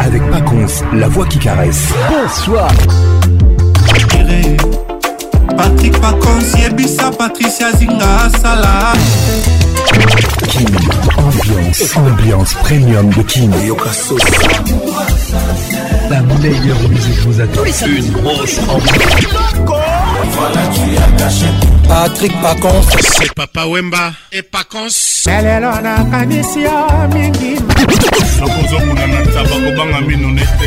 Avec Paconce, la voix qui caresse. Bonsoir. Patrick Paconce, Yebisa, Patricia Zinga, Salah. Kin, ambiance, ambiance premium de Kin. La meilleure musique vous attend. Une grosse ambiance. Patrick Paconce. C'est Papa Wemba et Paconce. lelo nakanisi yo mingi nakozokuna na ntaba kobanga mino nete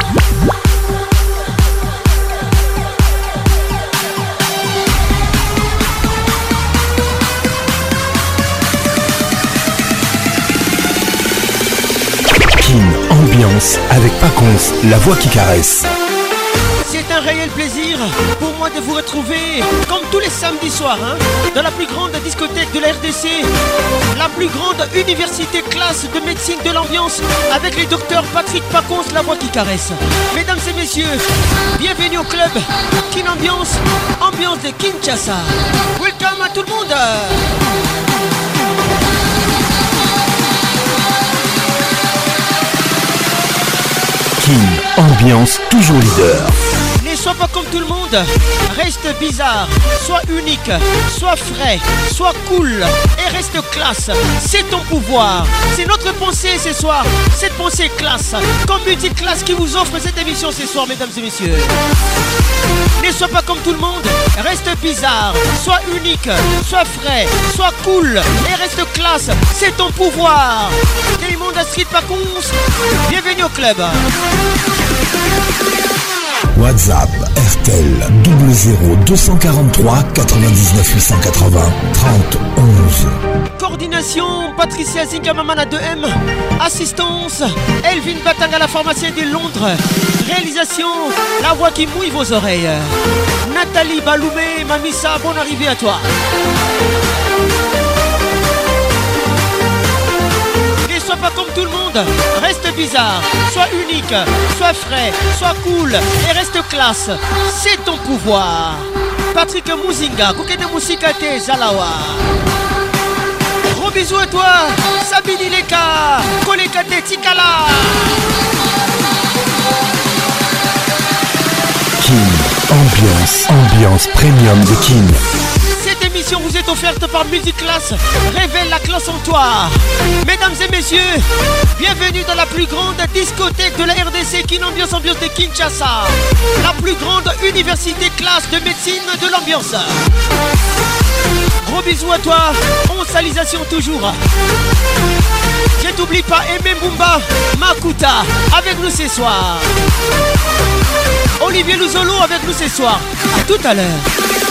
Avec Paconce, la voix qui caresse. C'est un réel plaisir pour moi de vous retrouver, comme tous les samedis soirs, hein, dans la plus grande discothèque de la RDC, la plus grande université classe de médecine de l'ambiance, avec les docteurs Patrick Paconce, la voix qui caresse. Mesdames et messieurs, bienvenue au club Kin Ambiance, ambiance de Kinshasa. Welcome à tout le monde. Kin, ambiance toujours leader. Sois pas comme tout le monde, reste bizarre, sois unique, sois frais, sois cool. Et reste classe. C'est ton pouvoir, c'est notre pensée ce soir, cette pensée classe, comme musique classe qui vous offre cette émission ce soir, mesdames et messieurs. Ne sois pas comme tout le monde, reste bizarre, sois unique, sois frais, sois cool. Et reste classe. C'est ton pouvoir. Télémonde à Street Paconce, bienvenue au club. WhatsApp RTL 00 243 99 880 30 11. Coordination Patricia Zingamamana 2M Assistance Elvin Batanga la pharmacienne de Londres. Réalisation La voix qui mouille vos oreilles. Nathalie Baloumé Mamissa bonne arrivée à toi sois pas comme tout le monde. Reste bizarre. Sois unique. Sois frais. Sois cool. Et reste classe. C'est ton pouvoir. Patrick Mouzinga Kokene Mousikate Zalawa. Gros bisous à toi, Sabine Leka, Kolekate Tikala. Kin, ambiance, ambiance premium de Kin. Vous est offerte par Multiclass. Révèle la classe en toi. Mesdames et messieurs, bienvenue dans la plus grande discothèque de la RDC, Kin Ambiance Ambiance de Kinshasa. La plus grande université classe de médecine de l'ambiance. Gros bisous à toi, on salisation toujours. Je t'oublie pas Aimé Mumba, Makuta, avec nous ce soir. Olivier Luzolo avec nous ce soir. À tout à l'heure.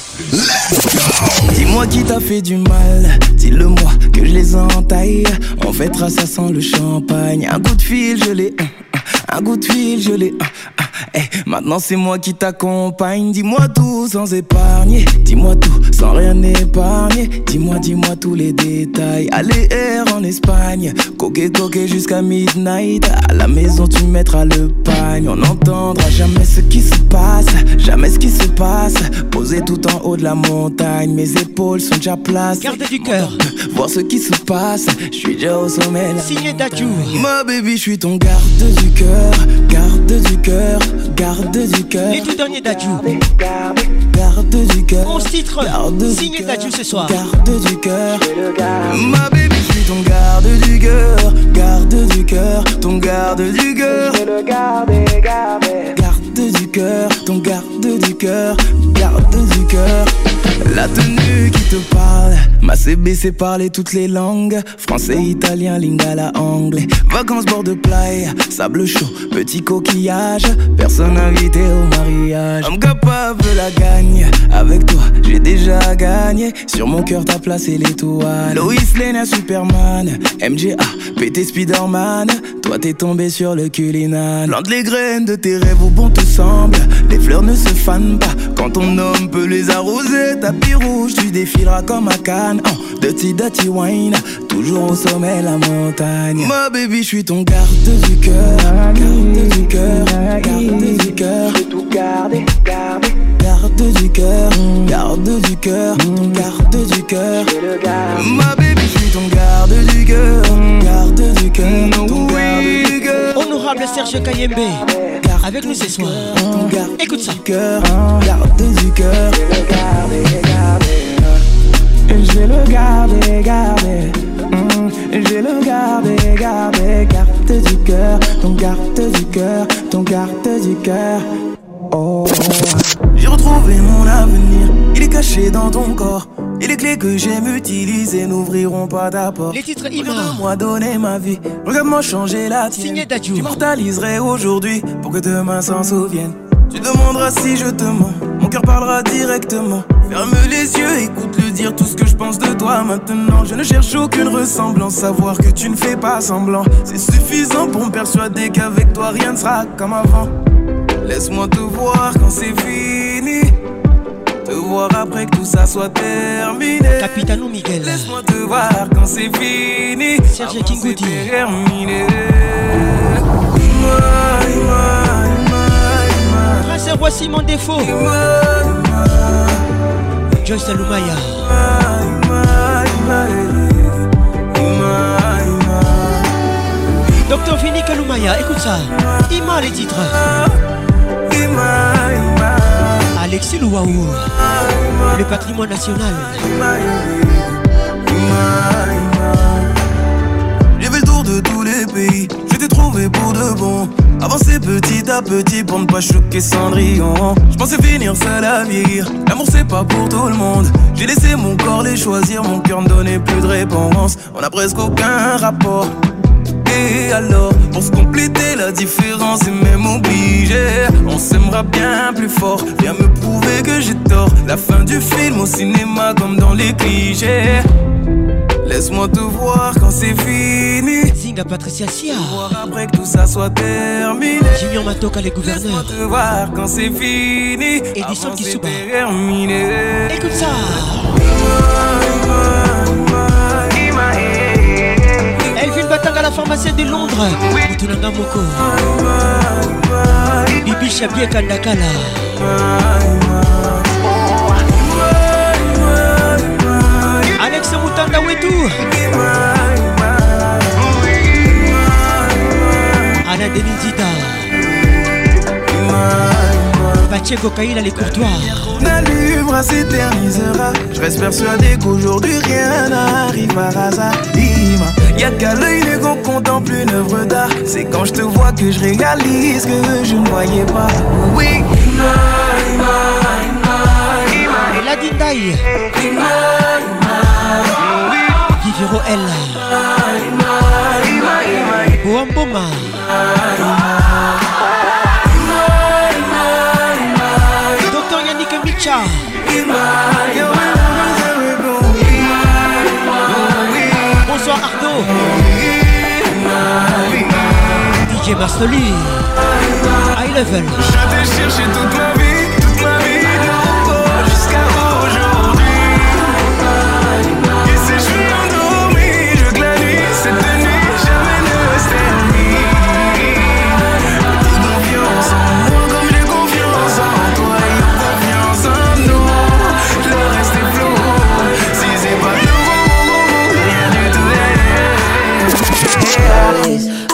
Dis-moi qui t'a fait du mal, dis-le-moi que je les entaille. On fêtera ça sans le champagne. Un coup de fil, je l'ai. Un, un coup de fil, je l'ai. un, un. Eh, maintenant c'est moi qui t'accompagne. Dis-moi tout sans épargner. Dis-moi tout sans rien épargner. Dis-moi, dis-moi tous les détails. Aller air en Espagne. Coquet, coquet jusqu'à midnight. À la maison, tu mettras le pagne. On n'entendra jamais ce qui se passe. Jamais ce qui se passe. Posé tout en haut de la montagne. Mes épaules sont déjà placées. Gardez du cœur. Voir ce qui se passe. Je suis déjà au sommet. Signé Dadju. Ma baby, je suis ton garde du cœur. Garde du cœur. Garde du cœur. Les tout derniers Dadju. Garde du cœur. 11 titres, signé Dadju ce soir. Garde du cœur. Ma baby, je suis ton garde du cœur. Garde du cœur, ton garde du cœur. Je le garde, garde. Garde du cœur, ton garde du cœur. Garde du cœur. La tenue qui te parle M'a CB c'est parler toutes les langues. Français, italien, lingala, anglais. Vacances bord de playa, sable chaud, petit coquillage. Personne invité au mariage. Homme capable la gagne Avec toi, j'ai déjà gagné. Sur mon cœur t'as placé l'étoile Lois Lane, Superman MJA, PT Spiderman Toi t'es tombé sur le culinal Plante les graines de tes rêves au bon tout semble. Les fleurs ne se fanent pas Quand ton homme peut les arroser. Tapis rouge, tu défileras comme un canne. Oh, Dirty dirty wine Toujours au sommet la montagne. Ma baby, je suis ton garde du cœur. Garde du cœur, garde du cœur. Tout garder, garder. Garde du cœur, garde du cœur Ton garde du cœur. Ma baby, je suis ton garde du cœur Garde du cœur, ton garde du cœur Honorable Serge Kayembe avec nous ce soir. Écoute ça. Garde du cœur. Je vais le garder, garder. Je vais le garder, garder. Garde du cœur, ton garde du cœur, ton garde du cœur. Oh. J'ai retrouvé mon avenir, il est caché dans ton corps. Et les clés que j'aime utiliser n'ouvriront pas ta porte. Les titres Regarde-moi donner ma vie. Regarde-moi changer la tienne. Tu mortaliserais aujourd'hui pour que demain s'en souvienne. Tu demanderas si je te mens. Mon cœur parlera directement. Ferme les yeux, écoute-le dire tout ce que je pense de toi maintenant. Je ne cherche aucune ressemblance. Savoir que tu ne fais pas semblant. C'est suffisant pour me persuader qu'avec toi rien ne sera comme avant. Laisse-moi te voir quand c'est fini voir après que tout ça soit terminé. Capitano Miguel. Laisse-moi te voir quand c'est fini. Serge Kingoudi. terminé. Prince, voici mon défaut. Joyce Lumaya. Docteur Fini Kalumaya, écoute ça. Ima les titres. Alexis le patrimoine national. J'ai fait le tour de tous les pays, je trouvé pour de bon. Avancer petit à petit pour ne pas choquer Cendrillon. Je pensais finir seul à vieillir. L'amour c'est pas pour tout le monde. J'ai laissé mon corps les choisir, mon cœur ne donnait plus de réponse. On a presque aucun rapport. Et alors, pour se compléter la différence et même obligé, on s'aimera bien plus fort. Viens me prouver que j'ai tort. La fin du film au cinéma comme dans les clichés. Laisse-moi te voir quand c'est fini. Zinga Patricia Sia. Voir après que tout ça soit terminé. Junior Matoka, les gouverneurs. Laisse-moi te voir quand c'est fini. Edison qui terminé. Écoute ça. La pharmacienne de Londres. Mutunanga Moko. Bibi Chabie Kandakala. Alex Mutanda Wetu. Anna Denizita. Pacheco Kaila les courtois. La lumière s'éternisera. Je reste persuadé qu'aujourd'hui rien n'arrive par hasard. Y'a qu'à l'œil nu qu'on contemple une œuvre d'art. C'est quand je te vois que je réalise que je ne voyais pas. Oui, la Dindaï. L. Boamboma. DJ Marceli. High level. Je t'ai cherché toute ma vie,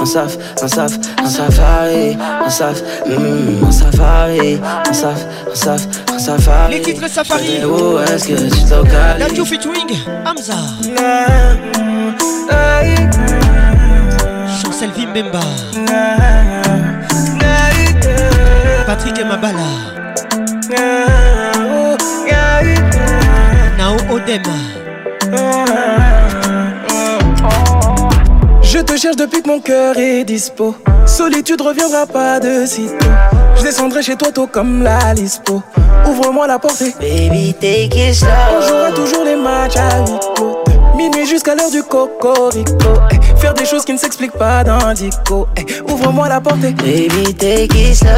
saf, un saf, un safari, un saf, mm, un safari, un saf, un saf, un safari. Les titres safari. Où est-ce que tu te localises? La Two featuring Hamza. Chancel Vimbemba. Patrick Mabala. Nao Odem. Je te cherche depuis que mon cœur est dispo. Solitude reviendra pas de sitôt. Je descendrai chez toi tôt comme la Lispo. Ouvre-moi la porte Baby, take it slow. On jouera toujours les matchs à huis. Minuit jusqu'à l'heure du cocorico. Eh, faire des choses qui ne s'expliquent pas dans dico. Eh, ouvre-moi la porte Baby, take it slow.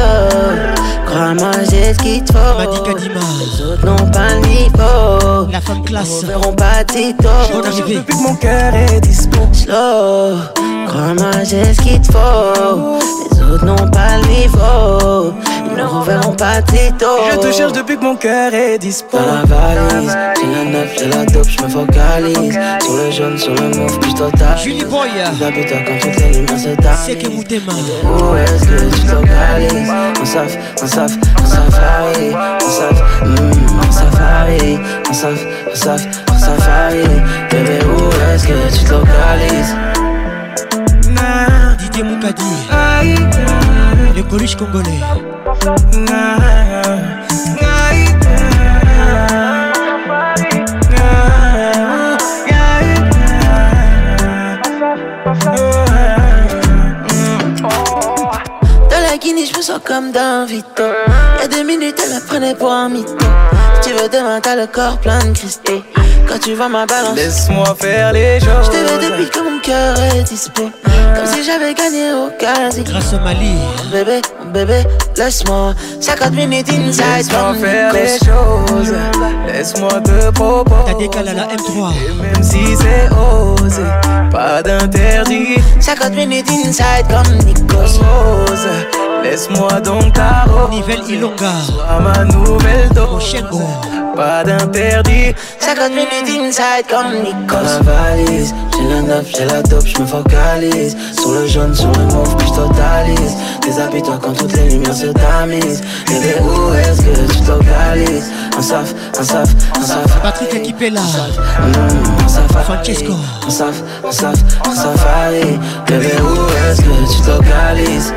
Crois-moi, j'ai ce qu'il te faut. Les autres n'ont pas le niveau. La femme classe. Ils verront pas Tito. Depuis que mon cœur est dispo. Slow. Crois-moi, j'ai ce qu'il te faut. Les autres n'ont pas le niveau. Ils ne reverront pas Tito. Je te cherche depuis que mon cœur est dispo. Dans la valise, j'ai la neuf, j'ai la dope, je me focalise. Sur le jaune, sur le mauve, puis je totalise. Julie Boy. Putain quand toutes les lumières se tamisent. C'est que Moutema. Où est-ce que tu te localises Un saf, un saf, un safari Un saf, mm, un safari Un saf, un saf, un safari Bébé, où est-ce que tu te localises Didier Moukadi. Le Coluche congolais. Dans la Guinée, je me sens comme d'un Vito Y'a deux minutes, elle me prenait pour un mytho Si tu veux demain, t'as le corps plein de cristaux Quand tu vois ma balance Laisse-moi faire les choses. Je te veux depuis que mon cœur est dispo Comme si j'avais gagné au casino Grâce au Mali. Bébé, bébé, laisse-moi 50 minutes inside Laisse-moi comme faire les choses. Laisse-moi te proposer. T'as décalé à la M3. Et même si c'est osé, pas d'interdit. 50 minutes inside comme Nikos Rose, laisse-moi donc ta rose. Nivelle Ilonga. À ma nouvelle dose. Pas d'interdit. 50 minutes inside comme Nikos. La valise, j'ai la neuf, j'ai la dope, je me focalise. Sur le jaune, sur le mauve, puis je totalise. Déshabille-toi quand toutes les lumières se tamisent. Bébé, où est-ce que tu te localises? Un saf, un saf, un saf. Patrick Akipela. Mmh, un safari, Francesco. Un saf, un saf, un safari. Bébé, où est-ce que tu te localises?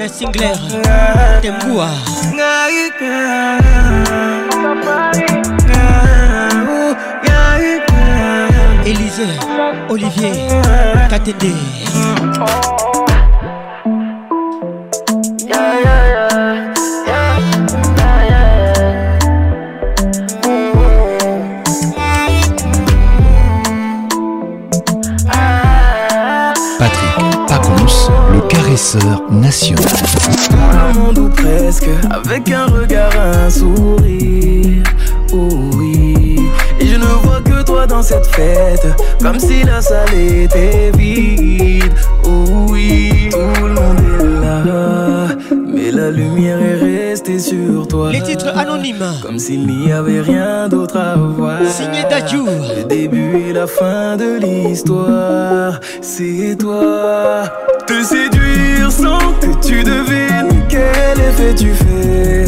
Alain Singler. Temboua. Élisée. Olivier. KTD. Patrick le caresseur national. monde ou presque, avec un regard, un sourire. Oh oui, et je ne vois que toi dans cette fête, comme si la salle était vide. Oh oui, tout le monde est là, la lumière est restée sur toi. Les titres anonymes. Comme s'il n'y avait rien d'autre à voir. Signé Dadju. Le début et la fin de l'histoire, c'est toi. Te séduire sans que tu devines quel effet tu fais.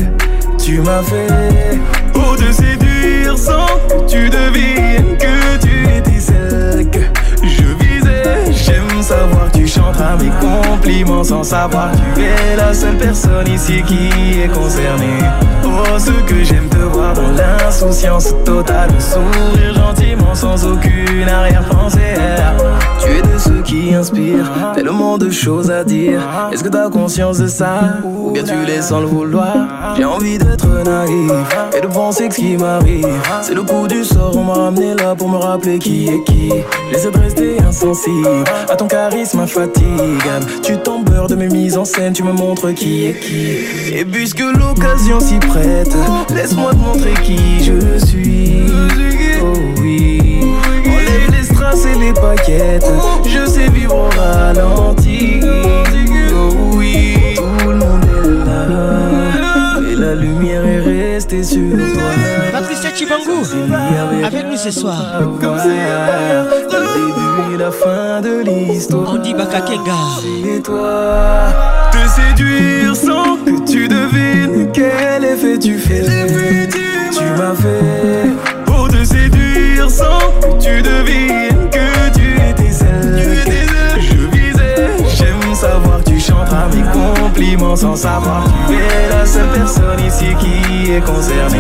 Tu m'as fait. Oh, te séduire sans que tu devines que tu étais celle que je visais. J'aime savoir que tu chanteras mes compliments sans savoir tu es la seule personne ici qui est concernée. Oh, ce que j'aime te voir dans l'insouciance totale, le sourire gentiment sans aucune arrière-pensée. Tu es de ceux qui inspirent tellement de choses à dire. Est-ce que t'as conscience de ça? Ou bien tu laisses sans le vouloir? J'ai envie d'être naïf et de penser que ce qui m'arrive, c'est le coup du sort. On m'a ramené là pour me rappeler qui est qui. J'essaie de rester insensible à ton charisme infatigable. Tu t'embeurres de mes mises en scène, tu me montres qui est qui. Et puisque l'occasion s'y prête, laisse-moi te montrer qui je suis. Oh oui, enlève les strass et les paquettes. Je sais vivre au ralenti. Oh oui, tout le monde est là. Et la lumière est restée sur toi. Patricia Richie Bangou avec nous ce soir. La fin de l'histoire. Bakakenga. Et toi, te séduire sans que tu devines quel effet tu fais. Tu m'as fait pour te séduire sans que tu devines chanteras mes compliments sans savoir tu es la seule personne ici qui est concernée.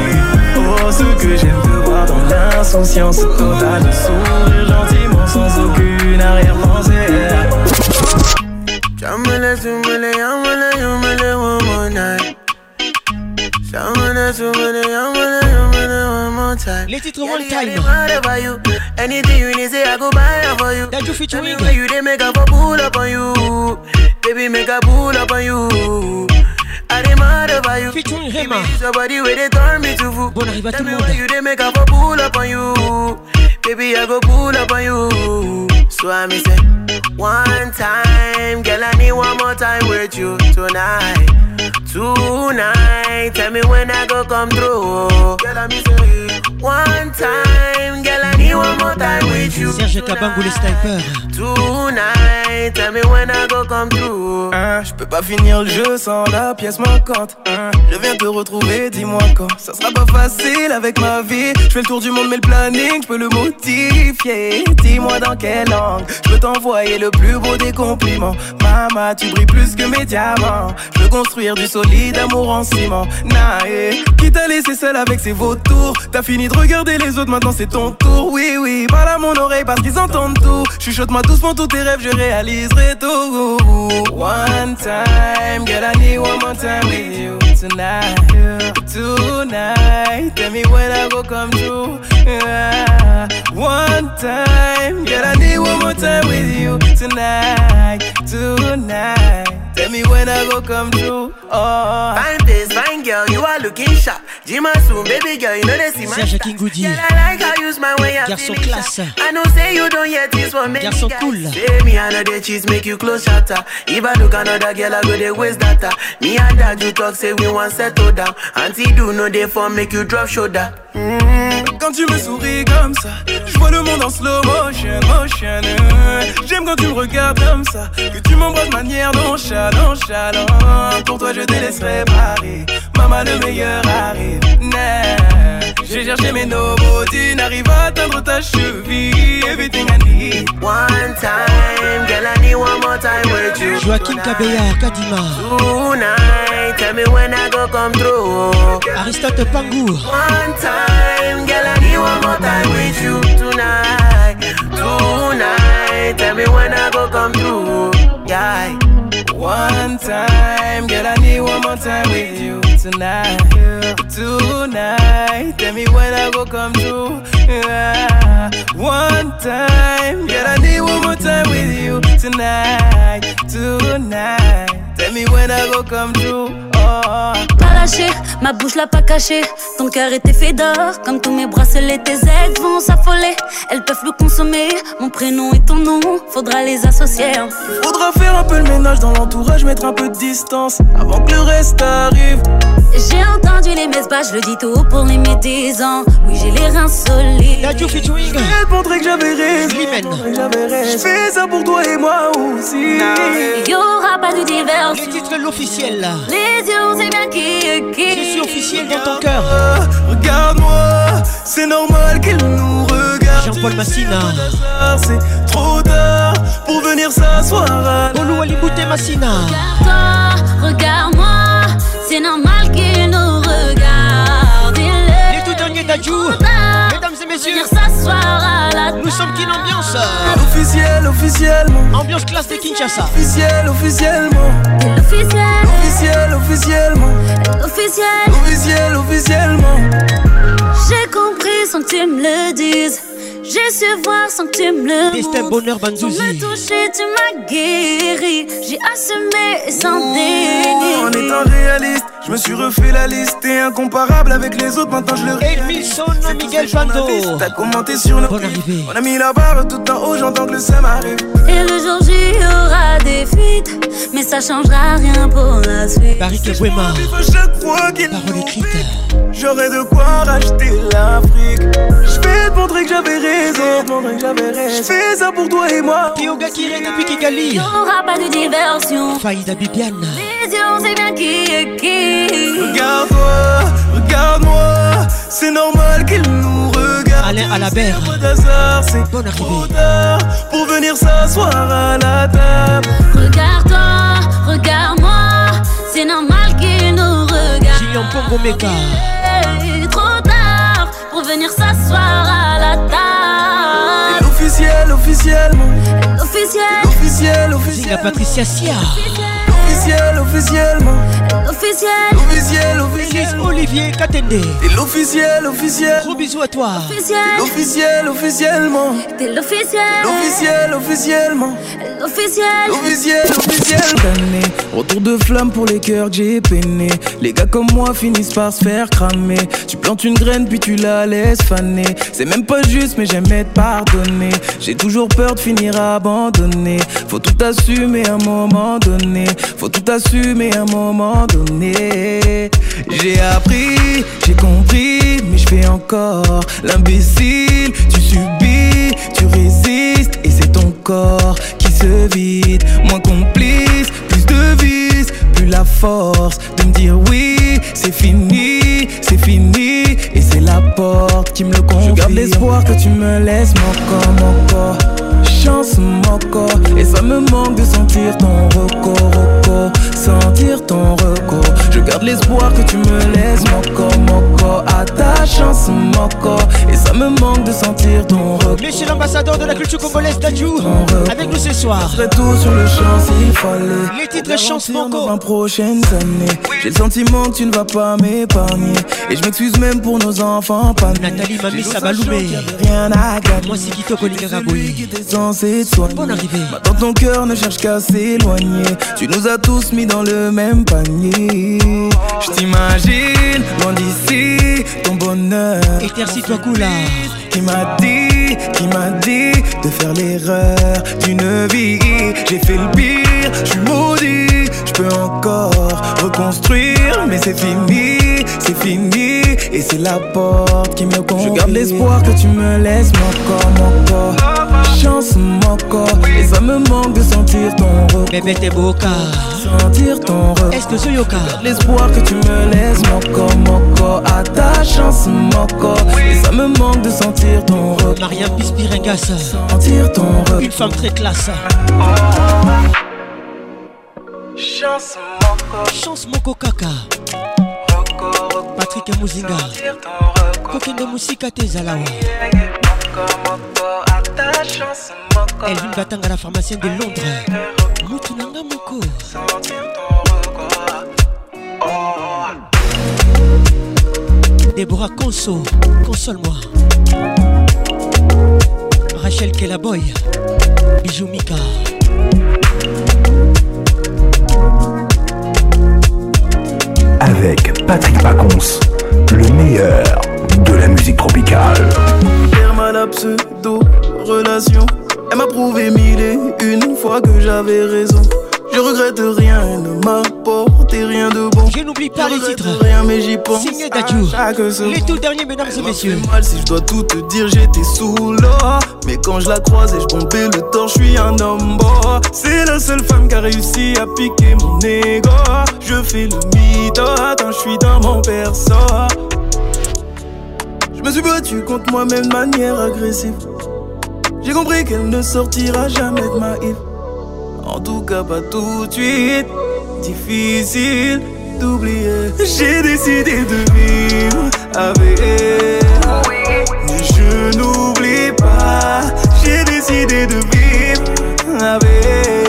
Oh, ce que j'aime te voir dans l'insouciance totale, de sourire gentiment sans aucune arrière-pensée. Jamala, Zumala, Yamala, Yamala, one more night. Zumala, Yamala, Yamala, one more time. Les titres one time. Whatever you, anything you need, say I go buy it for you. That you featuring. Anywhere you, they make a pull up on you. Baby, make a pull up on you. I dey mad over you. Featuring Rema. Somebody where they turn me to fool. Bon arrive à tout le Tell me why you they make a pull up on you. Baby, I go pull up on you. So I me say, one time, girl, I need one more time with you tonight. Tonight, tell me when I go come through. Girl, I me say, one time, girl, I one more time with you. Serge Kabangou, les snipers. Tonight, tell me when I go come through. Hein, je peux pas finir le jeu sans la pièce manquante. Hein, je viens te retrouver, dis-moi quand. Ça sera pas facile avec ma vie. Je fais le tour du monde, mais le planning, je peux le modifier. Dis-moi dans quelle langue. Je peux t'envoyer le plus beau des compliments. Maman, tu brilles plus que mes diamants. Je veux construire du solide amour en ciment. Nae, qui t'a laissé seul avec ses vautours? T'as fini de regarder les autres, maintenant c'est ton tour. Oui, oui, parle à mon oreille parce qu'ils entendent tout. Chuchote-moi doucement tous tes rêves, je réaliserai tout. One time, girl, I need one more time with you tonight. Tonight, tell me when I go come true. One time, girl, I need one more time with you tonight. Tonight, tell me when I go come true. Oh. Fine face, fine girl, you are looking sharp. Jima soon, baby girl, you know they see my Serge shot. Kingoudi. Girl, I like how you smile when you're Garçon feeling classe. shy. I know say you don't hear this one, make Garçon me cool. Say me another cheese, make you close shatter. If I look another girl, I go they waste data. Me and dad, you talk, say we want settle down. Auntie do no for make you drop shoulder. Mm, Quand tu me souris comme ça, je vois le monde en slow motion, motion. J'aime quand tu me regardes comme ça, que tu m'embrasses de manière nonchalante, nonchalante. Pour toi, je te laisserai parler. Maman, le meilleur arrive. J'ai cherché mes nomos, tu n'arrives à atteindre ta cheville. Everything I need. One time, girl, I need one more time with you. Joaquin Kabeya, Kadima. Tonight, tell me when I go come through. Aristote Pangou. One time, girl, I need one more time with you tonight. Tonight, tell me when I go come through. Yeah. One time, girl, I need one more time with you tonight. Tonight, tell me when I go come true. Yeah. One time, girl, I need one more time with you tonight. Tonight, tell me when I go come true. Oh. Pas lâché, ma bouche l'a pas caché. Ton cœur était fait d'or, comme tous mes bracelets, tes ailes vont s'affoler. Elles peuvent le consommer, mon prénom et ton nom, faudra les associer. Faudra faire un peu le ménage dans l'entourage, mettre un peu de distance avant que le reste arrive. J'ai entendu les messes basses, je le dis tout pour les médisants. Oui, j'ai les reins solides. Radio featuring. Je te montrer que j'avais raison. Je fais ça pour toi et moi aussi. Il y aura pas de divers. Les titres l'officiel. Les yeux, on sait bien qui est qui. Je suis officiel dans ton cœur. Regarde-moi, c'est normal qu'elle nous regarde. Jean-Paul Massina. C'est trop tard pour venir s'asseoir à Olou Alibouté Massina. Regarde-toi, regarde-moi, c'est normal Mesdames et messieurs, nous sommes Kin Ambiance. Officiel, officiellement. Ambiance classe de Kinshasa. Officiel, officiellement. Officiel, officiellement. Officiel, officiellement. J'ai compris sans que tu me le dises. J'ai su voir sans que tu me le Destin montres. Bonheur Sans me Banzouzi. toucher, tu m'as guéri. J'ai assumé sans déni. En étant réaliste, Je me suis refait la liste, t'es incomparable avec les autres, maintenant je le réalise. Elmilson, Miguel Bando. T'as commenté sur le Bonne arrivée. On a mis la barre tout en haut, j'entends que le seum arrive. Et le jour J y aura des fuites, mais ça changera rien pour la suite. Paris Kebwema. Chaque fois qu'il Parole écrite. J'aurais de quoi racheter l'Afrique. Je vais te montrer que j'avais raison. Je fais ça pour toi et moi. Kyoga Kiré depuis Kigali. Y'aura pas de diversion. Faïda Bibiane. Vision, c'est bien qui est qui. Regarde-toi, regarde-moi. C'est normal qu'il nous regarde. Alain Alabert. C'est Bonne arrivée. trop tard pour venir s'asseoir à la table. Regarde-toi, regarde-moi. C'est normal qu'il nous regarde. Julien Pongo Trop tard pour venir s'asseoir à la table. L'officiel, officiellement. Officiel, Officiel, officiel. Patricia Sia. Officiel, officiellement. officiel, Officiel, Élise officiel. Olivier Katende. Et l'officiel, officiel. Gros bisous à toi. officiel. L'officiel, officiellement. T'es l'officiel. L'officiel, officiellement. L'officiel. Officiel, officiel. Retour de flamme pour les cœurs que j'ai peiné. Les gars comme moi finissent par se faire cramer. Tu plantes une graine puis tu la laisses faner. C'est même pas juste, mais j'aime être pardonné. J'ai toujours peur de finir abandonné. Faut tout assumer à un moment donné. Faut tout assumer à un moment donné. J'ai appris, j'ai compris, mais je fais encore l'imbécile. Tu subis, tu résistes, et c'est ton corps qui se vide. Moins complice, plus de vis, plus la force de me dire oui, c'est fini, c'est fini, et c'est la porte qui me le confie. Je garde l'espoir que tu me laisses mon corps, mon corps. Chance mon corps, et ça me manque de sentir ton recours, sentir ton recours. Je garde l'espoir que tu me laisses mon corps, mon corps, à ta chance mon corps, et ça me manque de sentir ton recours. Monsieur l'ambassadeur de la culture congolaise Dadjou. Avec nous ce soir. serait tout sur le champ s'il fallait. Les titres chance Manco. Dans prochaines années, j'ai le sentiment que tu ne vas pas m'épargner. Et je m'excuse même pour nos enfants pas. Nathalie Mami J'ai Sabaloumé. Rien à gagner. Moi, c'est Kito Kolingaraboui. qui était censé te soigner. Bonne arrivée. Maintenant ton cœur ne cherche qu'à s'éloigner. Tu nous as tous mis dans le même panier. Je t'imagine loin d'ici, ton bonheur. Étercis-toi Kula. Qui m'a dit, qui m'a dit de faire l'erreur d'une vie. J'ai fait le pire, je suis maudit. Je peux encore reconstruire, mais c'est fini, c'est fini. Et c'est la porte qui me confie. Je garde l'espoir que tu me laisses mon corps, mon corps. Chance mon corps, et ça me manque de sentir ton. Bébé t'es boca. Sentir ton recours. Est-ce que ce yoka? L'espoir que tu me laisses mon corps, mon corps À ta chance mon corps Et ça me manque de sentir ton regard Mariam Pispirengas. Sentir ton regard Une femme très classe. Chance mon corps Chance Moko Kaka. Patrick Muzinga. Kokende Musika Tezalawa. À ta chance mon corps Elvin Batanga, la pharmacienne de Londres. Mutunanga Moko. Regard Déborah Conso. Console-moi. Rachel Kelaboy. Bijou Mika. Avec Patrick Pacons, le meilleur de la musique tropicale. Perma la pseudo relation Elle m'a prouvé mille et une fois que j'avais raison Je regrette rien, elle ne m'a apporté rien de bon Je n'oublie pas Je les titres. rien mais j'y pense Signé à Dadju. chaque seconde. Les tout derniers, mesdames et messieurs. fait mal si je dois tout te dire, j'étais sous l'or. Mais quand je la croise et je bombais le torse, je suis un homme beau. C'est la seule femme qui a réussi à piquer mon ego. Je fais le mytho quand je suis dans mon perso. Je me suis battu contre moi-même de manière agressive. J'ai compris qu'elle ne sortira jamais de ma île. En tout cas, pas tout de suite. Difficile d'oublier. J'ai décidé de vivre avec elle. Mais je n'oublie pas. J'ai décidé de vivre avec elle.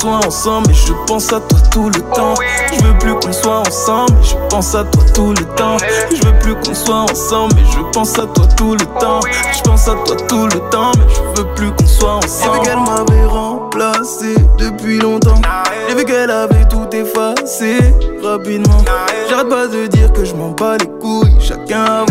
Soit ensemble, mais je pense à toi tout le temps. Je veux plus qu'on soit ensemble, mais je pense à toi tout le temps. Je veux plus qu'on soit ensemble, mais je pense à toi tout le temps. Je pense à toi tout le temps, mais je veux plus qu'on soit ensemble. J'ai vu qu'elle m'avait remplacé depuis longtemps. J'ai vu qu'elle avait tout effacé rapidement. J'arrête pas de dire que je m'en bats les couilles, chacun avance.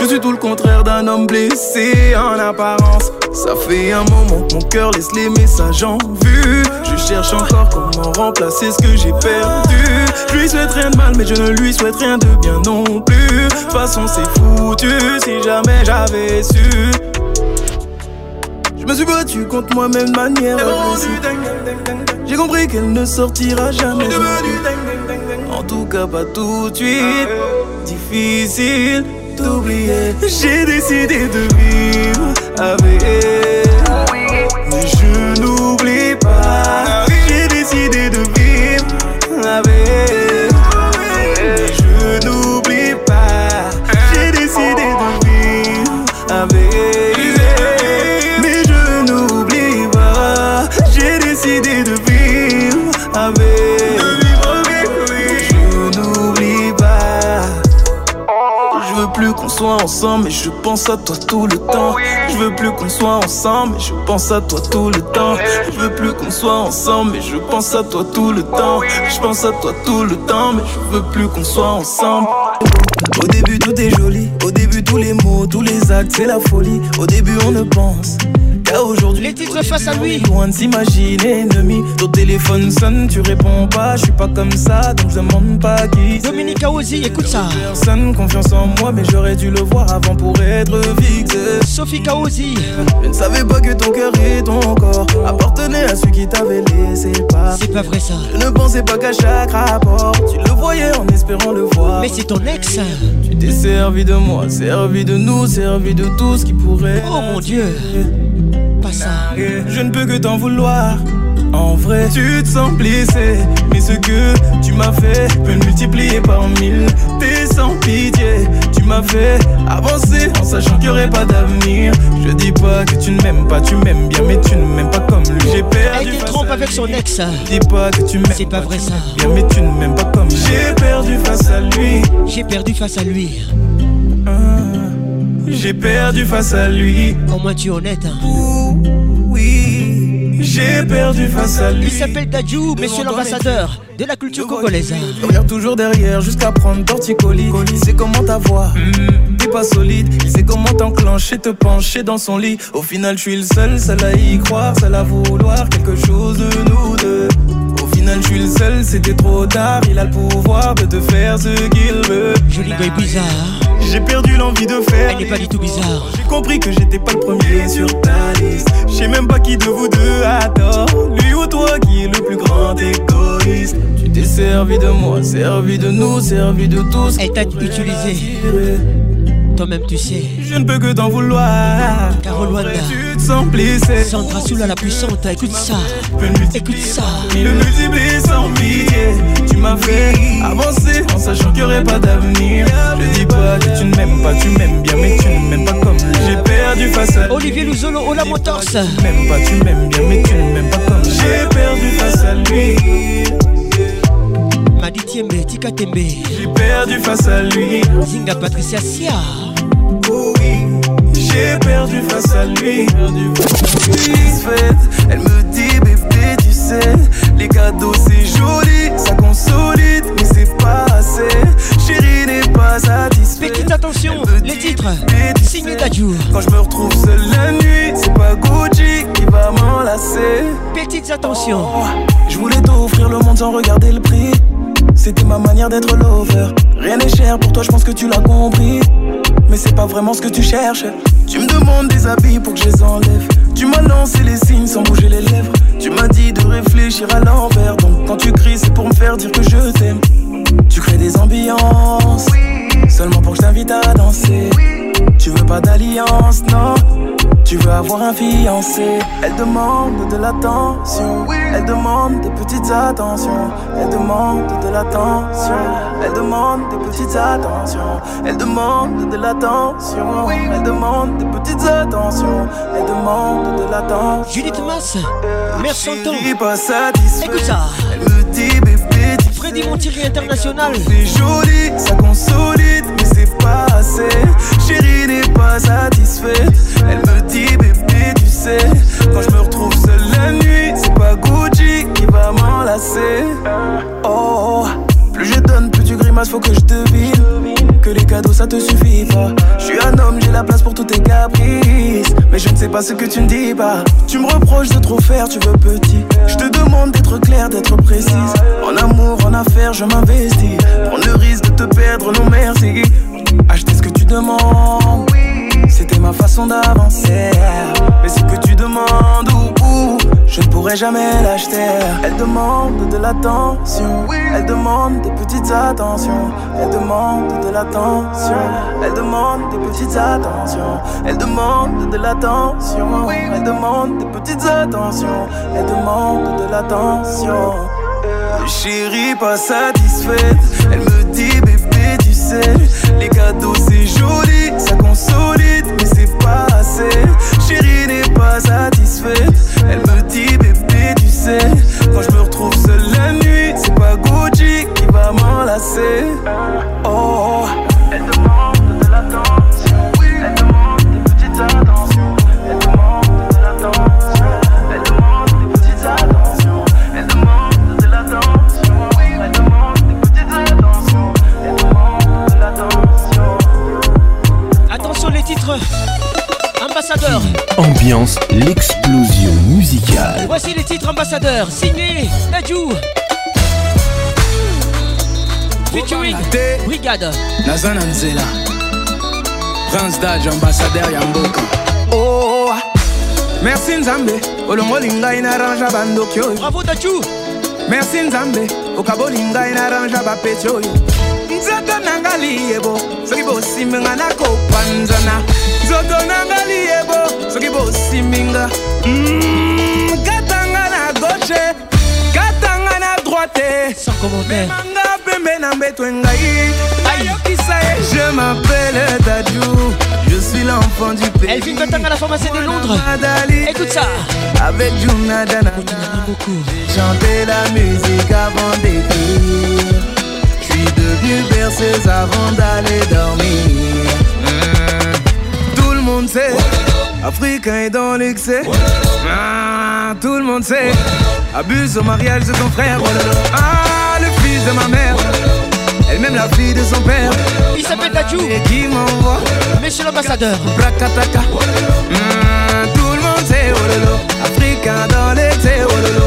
Je suis tout le contraire d'un homme blessé en apparence. Ça fait un moment que mon cœur laisse les messages en vue. Je cherche encore comment remplacer ce que j'ai perdu. Je lui souhaite rien de mal, mais je ne lui souhaite rien de bien non plus. De toute façon, c'est foutu si jamais j'avais su. Je me suis battu contre moi-même de manière J'ai compris qu'elle ne sortira jamais. En tout cas, pas tout de suite. Difficile J'ai décidé de vivre avec elle. Mais je n'oublie pas. Ensemble, je pense à toi tout le temps. Je veux plus qu'on soit ensemble, mais je pense à toi tout le temps. Je veux plus qu'on soit ensemble, mais je pense à toi tout le temps. Je pense à toi tout le temps, mais je veux plus qu'on soit ensemble. Au début tout est joli, au début tous les mots, tous les actes, c'est la folie. Au début on ne pense aujourd'hui. Les titres face à lui. Loin de s'imaginer ennemi. Ton téléphone sonne, tu réponds pas. Je suis pas comme ça, donc je demande pas qui. Dominique Aozi, écoute ça. Personne confiance en moi, mais j'aurais dû le voir avant pour être fixé. Sophie Kaozi. Je ne savais pas que ton cœur et ton corps appartenaient à celui qui t'avait laissé pas. C'est pas vrai ça. Je ne pensais pas qu'à chaque rapport, tu le voyais en espérant le voir. Mais c'est ton ex. Tu t'es servi de moi, servi de nous, servi de tout ce qui pourrait. Oh mon dieu. Pas ça. Je ne peux que t'en vouloir. En vrai, tu te sens blessé. Mais ce que tu m'as fait peut le multiplier par mille. T'es sans pitié. Tu m'as fait avancer en sachant qu'il n'y aurait pas d'avenir. Je dis pas que tu ne m'aimes pas, tu m'aimes bien, mais tu ne m'aimes pas comme lui. J'ai perdu. Elle trompe avec son ex. Dis pas que tu m'aimes C'est pas vrai ça. bien, mais tu ne m'aimes pas comme lui. J'ai perdu face à lui. J'ai perdu face à lui. J'ai perdu face à lui. Au moins tu es honnête. hein. Oui, j'ai perdu face à lui. Il s'appelle Dadju, monsieur l'ambassadeur de la culture congolaise. Je regarde toujours derrière jusqu'à prendre torticolis. Il sait comment t'avoir, t'es pas solide. Il sait comment t'enclencher, te pencher dans son lit. Au final, je suis le seul, seul à y croire, seul à vouloir quelque chose de nous deux. Final, je suis le seul, c'était trop tard. Il a le pouvoir de te faire ce qu'il veut. Joli boy bizarre. J'ai perdu l'envie de faire. Elle n'est pas du tout bizarre. J'ai compris que j'étais pas le premier sur ta liste. Je sais même pas qui de vous deux a tort. Lui ou toi qui est le plus grand égoïste. Tu t'es servi de moi, servi de nous, servi de tous. Elle t'a utilisé. Toi-même tu sais. Je ne peux que t'en vouloir. Carole Wanda. Tu te sens blessé. Sandra Soula la puissante, écoute ça. Écoute ça. Le multiplier sans pitié. Tu m'as fait avancer en sachant qu'il n'y aurait pas d'avenir. Je dis pas que tu ne m'aimes pas, tu m'aimes bien, mais tu ne m'aimes pas comme. J'ai perdu face à lui. Olivier Luzolo, Ola Motors. Tu m'aimes pas, tu m'aimes bien, mais tu ne m'aimes pas comme. J'ai perdu face à lui. Madi Tiembe, Tika Tembe. J'ai perdu face à lui. Zinga Patricia Sia. J'ai perdu face à lui. Elle me dit bébé, tu sais, les cadeaux c'est joli, ça consolide, mais c'est pas assez. Chérie n'est pas satisfaite. Petite attention, les titres. Signé Dadju. Quand je me retrouve seul la nuit, c'est pas Gucci qui va m'enlacer. Petites attentions. Je voulais t'offrir le monde sans regarder le prix. C'était ma manière d'être lover. Rien n'est cher pour toi, je pense que tu l'as compris. Mais c'est pas vraiment ce que tu cherches. Tu me demandes des habits pour que je les enlève. Tu m'as lancé les signes sans bouger les lèvres. Tu m'as dit de réfléchir à l'envers. Donc quand tu cries, c'est pour me faire dire que je t'aime. Tu crées des ambiances. Seulement pour que je t'invite à danser. Tu veux pas d'alliance, non? Tu veux avoir un fiancé. Elle demande de l'attention. Elle demande des petites attentions. Elle demande de l'attention. Elle demande des petites attentions. Elle demande de l'attention. Elle demande des petites attentions. Elle demande de l'attention. Julie Thomas, merci. Écoute ça. Freddy Montieri International. C'est joli, ça consolide, mais c'est pas assez. Chérie n'est pas satisfaite. Elle me dit bébé, tu sais, quand je me retrouve seul la nuit, c'est pas Gucci qui va m'enlacer. Oh, plus je donne, plus tu grimaces, faut que je devine que les cadeaux ça te suffit pas. Je suis un homme, tous tes caprices. Mais je ne sais pas ce que tu ne dis pas. Tu me reproches de trop faire, tu veux petit. Je te demande d'être clair, d'être précise. En amour, en affaires, je m'investis. Prendre le risque de te perdre, non merci. Acheter ce que tu demandes. C'était ma façon d'avancer. Mais ce que tu demandes, ou je ne pourrai jamais l'acheter. Elle demande de l'attention. Elle demande des petites attentions. Elle demande de l'attention. Elle demande des petites attentions. Elle demande de l'attention. Elle demande des petites attentions. Elle demande de l'attention. Chérie, pas satisfaite. Elle me dit, bébé, tu sais, les cadeaux c'est joli, ça consolide, mais c'est pas assez. Chérie n'est pas satisfaite. Elle me quand je me retrouve seul la nuit, c'est pas Gucci qui va m'enlacer. Oh, Ambassadeur. Ambiance, l'explosion musicale. Voici les titres ambassadeurs. Signé Nadjou. Featuring Brigade. Nazana Nzela Prince Daj ambassadeur ya mboka oh, merci nzambe olongoli ngai na rangea bandoki oyo bravo Daju merci nzambe okaboli ngai na rangea bapeti oyo nzoto nanga liyebo soki bosiminga nakopanzana nzoto nanga liyebo soki bosiminga katanga na gauche katanga na droite. Sans commentaire manga pembe na mbeto ngai ayokisa ye je m'appelle Dadju je suis l'enfant du pays. Elle vit maintenant à la pharmacie de Londres. Écoute ça. Avec Junadana j'ai chanté la musique avant d'écrire je suis devenu berceuse avant d'aller dormir. Tout le monde sait Africain est dans l'excès. Ah, Tout le monde sait Abuse au mariage de ton frère. Ah, le fils de ma mère Elle-même la fille de son père. Il s'appelle Dadju Et qui m'envoie Monsieur l'ambassadeur. Brakataka Ah, Tout le monde sait oh lolo Africain dans l'excès oh lolo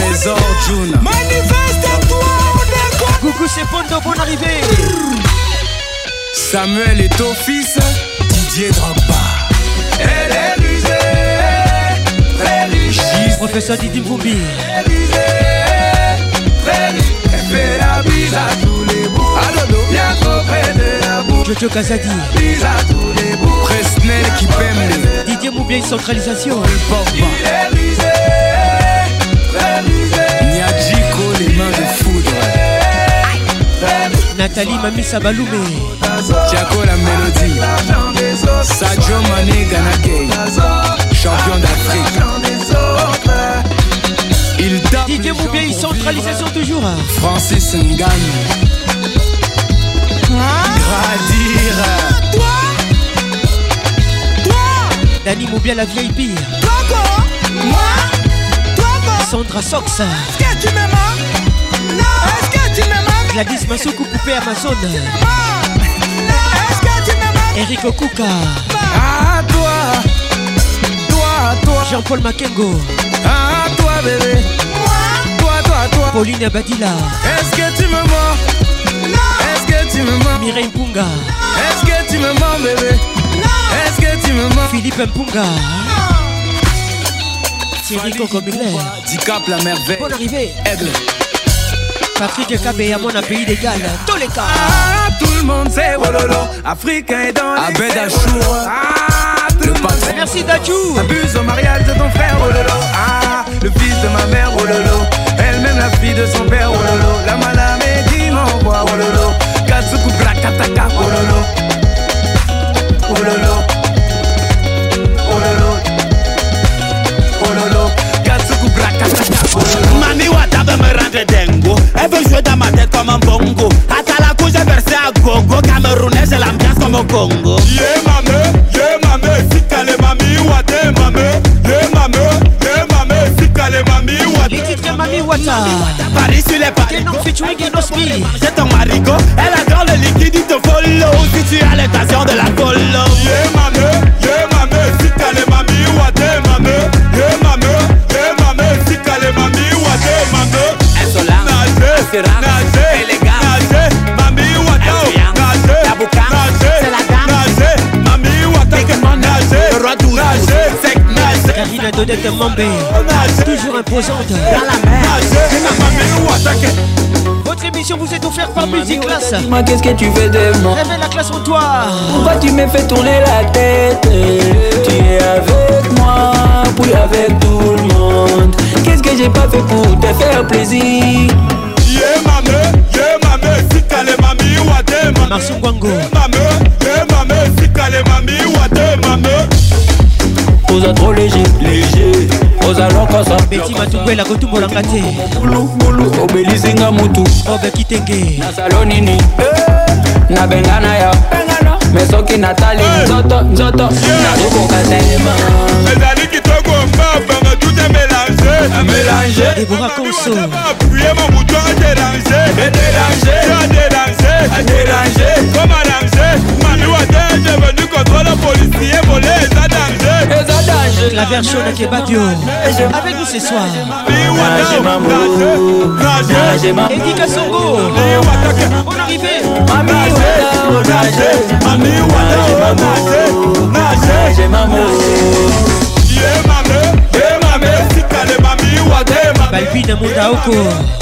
Trésor Juna. Manifeste-toi Coucou c'est Pondo bonne arrivée. Samuel est au fils Didier Drogba. Elle est rusée Très riche. Professeur Didi Mvumbi Très riche. Elle fait la bise à tous les bouts. Adodo Bien trop près de la bouche Jojo Kazadi Bise à tous les bouts. Presnel qui pème Didier Moubier centralisation. Il est rusé Nyadjiko les mains de foudre. Nathalie Mamisa Baloumé Tiago la mélodie. Sadio Mané Ganagay Champion d'Afrique. Il tape Didier Moubier centralisation toujours. Francis Ngagne. Gradire. Dani Moubia la VIP Sandra Sox Gladys Masuku Poupée Amazon Eric Okuka. Ah, toi, toi, toi. Jean-Paul Makengo. Ah, toi, bébé. Toi, toi, toi. Pauline Abadila. Est-ce que tu me mens? Est-ce que tu me mens? Mireille Mpunga. Est-ce que tu me mens, bébé? Est-ce que tu me mens? Philippe Mpunga. Thierry Coco Miller. Dicap la merveille. Bonne arrivée. Aigle. Patrick Kabé à mon pays d'égal. Tous les cas. Ah, tout le monde sait, Wololo. Africain est dans les Abed Achour. Wololo. Ah, tout le monde sait. Merci Dajou. Abuse au mariage de ton frère, Wololo. Ah, le fils de ma mère, Wololo. Elle-même la fille de son père, Wololo. La malame dit m'envoie, Wololo. Katsuku Brakataka. Wololo. Wololo. Wololo. Mami Wata veut me rendre dingo Elle veut jouer dans ma tête comme un bongo la couche j'ai versé à gogo Camerounais j'ai l'ambiance comme au Congo. Yeah mame, yeah mame, sikale mami wate mame. Yeah mame, yeah mame, sikale mami Les wate titres Mami Wata. Paris sur les paris. Kenon featuring Genospi. J'ai ton marigot Elle adore le liquide, il te follow. Si tu as l'intention de la follow. Yeah mame, yeah mame, Nage, assurant, nage, élégant nage, mami wata taboucan, nage, c'est la dame. Nage, mami wata Nage, Le roi douze, nage, sec, nage Karina Dodette Mambé. Toujours imposante. Dans la mer mami wata Votre émission vous est offerte par Musique Classe. Dis-moi qu'est-ce que tu fais de moi? Révèle la classe en toi. Pourquoi tu me fais tourner la tête? Tu es avec moi, puis avec tout le monde. Qu'est-ce que j'ai pas fait pour te faire plaisir? Marceau Kwango oza trop léger léger. Ozalaka sa beti matukwela kotumbolanga te obelisinga motu obeki tenge nasalo nini nabengana eh. ya me soki natali eh. nzoto nzoto. Nakokoka telema ezali kitoko mbabanga tutemela mélangé Deborah Conso. appuyer mon bouton à déranger déranger à déranger à déranger comme à danger wate est devenu contrôle policier volé eza danger eza danger Claver Shona Kebadio. Avec nous ce soir. Nage mambo. Eddie Kassongo. mami. Mami nage nage nage yeah miwa te balbi na munda oko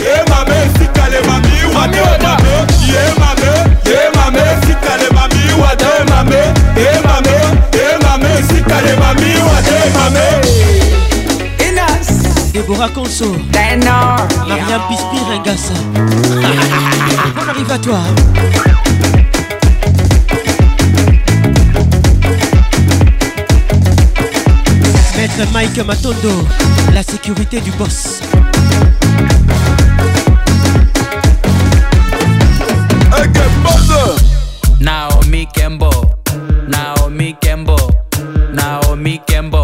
ye mabe esikale mamiwa te mabe ye mabe ye mabe esikale mamiwa te mabe ye mabe ye mabe esikale mamiwa te mabe Inas. Deborah Conso Denor Mariam Bispi Ringassa On arrive à toi. Maître Mike Matondo. La sécurité du boss. Naomi Kembo, Naomi Kembo, Naomi Kembo,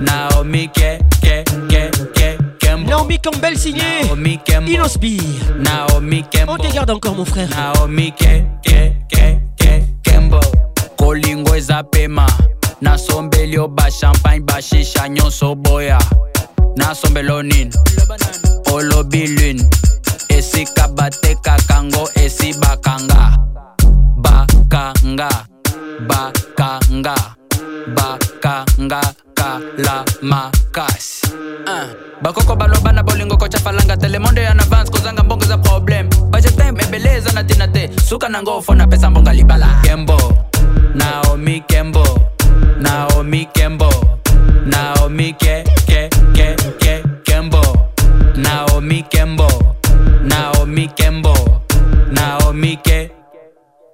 Naomi Ke Ke Ke Ke Kembo, Naomi Campbell signé. Naomi Kembo, Inosbi. Naomi Kembo, On te garde encore mon frère. Naomi Ke Ke Ke Ke Kembo, Kolingo eza pema, nasombeli yo ba champagne ba shisha nyonso boya, nasombelo nini, olobi lune, esika batekaka ngo esi bakanga. bakanga. Bakanga. Bakanga. Kala makasi. Uh. bakoko baloba na bolingo kochafalanga telemondo ya navance kozanga mbongo za problem bajetem ebeleza na tina te. Suka na ngofo na pesa mbonga libala. Kembo. Naomi kembo. Naomi kembo. Naomi ke ke naomi kembo. Naomi kembo. Naomi ke.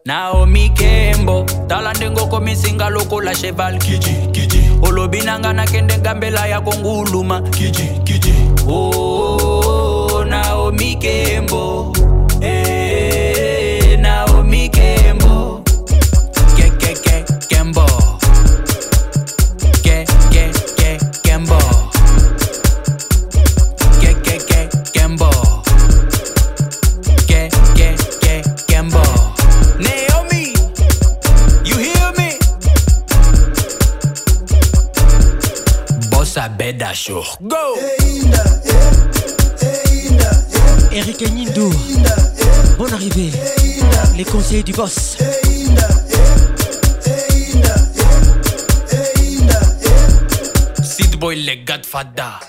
Naomi kembo. Tala ndengoko misinga lokola cheval kiji kiji. Olobi nanga nakende ngambela ya konguluma. Kiji kiji. Oh, naomi kembo. Eh, Show. Go! Eric Nindo, bonne arrivée. Les conseillers du boss. Sid Boy, les Godfather.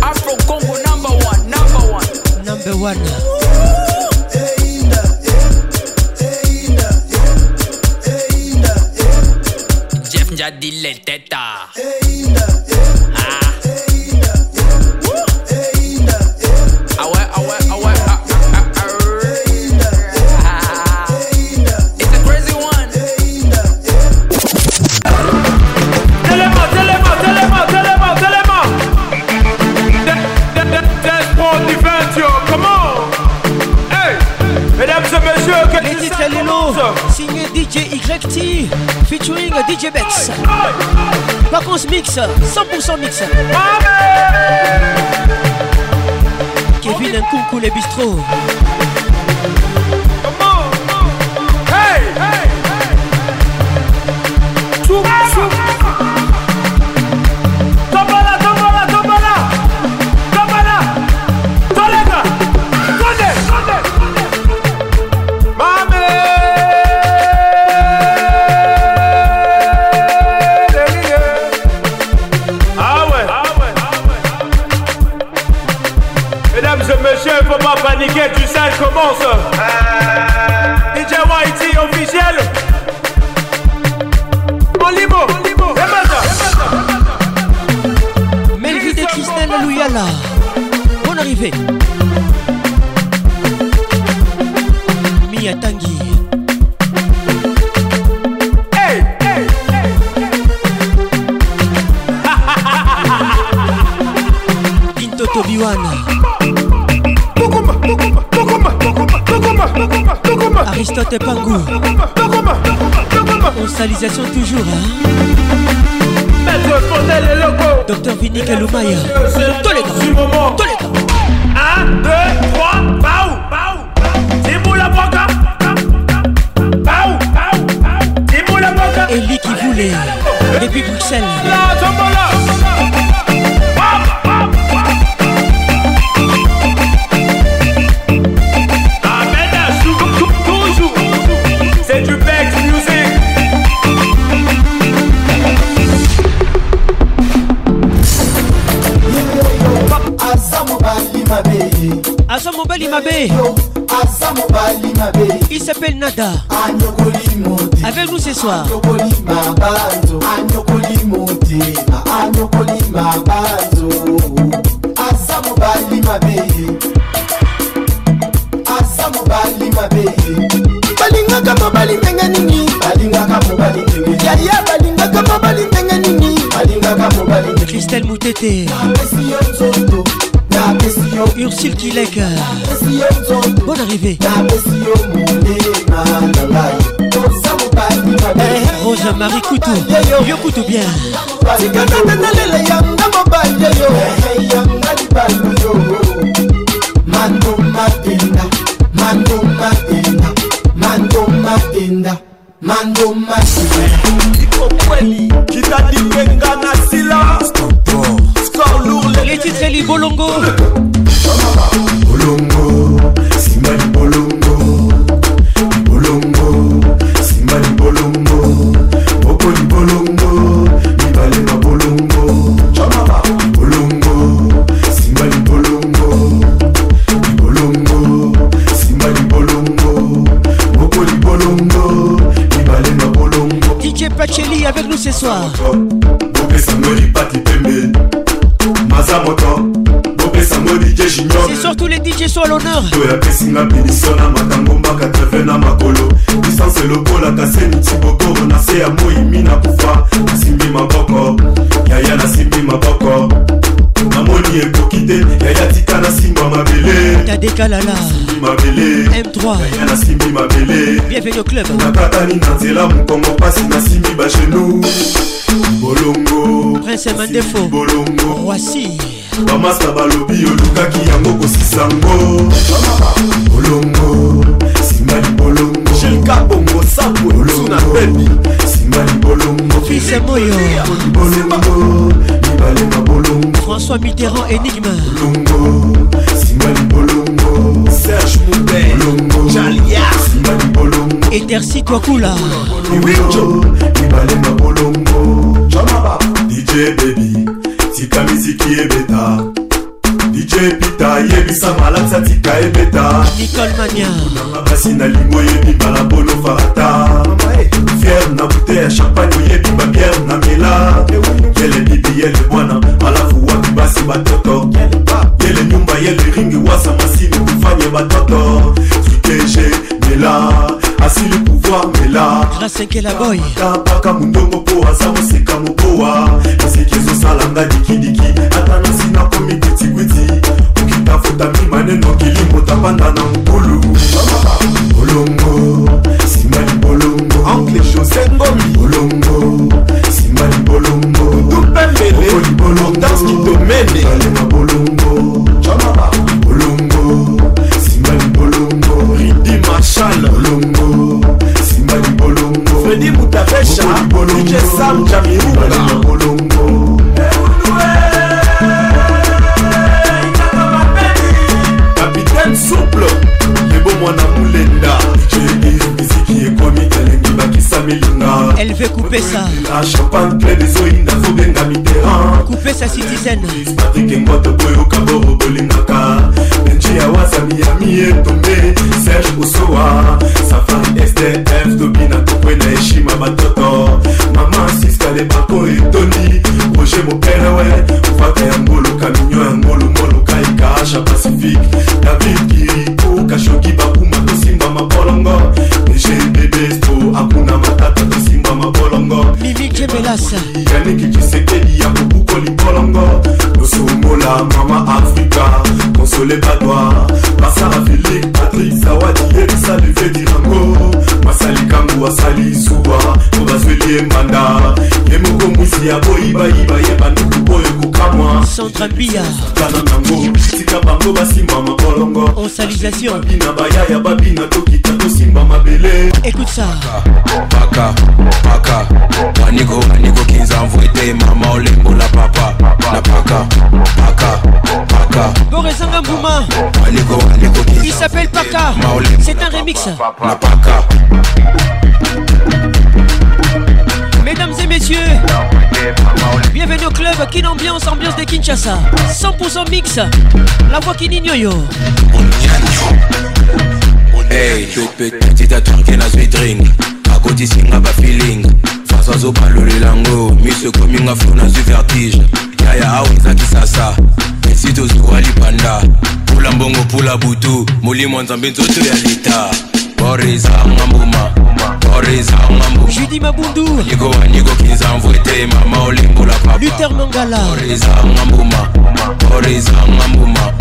Afro Congo number one, number one. Number one. Jeff Njadi, les têtas. Ah ouais, ah ouais, ah ouais, ah, ah, ah, ah. It's a crazy one. Téléma, téléma, téléma, téléma, téléma. Desmond Diventio, come on. Hey, mesdames et messieurs, que Les titres Lelo, signé DJ YT, featuring DJ Bex. Vacances mix, 100% mix. Kevin Nkunku, les bistrots. Toujours. Hein? Docteur. Tolega. Tolega. Avec nous ce soir. balingaka mobali ndenge nini? Balingaka mobali ndenge balingaka mobali nini? Ursule Kilek. Bonne arrivée. Marie Koutou. Yo Koutou bien. Tikata tata lele yanga mobile yo. kalala. M3 nasimbi mabele. Bienvenu au club. Nakatani na nzela mokongo mpasi nasimbi bagenu bolongo. Prince mandefo. Bolongo. Roasi bamasa balobi olukaki yango kosisango bolongo. Simba libolongo jelka bongo sapolosuna bebi simba libolongo fise moyo. Bolongo. Libale na bolongo. François mitterrand enigme bolongo. Simba libolongo Serge Moubel Jalia Etersi Twakula ibalenga bolongo dj baby tika miziki ebeta. Dj pita yebisa malakisa tika ebeta. Nicole mania. Nanga basi na lingo oyebi mbala bono farata fier na bute ya champagne oyebi babiere na mela. Yele bibi yele mwana alafu wapi basi batoto. Yele nyumba yele ringi wasa masini kufanye batoto. Sikeje mela asili pouvoir mela. Rasenkela boy. Mpaka mondongo mpo aza moseka mobowa. Miziki ezosalanga dikidiki ata nasi nakomi kwitikwiti. Okitafuta mimaneno kilimo tapanda na mokulu. Bolongo simali bolongo oncle josé ngomi. Bolongo simali bolongo. Dupembele bolongodanski domene dj sam jamiruga na bolongo kapitaine souple. Lebomwana mulenda. Miziki ekwami elengi bakisa milinga. Elve kupesa champagne ple desoi nazobenga mitterrand. Kupesa citizen patrik engwato boyoka boro bolingaka. Benji ya wasami ya miyetombe serge osowa safari stf tobina tokwena heshima batoto. Mama siskale bako etoni roger mopelewe vaka ya ngolo kaminyo ya ngolo moluka ikaasha pacifique. David kiriko kashoki bakuma tosimba mabolongo egbbsto akuna matata tosimba mabolongo yaniki kisekedi ya kobuko libolongo tosomola mama afrika konsole badwa basara filik patrik zawadi yebisa leve dirango masalikangu asali zuwa po bazweli ye mbanda ye moko mwisi ya boyibayiba ye banduku oyo kokamwa kana nango tika bango basimba mabolongo osalisation bina bayaya babina tokita tosimba mabele écoute ça paka paka waniko waniko kinza mvwete mama olembola papa na paka paka paka Borezanga Mbouma. Waniko waniko kinza il s'appelle Paka. C'est un remix. Na paka Mesdames et messieurs, bienvenue au club Kin Ambiance, ambiance de Kinshasa. 100% mix, la voix qui yo Hey, petit atwarke na switring akotisinga bafeeling fasa azobalolelango miso ekominga flo nazwi vertige yaya awa ezaki sasa. Esi tozwa lipanda. Pula mbongo pula butu. Molimo nzambe nzoto ya leta borezanga mbuma borezanga mbuma judi mabundu. Niko waniko kinzamvu ete mama olembola papa. Luther mangala. Borezanga mbuma borezanga mbuma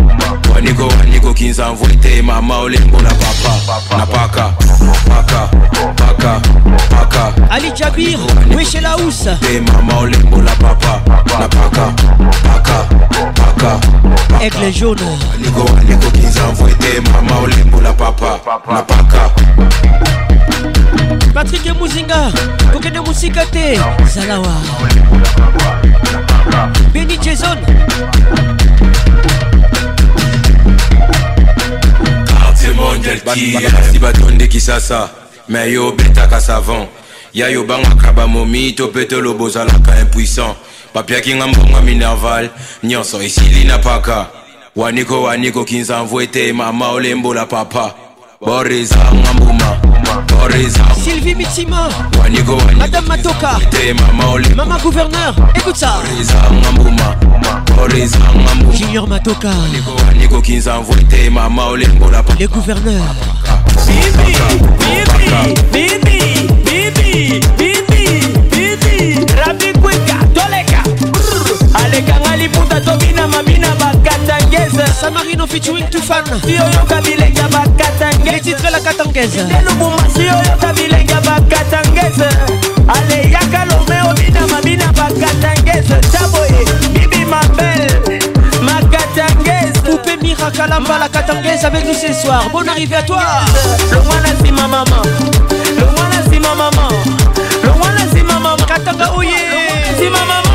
waniko waniko kinzamvu ete mama olembola papa. Na paka paka paka ali jabir weshe la housse te mama olembola papa. Na paka paka aigle jaune. Waniko waniko kinzamvu ete mama olembola papa. Na paka patrik muzinga kokende mosika te zalawa. Beni jason. Basi batondeki sasa me yo obetaka savant. Ya yo bangaka bamomi to mpe toloba ozalaka impuissant. Bapiaki nga mbongo minerval nyonso esili na paka. Waniko waniko kinzamvu ete mama olembola papa Boris Angambuma Boris Sylvie Mitima Wanigo Wanigo Madame Matoka Mama Olé Mama Gouverneur Écoute ça. Boris Angambuma Boris Angambuma Junior Matoka. Wanigo Wanigo Kinza Envoyé Mama Olé Mbola Les gouverneurs. Bibi Bibi Bibi Bibi Bibi Bibi Rabi Kweka Toleka. Alekanga Liputa Tobina Mabina Bat katangaise San Marino featuring Tufan. Yoyo kabilenga bakatangaise Les titres la katangaise Nelubumasi yoyo kabilenga bakatangaise Ale yakalome obina mabina bakatangaise Taboye bibi mabel Makatangaise Poupée Mirakalamba la katangaise avec nous ce soir. Bonne arrivée à toi. Le moine si ma maman. Le moine si ma maman. Le moine si ma maman. Katanga oh ouye Si ma maman.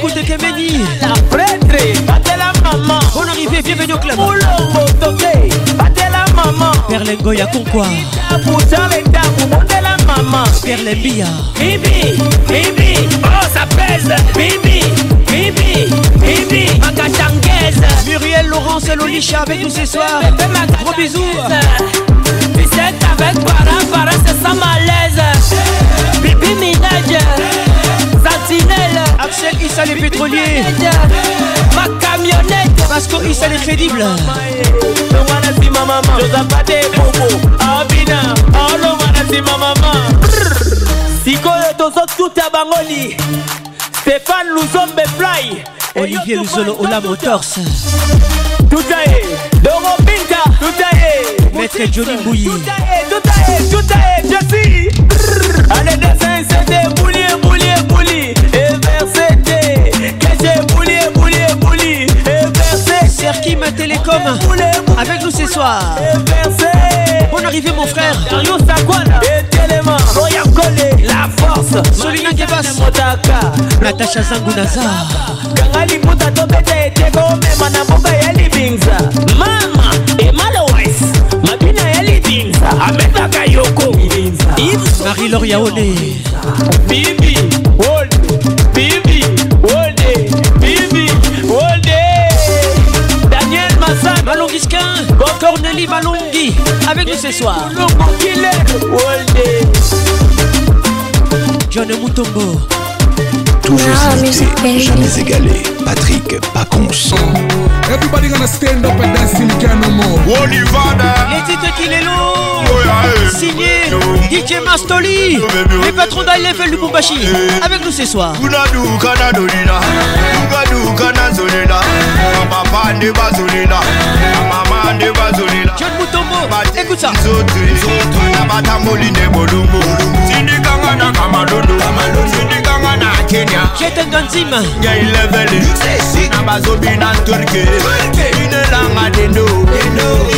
Koute Kemeni La prêtre Batela mama Bonne arrivée, bienvenue au club. Moulombo toke Batela mama Perlengo ya Konkwa Poussa les dames. Botela mama Perlembia Bibi Bibi. Oh ça pèse. Bibi Bibi Bibi. Macachangaise Muriel Laurence Lolisha avec nous ce soir. Gros bisous avec, avec Baran, Baran c'est sans malaise. Bibi Minaj, Sentinelle Axel Issa les pétroliers Ma camionnette. Vasco Issa les crédibles Lo wanna see ma mama Josapate Bobo Abina ah, Oh ah, lo wanna see ma mama sikoyo tozotuta bangoli. Stéphane luzombe fly. Olivier luzolo ola motors. Tutae dorobinta tutae Maître Johnny Bouilly. Tout à est, tout à est, je suis. Allez, dessin, c'était bouli, bouli, bouli. Et verseté. Que j'ai bouli, bouli, bouli. Et versé. Serki, ma télécom. Avec nous ce soir. Bonne arrivée, mon frère. Dario Sakwana. Étellement. Roya Collé. La force. Solina Gebas. Natacha Zangunaza. Kangali Mouta Tobete. Tego, même en aboka, yali bings. Yves Marie-Laure Yaone Bibi Wolde Bibi Wolde Bibi Wolde Daniel Massan Malongisquin Corneli Malongi avec nous ce soir. John Mutombo Toujours imité, jamais égalé. Patrick Pacons. Everybody gonna stand up and dance till you can no more. Les titres qu'il est lourd. Signé DJ Mastoli. Les patrons d'I-Level Lubumbashi Avec nous ce soir. John Mutombo. Écoute ça gana kama lodo sindiganga na kenya. Chetanga nzima. Ngai levele na bazobi na turke inelanga dendo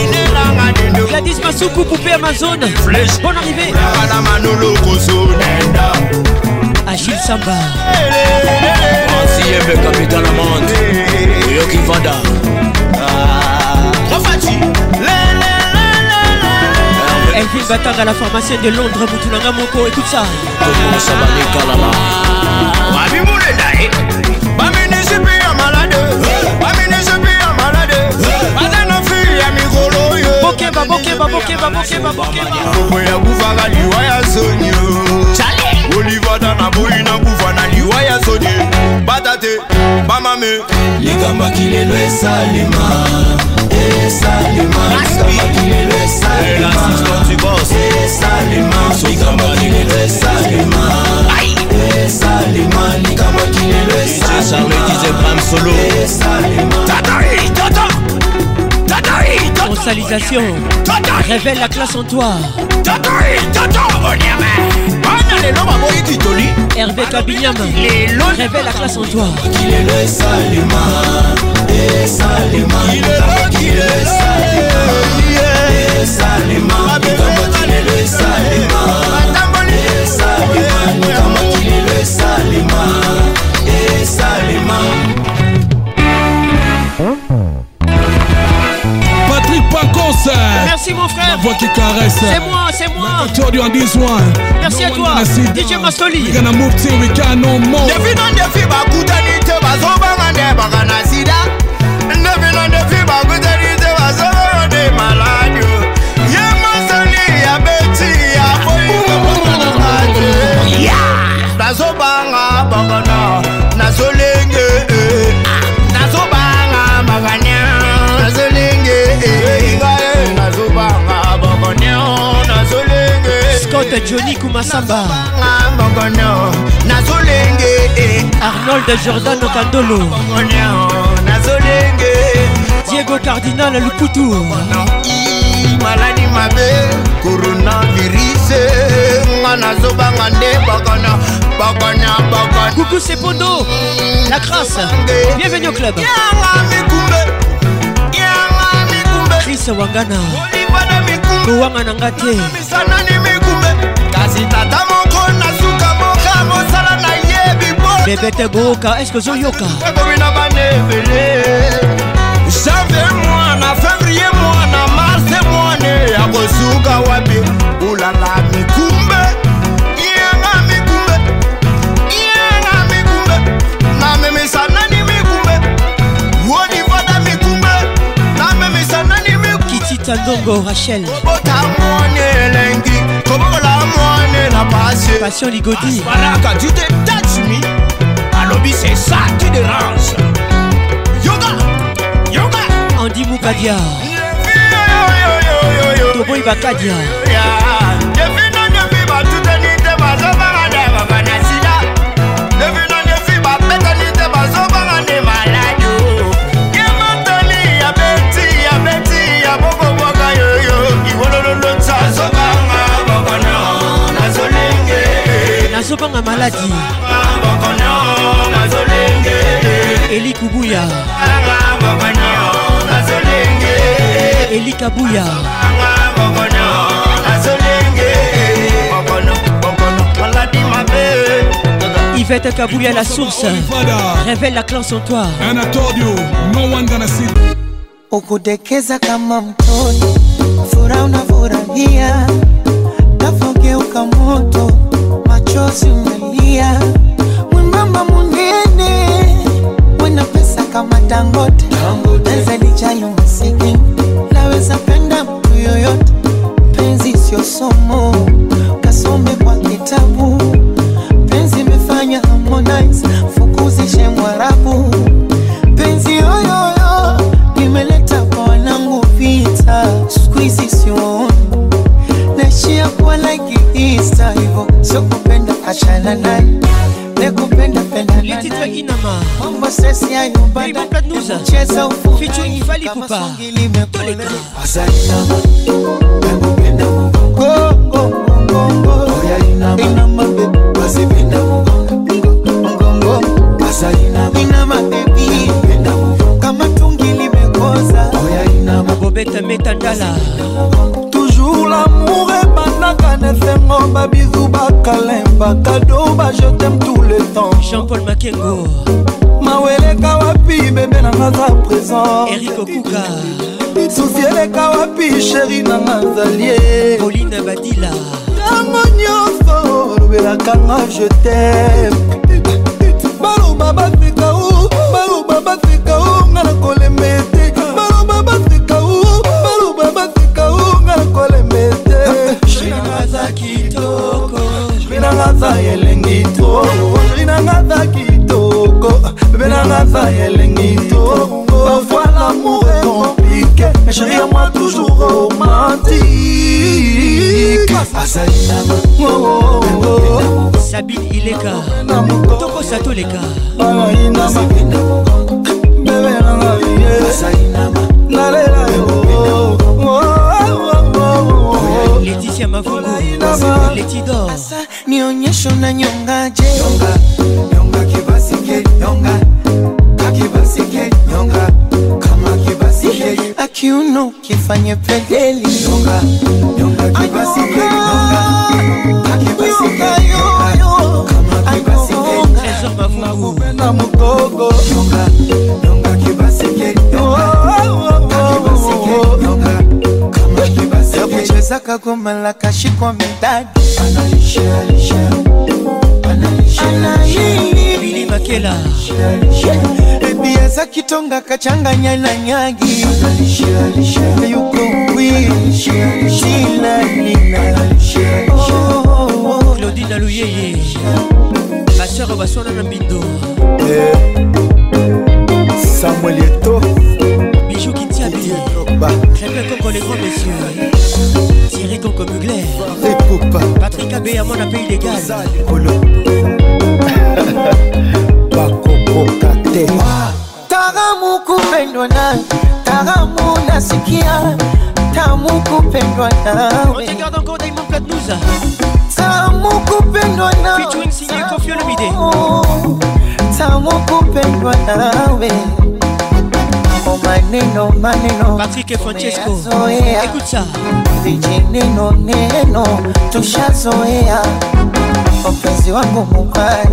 inelanga dendo gladis masuku poupe amazone flesh bon arrivé nakala manolo kosonenda achil samba. Ansiyembe capital amande oyoki vanda. Kevin Batanga, la pharmacienne de Londres, Moutoulanga Moko, écoute ça. bokeba bokeba bokeba bokeba bokebaboko ya kuvaka liwa ya zoni olivada na boyi na kuva na liwa ya zoni bata te bamame. Likambaki lelo esalema Tatari, tata Consalisation Révèle la classe en toi. Tatari, tata Onyame Bana lelo baboyi kitoli Hervé Kabinyam Lelo Révèle la classe en toi. Kilelo esalema Esalema Ligamba kilelo esalema Esalema Ligamba kilelo esalema Esalema Ligamba kilelo esalema Esalema Pacons. Merci mon frère La voix qui caresse. C'est moi, c'est moi I told you on this one. Merci no à toi gonna DJ. Mastoli We gonna move till we can no more. ndefi na ndefi bakutani te bazobanga nde bakana sida ndefi na ndefi bakutani te bazobanga Scott Johnny Kumasamba. Arnold Jordan Kandolo Diego Cardinal Luputu maladi mabe coronavirus. Nga nazobanga nde bakana bakana bakana Coucou c'est Pondo. La crasse. Bienvenue au club. Yanga mikumbe yanga mikumbe. Fabrice wangana. Kowanga na nga te tata moko na suka moka mosala na ye bibo bebete gooka eske ozoyoka ekomi na banebele janvier mwana février mwana marse mwane ya kosuka wapi mikumbe kitita ndongo rachel kobota mwane elengi kobokola mwane na pasi passion ligodi baraka tu te touch me alobi c'est ça qui dérange yoga yoga andi mukadia toboyi bakadia nazobanga maladi. Eli kubuya. Eli kabuya. Yvette Kabuya la source. Révèle la classe en toi. And I told you, no one gonna see. Ukudekeza kama mtoto, furaha unafurahia, nafogeuka moto, machozi umelia, mwembamba munene, wena pesa kama Dangote, naweza lijali masikini, naweza penda mtu yoyote, penzi sio somo, kasome kwa kitabu, penzi imefanya Harmonize, mugongo Asainama inama baby. Kama tungi limekoza. Bobette Metandala. Toujours l'amour ebandaka na esengo babizu bakalemba kado bajetem tout le temps Jean-Paul Makengo maweleka wapi bebe nanga za présent. Eric Okuka. Susi eleka wapi sheri nanga zalie Pauline Badila. Ntango nyonso olobelakanga je tem baloba baseka u baloba baseka u nga na kolemba ete baloba baseka u baloba baseka u nga na kolemba ete Shinanga za kitoko. Benanga za elengi to rinanga za kitoko benanga za elengi to. Parfois l'amour est compliqué mais chérie à moi toujours romantique. Oh, oh. Sabine Ileka Toko Satoleka bebe nanga ye nalela yo. Laetitia Mavungu Letidor nionyesho na nyongaje kiuno kifanye pedeli nyonga, nyonga, nakupenda mugogo yakucheza kagoma la kashikwa midadi anaisha, anaisha, anaisha, anaisha. makela epi aza kitonga kachanganya na nyagi. Yuko wiilaninalodina oh, luyeye basero baswana na mbindo eh, samuel eto bijou kitiabi crépin conco les grands messieurs. Thierry Conco Mugler et Poupa Patrick Abé à mon appel illégal. Colo bakokoka te taramu kupendwa na taramu nasikia. Tamu kupendwa nawe tamu kupendwa nawe Olomide. Tamu kupendwa nawe oh maneno maneno. Patrick Francesco. Écoute ça. Vijineno neno tushazoea. Mpenzi wangu mubaya.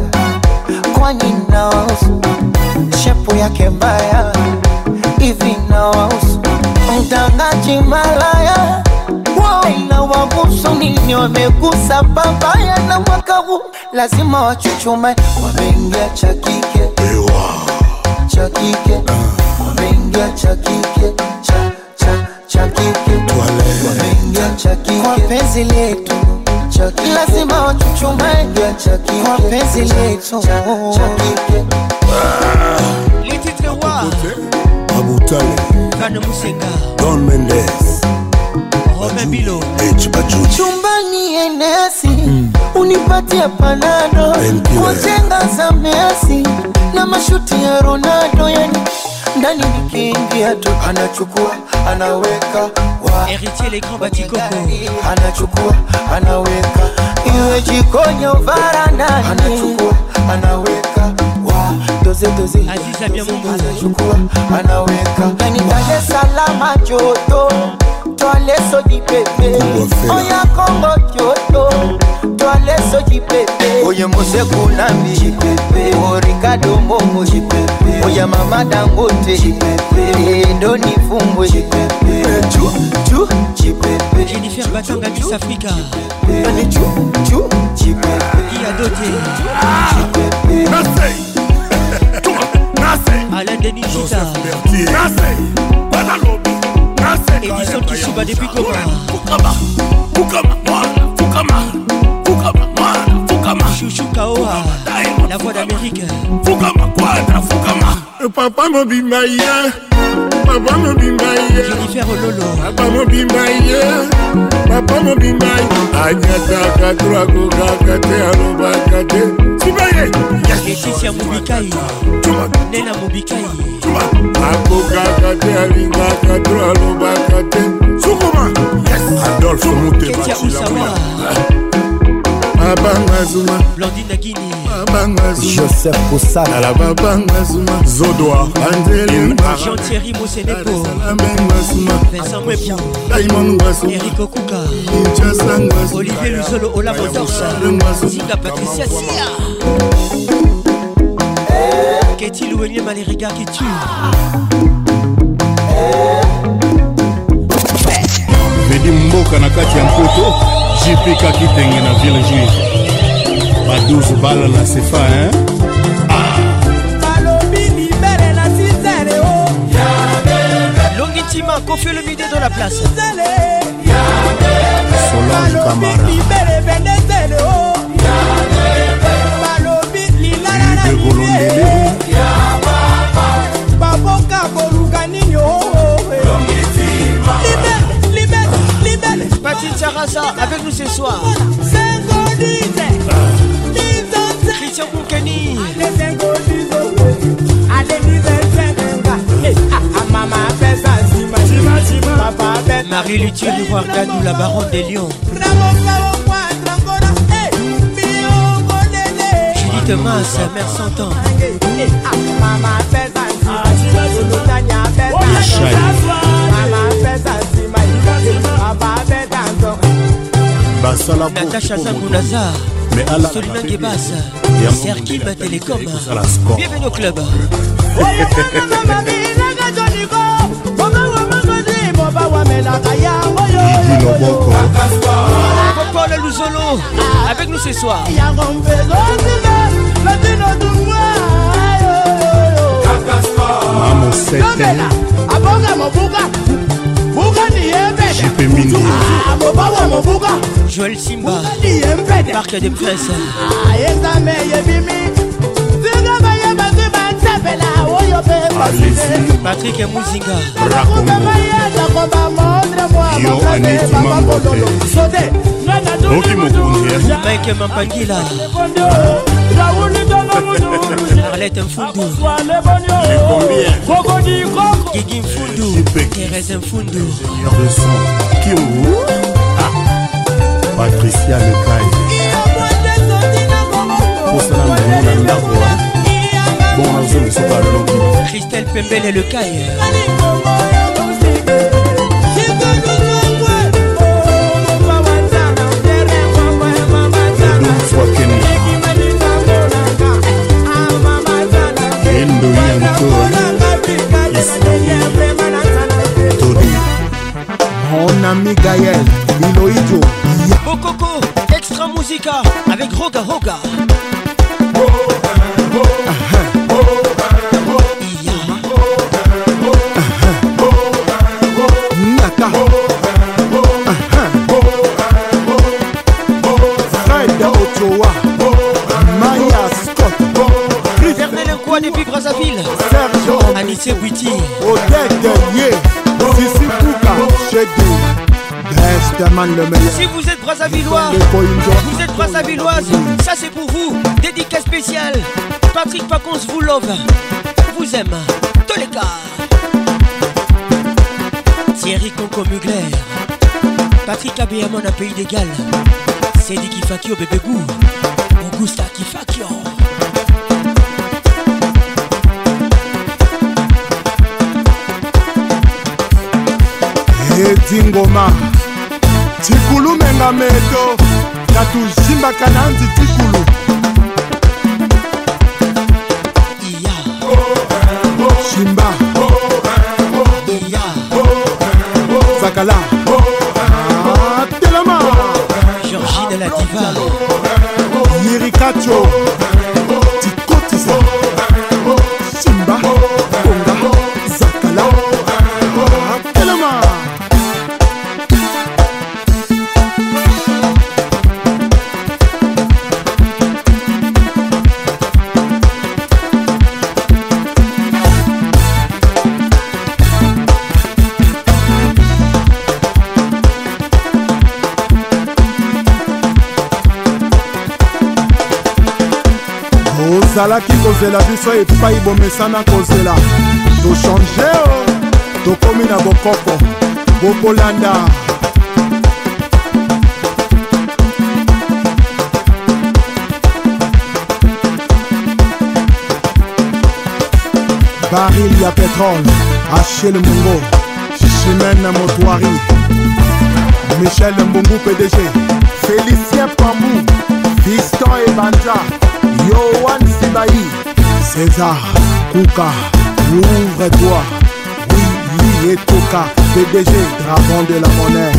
Kwani nawahusu shepu yake mbaya. Hivi nawahusu mtangaji malaya. Waina wagusu nini wamegusa babaya. Na mwaka huu lazima wachuchume. Wameingia cha kike. Cha kike. Wameingia cha kike. Cha cha cha kike. Wameingia cha kike. Kwa penzi letu chaki, lazima wachuchumae. Chaki, mapenzi letu. Abutale, Kano Musenga, Don Mendes, Home Bilo, H Baju, chumbani enesi mm. unipatia panado. Kujenga za measi na mashuti ya Ronaldo, yani. Ndani nikiingia tu anachukua anaweka. Héritier les grands batikoko anachukua anaweka. Iwe jikoni au varandani anachukua. Anaweka. Doze doze. Aziza bien Mungu. Anachukua anaweka. Yani Dar es Salaam joto. Twale soji pepe. Oya Kongo joto. Twale soji pepe. Oye Mose Kunambi jipepe o Ricardo Momo. Jipepe oya Mama Dangote. Jipepe ndo nifumbwe jipepe Jennifer Batanga Miss Africa chu jipepe Iya Doté Alain Denis Chita depuis Goma Fukama, Fukama, Mwana, Fukama, Fukama, Mwana, Fukama, Chouchou Kaoa La voix d'Amérique. Fukama, Quadra, Fukama. Papa mobimba ye, papa mobimba ye, Jennifer Ololo. Papa mobimba ye, papa mobimba ye. Anyataka twakokaka te alobaka te. Sibaye, Mubikai Tuma, Nena Mubikai tuma. Akokaka te alingaka to alobaka te. Sukuma, yes. Adolphe babanga zuma. Blandine gini babanga joseph kosanala babanga zuma. Zodoa. Anzelinjantieri mosenekobenga zuma. Vincent mwepo daimonga zuma. Erik okuka. Inchasanga zuma. Olivier luzolo olamotorsalenga zuma. Zinga patricia sia. Qu'est-il ou elle les regards qui tuent Vedi mboka na kati ya mpoto jpk kitenge na ville juive. Ba 12 bala na sefa hein? longi ntima kofi olomide dans la place. Solange camara libegolondele baboka koluka nini Patine Sarasa avec nous ce soir. Christian Koukeni. Marie Luthier Ivoire Gadou, la baronne des lions. Judith Mas, mère Santan basala Solina Gebas kozala sport Bienvenue au club Luzolo avec nous ce soir Mamo Sete jp mingi joel simba. Parc de presse. patrik muzinga. Yo anetima mote oki mokonzimaike mampangila. Arlete mfundu. Gigi mfundu. Terese mfundu. Ah. Patricia lekai. Posana mongo na ndako bon soki alobi Christelle Pembele le todi mon ami gaël Bokoko Extra Musica avec Roga Roga. Naka Le meilleur. Si vous êtes Brazzavillois Vous êtes Brazzavilloise Ça c'est pour vous. Dédicace spéciale. Patrick Pacons vous love. Vous aime. Tous les cas Thierry Conco Mugler. Patrick Abéamon à Pays d'Égal. Cédric Kifakio Bébé Gou Augusta Kifakio edingoma tikulume nga meto tatuzimbaka na nzi tikulu. Simba. Zakala. Ah, Telema. Georgie de la diva. Yirikacho ozalaki kozela biso epai bomesana kozela. Tochange o tokomi na bokoko. Bokolanda baril ya petrole achel mongo chimene motoari michel mbungu pdg félicien pambu fiston ebanja yohan Naï, César, Kouka, ouvre-toi, oui, et Kouka, PDG, dragon de la monnaie.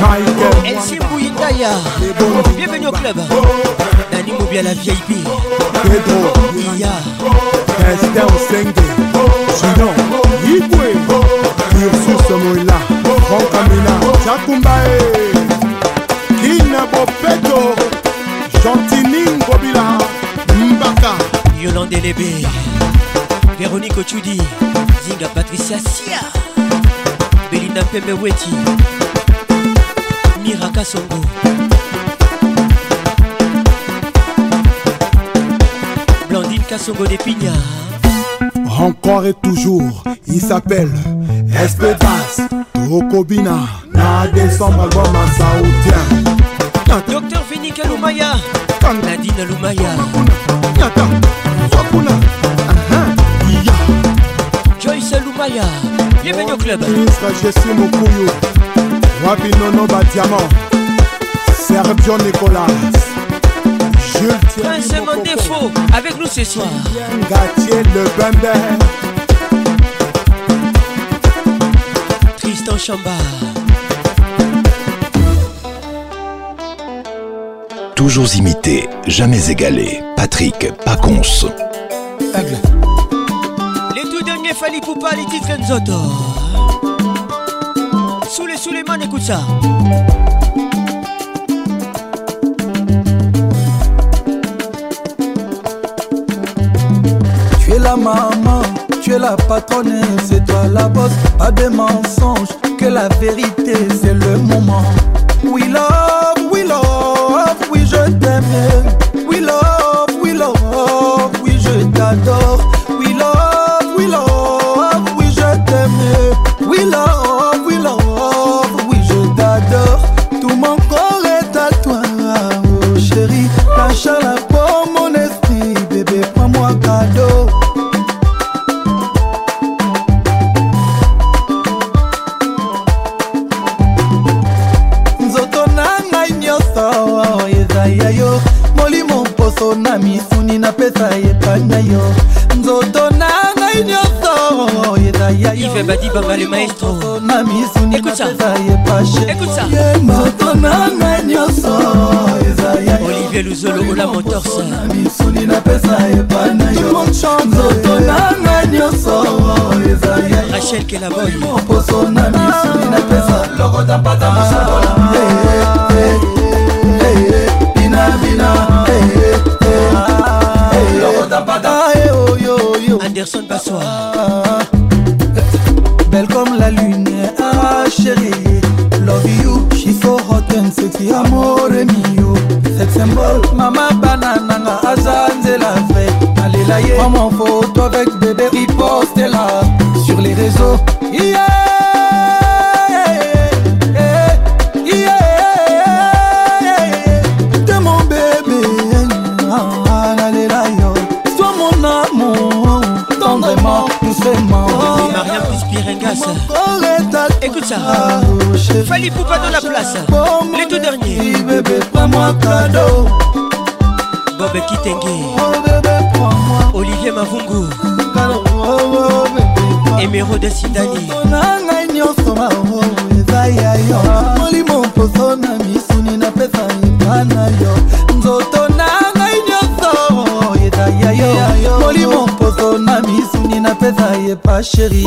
Michael MC Bouyindaya, bienvenue au club. Dani Moubia la VIP. Pedro, Iya, Esther Senge, Sinon, Yibwe, Ursus Moula, Frankamina, Jakumbae, Kina Bopeto, Gentiningo Bila. Véronique Ochudi Zinga Patricia Sia. Belinda Pembe Weti. Miraka Songo Blandine Kassongo des Pignards encore et toujours, il s'appelle Espédas, Tokobina, na décembre album à Saoudien. Docteur Vénica Lumaya. Nadine Lumaya Lumaya Bienvenue au club. Ministre Jessie Mokuyu, Wabi Nono Badiamant, Sergio Nicolas, Jules Thierry Prince Mandefo avec nous ce soir. Gatier Le Bembe, Tristan Chamba. Toujours imité, jamais égalé. Patrick Pacons. Les Fali Poupa, les titres Nzoto Sous les mains, écoute ça. Tu es la maman, tu es la patronne, c'est toi la bosse, pas de mensonges, que la vérité c'est le moment. We love, zolongola motorsa misuni napesa epana yo. Nzoto nanga nyonso oh, ezali rachel kelaboy. Poso na misuni napesa lokota mpata Sindani na ngai nyonso mao eza ya yo. Molimo mposo na misuni napesa epa na yo. Nzoto na ngai nyonso eza ya yo. Molimo mposo na misuni napesa epa sheri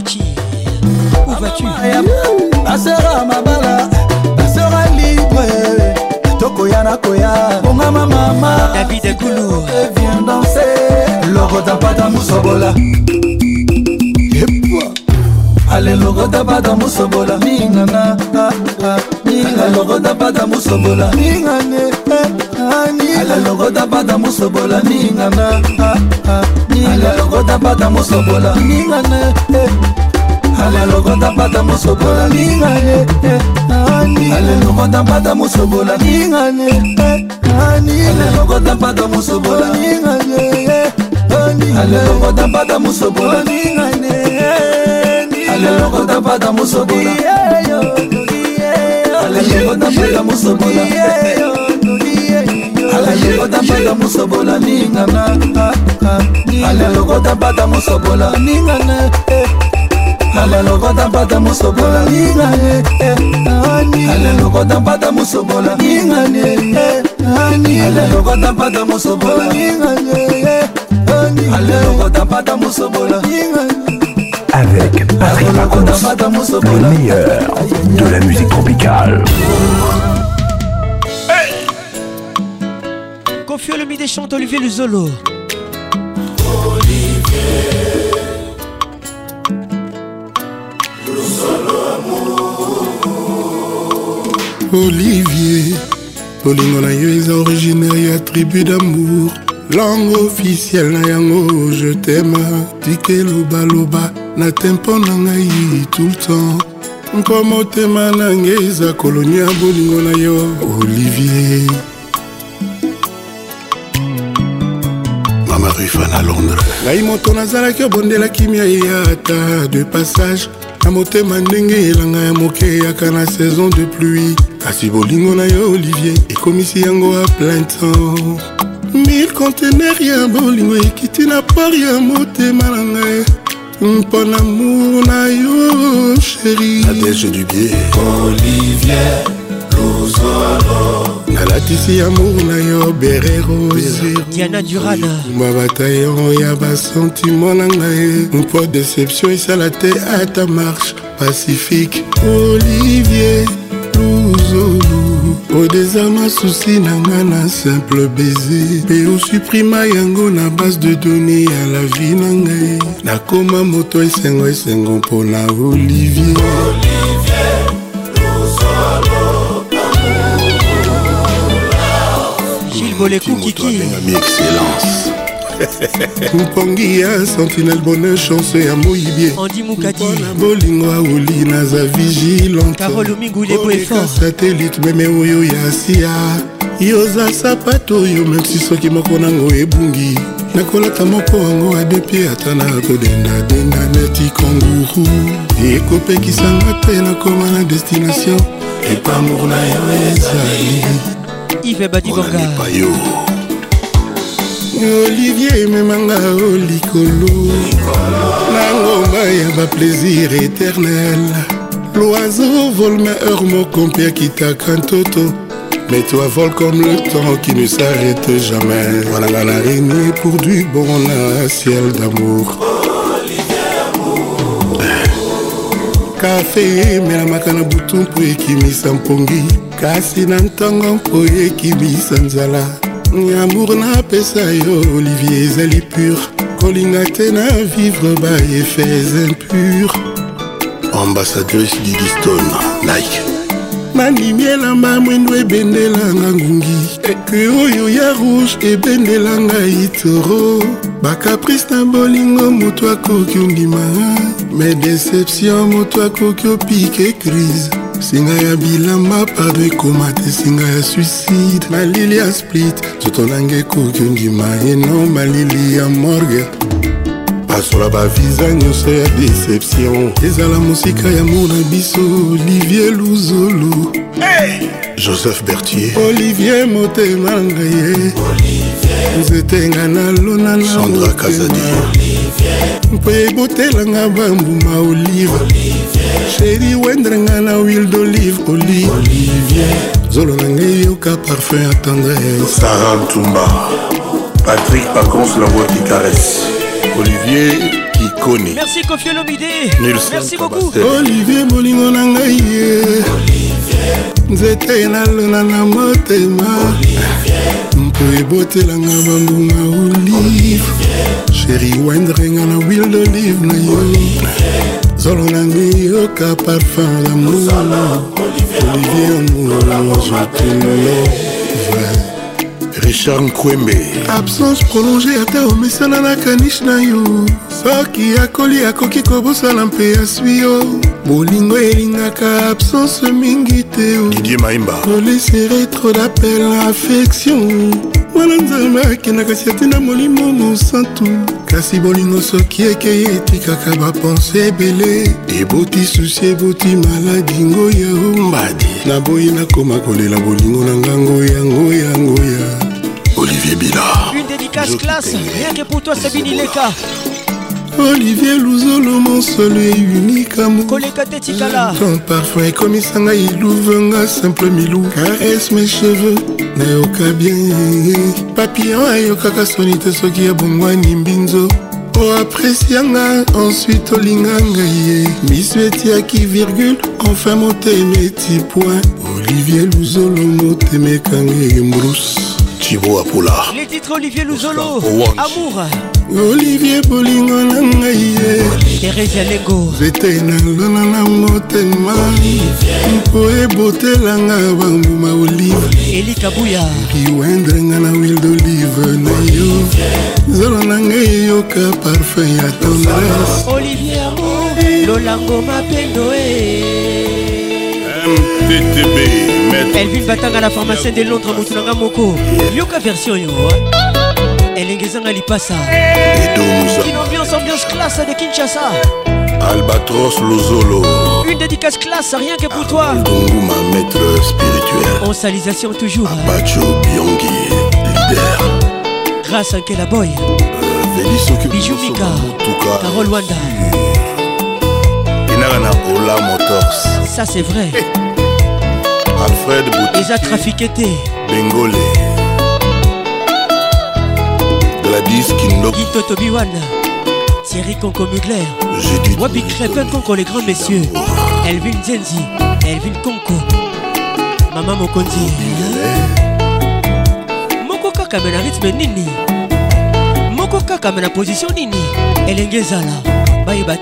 Bachi Où vas-tu Ma sera mabala Ma sera libre. Tokoya na koya Bonga ma mama. David Akoulou Viens danser. Logo tapata musobola. Ale logo dabada musobola. Ningana ninga ah, ah. logo dabada musobola. Ninga lokota bada mosobola ningana. Ah, ah, ala lokota bada mosobola ningana eh. ala lokota bada mosobola ningane eh. ala lokota bada mosobola ningane eh. ala lokota bada mosobola ningane ala lokota bada mosobola ningane ala lokota bada mosobola. Ala lokota bada mosobola. alaye otapata mosobola ningana. Alelokotapata mosobola ningana eh, eh. alelokotapata mosobola ningane eh, alelokotapata mosobola ningane alelokotapata mosobola ningane alelokotapata mosobola ningane avec Patrick Pacons, le meilleur de la musique tropicale. Confie le midi chante Olivier Luzolo olivier bolingo na yo eza originaire ya tribu d'amour. Langue officielle na yango je t'aime tike lobaloba na tempo na ngai tout le temps. Mpo motema na ngai eza kolonia bolingo na yo olivier mama rufa na londres. Ngai moto nazalaki obondela kimia ya ata de passage. Na motema ndenge elanga ya moke eyaka na saison de pluie. Kasi bolingo na yo olivier ekomisi yango a plein temps. Mille contener ya bolingo ekiti na port ya motema na ngai. Mpo na mour na yo sheri adege du bie olivier nalatisi amour na yo bere rose Diana Durana ma bataillon ya basentiment na ngai mpo déception esala te ata marche pacifique. Olivier luzolu odezama susi na nga na simple baiser. Mpe osuprima yango na base de donné ya la vie na ngai nakoma moto esengo esengo mpo na olivier Gilles Bolekou Kiki excellence. Mpongi ya sentinel bonheur chance ya moyibie mpona bolingo aoli naza vigilantoleka satelite meme oyo ya sia. Yoza sapato oyo memsi soki moko nango ebungi. Nakolata moko yango adepie ata na kodendadenda neti kanguru. Ekopekisanga te nakoma na destination. Epamour na yo ezali ive badibonga yo olivier ememanga o likolo. Na ngomba ya baplaisir éternel. L'oiseau vole ma heure moko mpe akitaka ntoto Mais toi vole comme le temps qui ne s'arrête jamais. Voilà l'araignée pour du bon un ciel d'amour. kafe emelamaka na butu mpo ekimisa mpongi kasi na ntongo mpo ekimisa nzala. Amour napesa yo olivier ezali pur. Kolinga te na vivre baeffets impur. Ambassadrice didiston like. Nandimi elamba mwindo ebendelanga ngungi. Eke oyo ya rouge ebendelanga itoro. Bakaprice na bolingo moto akoki ondima me deception moto akoki opike crise singa ya bilamba pardo ekoma te. Singa ya suicide malili ya split. Nzoto nanga ekoki ondima eno malili ya morgue. Pasola baviza nyonso ya deception ezala mosika ya mo na biso olivier luzolo hey! joseph bertier olivier motema ngaye. Nzete nga nalona na sandra kazadi mpo ebotelanga bambuma olive. Sheri wendrenga na huile d'olive olive. Zolo na ngai yoka parfum ya tendresse. Sara ntumba. Patrick pacons la voix qui caresse. Olivier kikoni merci kofi olomide. Merci beaucoup. Olivier bolingo na ngai ye. Nzete nalona na motema. Mpo ebotelanga bambuma olive eriwendrenga na wil de livre na yo. Zolo nangi yoka parfum lamour olivier omolozotulo richard nkwembe. Absence prolonge ata omesana na kanish na yo. Soki akoli akoki kobosana mpe aswi yo. Bolingo elingaka absence mingi te didie maimba. Kolesere trop d'appel affection. Mwana nzambe akendaka si atina molimo mosantu. Kasi bolingo soki ekei etikaka bapense ebele. Eboti susi eboti maladi ngoya ombadi naboyi nakoma kolela bolingo na ngango yango yango ya Olivier Bila. Une dédicace classe, rien que pour toi Sabine Leka. Olivier Luzolo, mon seul et unique amour. Koleka Tetikala. Ton parfum ekomisanga iluvenga simple milou. Caresse mes cheveux, nayoka bien. Papillon ayokaka soni te soki ebongwani mbinzo. oapresianga ensuite olinga ngai ye miso etiaki virgule enfin motema eti point olivier luzolo motema ekangi mbruce Thibaut Apoula. Les titres Olivier Luzolo. Amour. Olivier bolingo na ngai ye. Thérèse Lengo. Zete nalona na motema. Mpo ebotelanga bambuma olive. Eli Kabuya. Kiwendrenga na huile d'olive na yo. Zolo na ngai yoka parfum ya tendresse. Olivier Amour. Lolango mapendo eh. MTTB. elvin batanga na pharmacien de londres motu nanga moko yoka version yo elenge ezanga lipasa une ambiance ambiance classe de kinshasa. Albatros lozolo. Une dédicace classe rien que pour toi. Donguma maître spirituel. En salisation toujours bacho biongi leader. Grâce à la boy. Euh, bijou mika. Carol wanda. Inaka na ola motors ça c'est vrai. Alfred Bouti, eza trafiqué te bengole gladys kindok gitoto biwana thierry conco mugler. Wabi crépin conco les grands messieurs. Elvin zenzi elvin conco. Mama mokonzi moko kaka me na rythme nini? Moko kaka me na position nini? Elenge ezala bayeba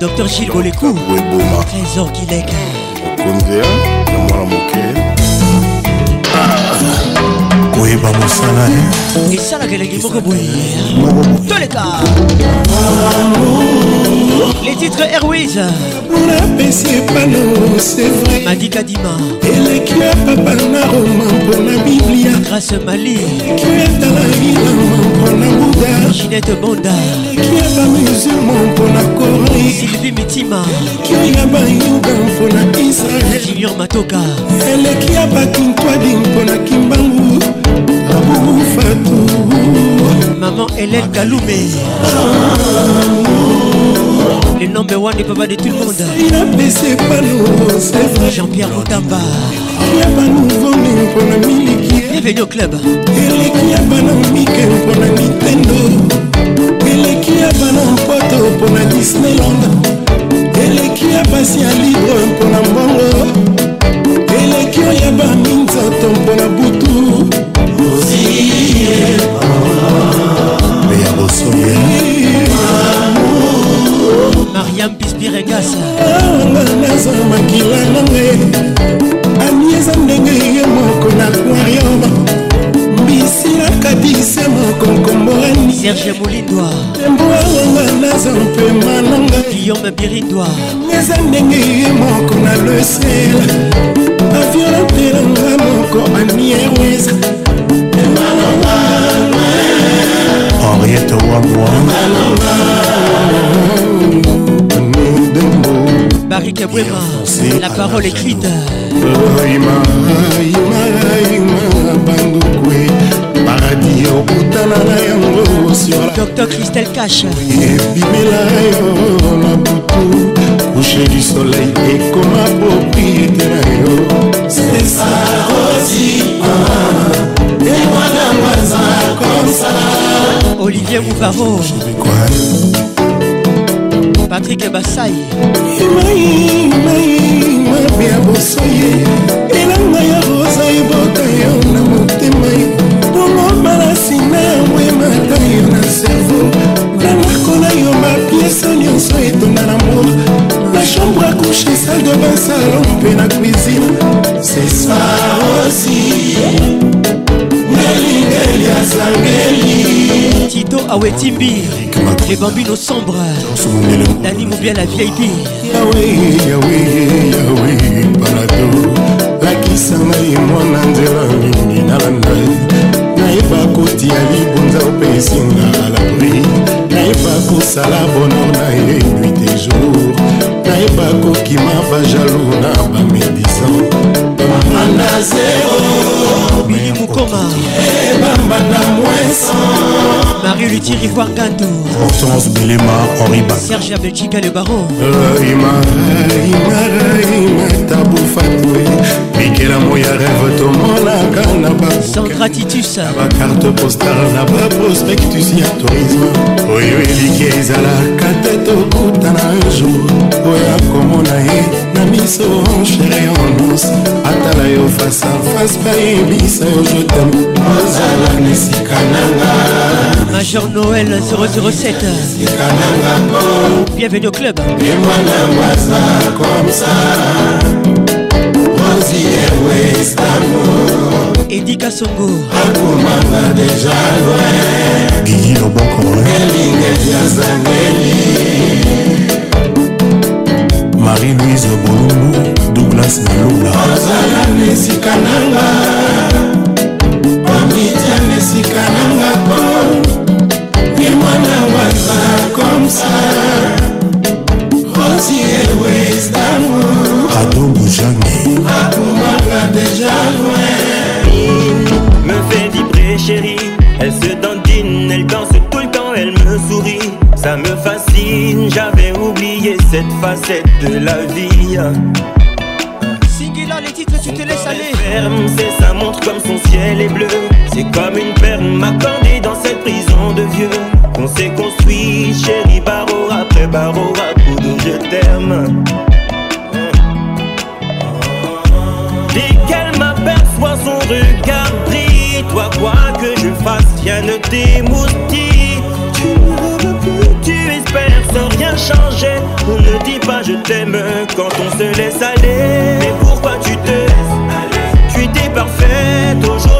docteur gilles bolekou trésor kilek okonzea na mwana moke koyeba mosala esalaka elengi moko boye. Toleka. Les titres airways. Napesi epano c'est vrai. Madika dima. Eleki ya papa na roma mpona biblia. Grâce mali. Eleki etala ilama mpona buda ginete bonda. Eleki ya bamusulma mpona koran sylvie mitima. Eleki ya bayuda mpona israel junior matoka. Eleki ya bakintwadi mpona kimbangu. abufatu maman hélène kalume. Le number one du papa de tout le monde. Jean-pierre motamba. Bienvenue au club. Eleki ya bana mike mpona nintendo. Eleki ya bana mpoto mpona disneyland. Eleki ya pasi ya libre mpona mbongo eleki oyo ya baminzoto mpona butu meya bosoya mariam bispiregasa naza makila na ngai ani eza ndenge ye moko na aquarium bisila kadise moko nkomboani serge molindwa temboawanga naza mpema na ngai guillaume birindwa eza ndenge ye moko na lesel avionatelanga moko anierwesa Barike Bwema, la parole écrite. paradis okutana na yango Cash ebimela yo na butu couche du soleil ekoma propriété. Na yo sesarosi emwanamwaza Olivier Mouvaro Patrick Bassai mabia bosoye elanga ya rosa ebota yo na motema bongo malasina yango emata yo na servo nanakola yo bapiese nyonso etonda na moa la chambre à coucher salle de bain salon mpe na cuisine c'est ça aussi ngelingeli asangeli Tito Awetimbi Les bambinos sombres. Dani Moubia la vieille vie yawe yawe yawe palado lakisa ngai mwana nzela nini nalanda nayeba kotia libonza opesinga alabri nayeba kosala bonor na ye nuit et jour. Nayeba kokima bajalo na bamedisan bamanda zero Billy Mukoma ebambanda mwesa Marie Luthier Ivoire Gantou hortense bilema henri ba Serge Abelchika le baron. Ima ima ima tabufatwe bikela moya rêve tomonaka na Sandra Titus. Bakarte postale na baprospectus ya tourisme. Oyo eliki ezalaka te tokutana un jour. Oyo akomona ye na miso chéri onus atala yo face à face bayebisa yo jotam ozala na esika nanga major noel 007 esika nanga mpo bienvenu au club. Emwana maza komsa rosi ewe istanbul edika songo akomanga deja loin gigi loboko elingeja zangeli marie louise bolumbu douglas malula. Ozala na esika nanga. Cette facette de la vie. Singila les titres tu te laisses aller. ferme, c'est sa montre comme son ciel est bleu. C'est comme une perle accordée dans cette prison de vieux. Qu'on s'est construit, chérie, barreau après barreau à coup de je t'aime Dès qu'elle m'aperçoit son regard brille Toi quoi que je fasse, rien ne t'émoustille sans rien changer. On ne dit pas je t'aime quand on se laisse aller. Mais pourquoi tu te laisses aller? Tu étais parfaite, aujourd'hui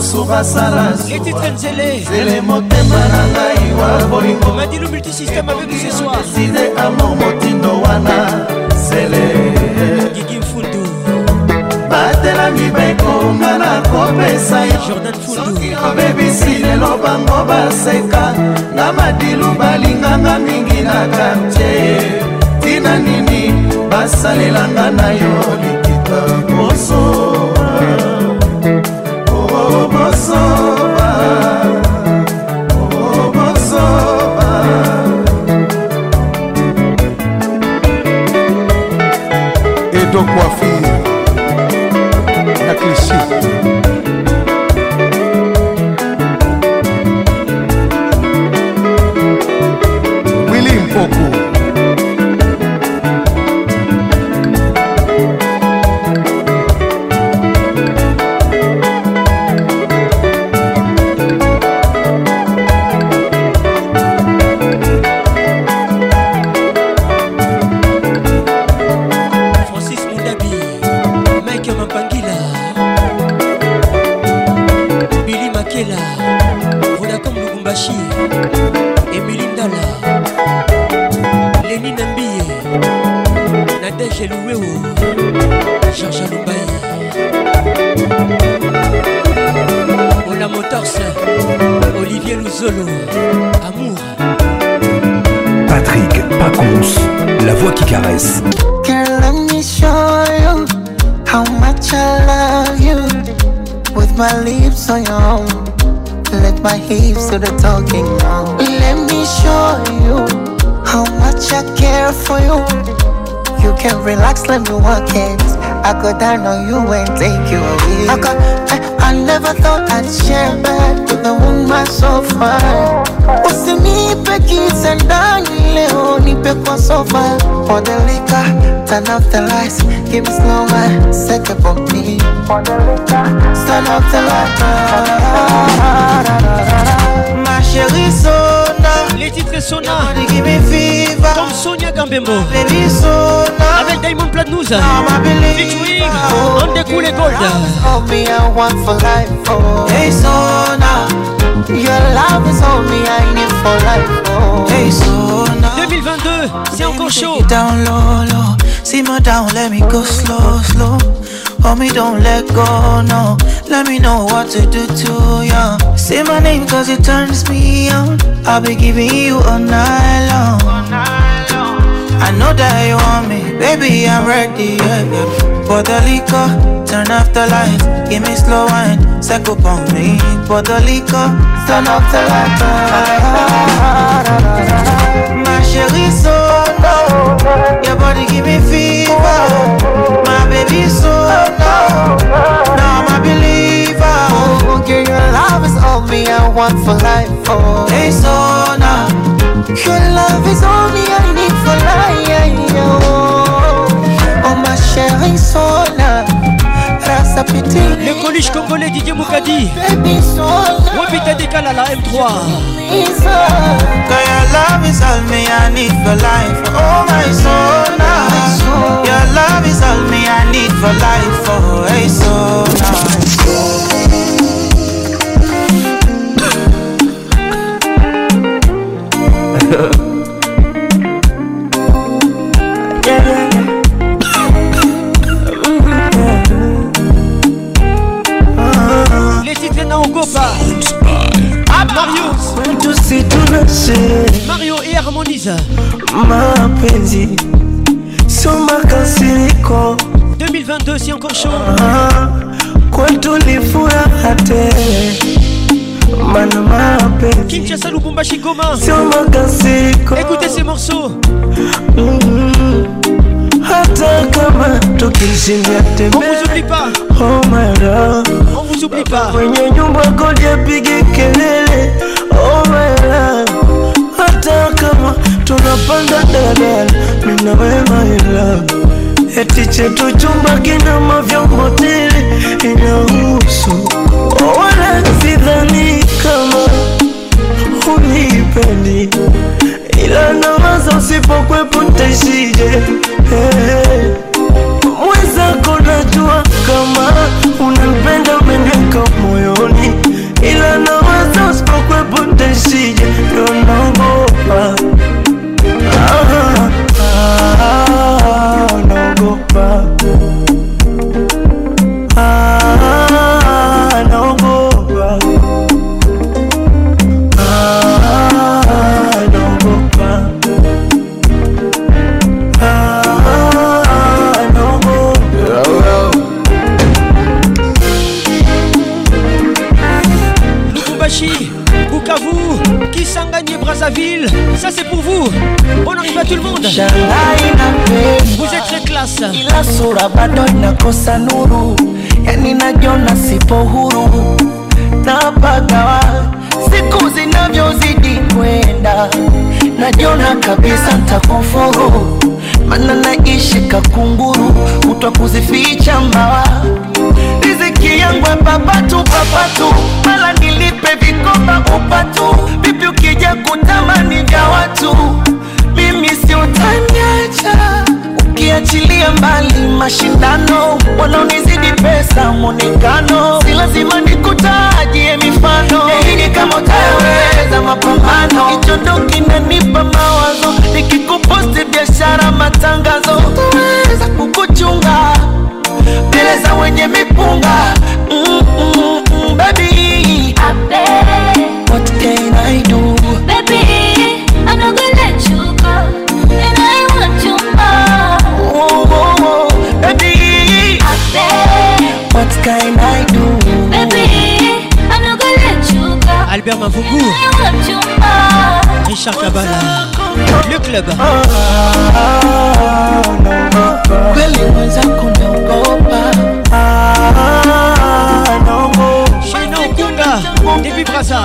nyonso basala zele motema na ngai wa bolingodeside amor motindo wana zele batelami bekonga na kopesa soki obebisi lelo bango baseka na madilu balinganga mingi na kartie tina nini basalelanga na yo likita boso coiffure na clichy let me walk it. I go down on you and take you away. I, got, I, I never thought I'd share bed with a woman so fine. Usinipe kisa ndani leo, nipe kwa sofa. For the liquor, turn off the lights, give me slow man, set up on me. For the liquor, turn off the lights. Ma chérie Sona, les titres Sona, me comme Sonia Gambembo avec Diamond Platnumz featuring On the Cool Gold me. Oh. Hey, Sona, your love is all me, I need for life. Oh. Hey, Sona. 2022 c'est encore chaud down low, low. Simmer down, let me go slow, slow. Hold me, don't let go, no. Let me know what to do to you. Say my name cause it turns me on. I'll be giving you all night long. I know that you want me, baby, I'm ready, yeah, yeah. For the liquor, turn off the lights, give me slow wine, up on me. For the liquor, turn off the lights. My chérie, so low, your body give me fever. My baby, so low, now I'm a believer. Okay, your love is all me, I want for life. Oh, hey, so now. Your love is all me I need for life. Oh, oh my chérie Sona. Le coluche congolais Didier Moukadi Baby Sona, Wapita décale à la M3 Cause your love is all me I need for life. Oh my Sona, your love is all me I need for life. Oh hey Sona. Les mapenzi sio makasiriko 2022 c'est encore chaud. Ah, kwetu tele mana mapenzi Kinshasa Lubumbashi Goma sio makasiriko Écoutez ces morceaux. Mhm. hata kama tukishindia On vous oublie pas. Oh my love. On vous oublie pas. Kwenye nyumba kodi apige kelele oh my love. hata tunapanda mimi mina we my love. Eti chetu chumba kina mavyombo tele inahusu. Wala sidhani kama unipendi. Ila nawaza usipokwepo ntaishije hey. mwenzako najua bado nuru, yani najiona sipo huru. Napagawa siku zinavyozidi kwenda, najiona kabisa ntakufuru, mana naishi kakunguru, kutwa kuzificha mbawa. Riziki yangu papatu papatu, mala nilipe vikoba upatu, vipi ukija kutamani vya watu, mimi sio utaniacha ukiachilia mbali mashindano, wanaonizidi pesa, mwonekano, si lazima nikutajie mifano. Hey, kama utaweza mapambano, kichondo kinanipa mawazo, nikikuposti biashara, matangazo, utaweza kukuchunga mbele za wenye club. Kweli wenzako naogopa shinaukunda debi brasa.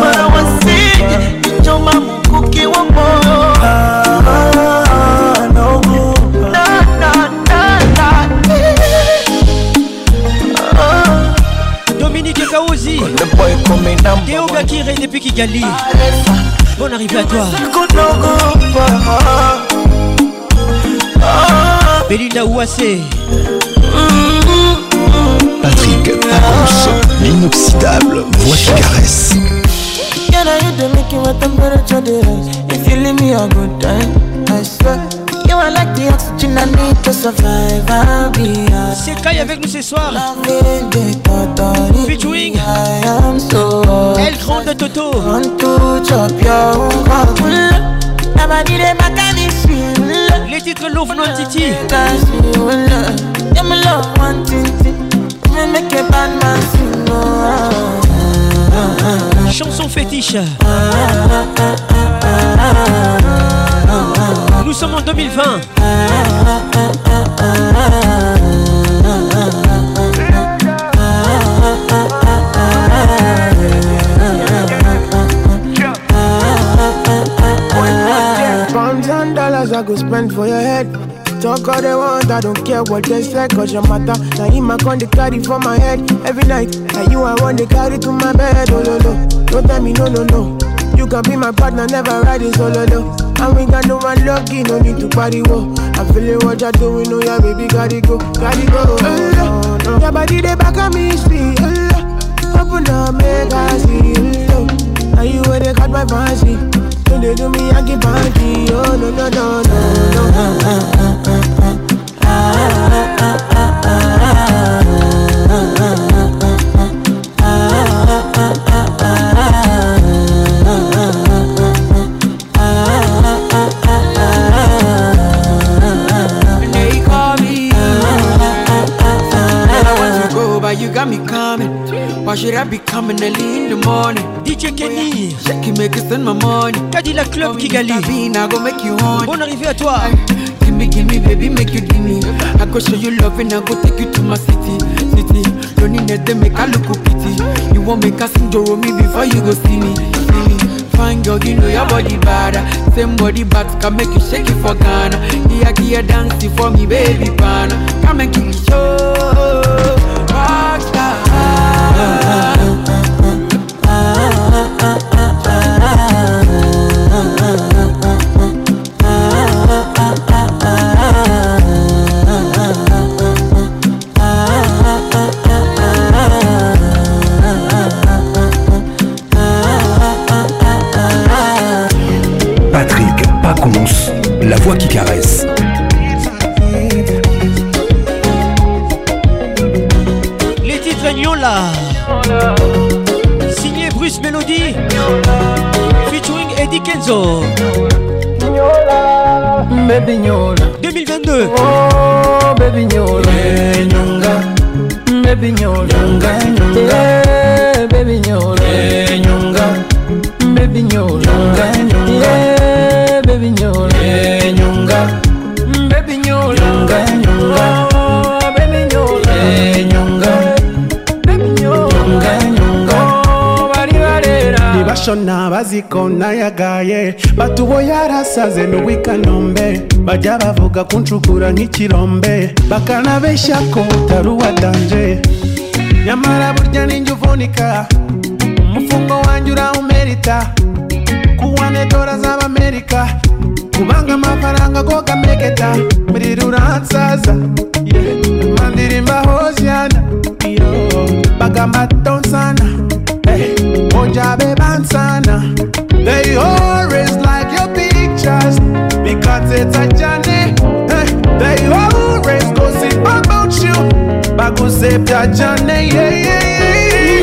Mara wasije kichoma mkuki wa moyo. Dominique Kaouzi. Théo Gakire depuis Kigali. Arefa. Bonne arrivée à toi Belinda Ouassé Patrick Pacons, l'inoxydable voix qui caresse. Can I hit the making my temperature dey rise? If you leave me a good time, I swear. You are like the C'est Kai avec nous ce soir Featuring El Grande Toto Want to chop your heart Nobody dey back at me feel Les titres Love Non Titi oh, ah. Chanson fétiche Nous sommes en 2020 Pounds and dollars I go spend for your head. Talk all they want, I don't care what they say, cause your matter. Now him I con the carry for my head every night. And you I want the carry to my bed, oh no no. Don't tell me no no no. You can be my partner, never riding solo though. And we got no one lucky, no need to party whoa. I'm feeling what you're doing, oh yeah, baby, gotta go, gotta go. Oh, no, no. Your body they back at me, see, oh, Open up, make I see, oh, Now you where they cut my fancy. When they do me, I get panty. Oh no no no no no. Should I be coming early in the morning? DJ Kenny check it, make it send my money. Cadillac Club Kigali I go make you on. Bonne arrivée à toi Gimme, gimme, baby, make you gimme. I go show you love and I go take you to my city, city. Don't need to make I look pity. You won't make a sing me before you go see me, see me. Fine girl, you know your body bad. Same body bad can make you shake it for Ghana. Here, here, dancing for me, baby, pana. Come and give me show. Rockstar. La voix qui caresse. Les titres Nyola Signé Bruce Melody. Featuring Eddie Kenzo. Baby Nyola 2022 Oh baby Nyola Nyonga Baby Nyola Nyonga Nyonga yeah, Baby Nyola Nyonga Baby Nyola ntibashona baziko nayagaye batubo yarasaze n'uwikanombe bajya bavuga kuncukura nk'ikirombe. Bakanabeshya ko utari uwadanje nyamara burya ninjye uvunika. Umufungo wanjye urawumerita. Kuwane dora z'abamerika kubanga amafaranga go gamegeta. Muri ruransaza. Yeah. mandirimba hosiana. Bagamba tonsana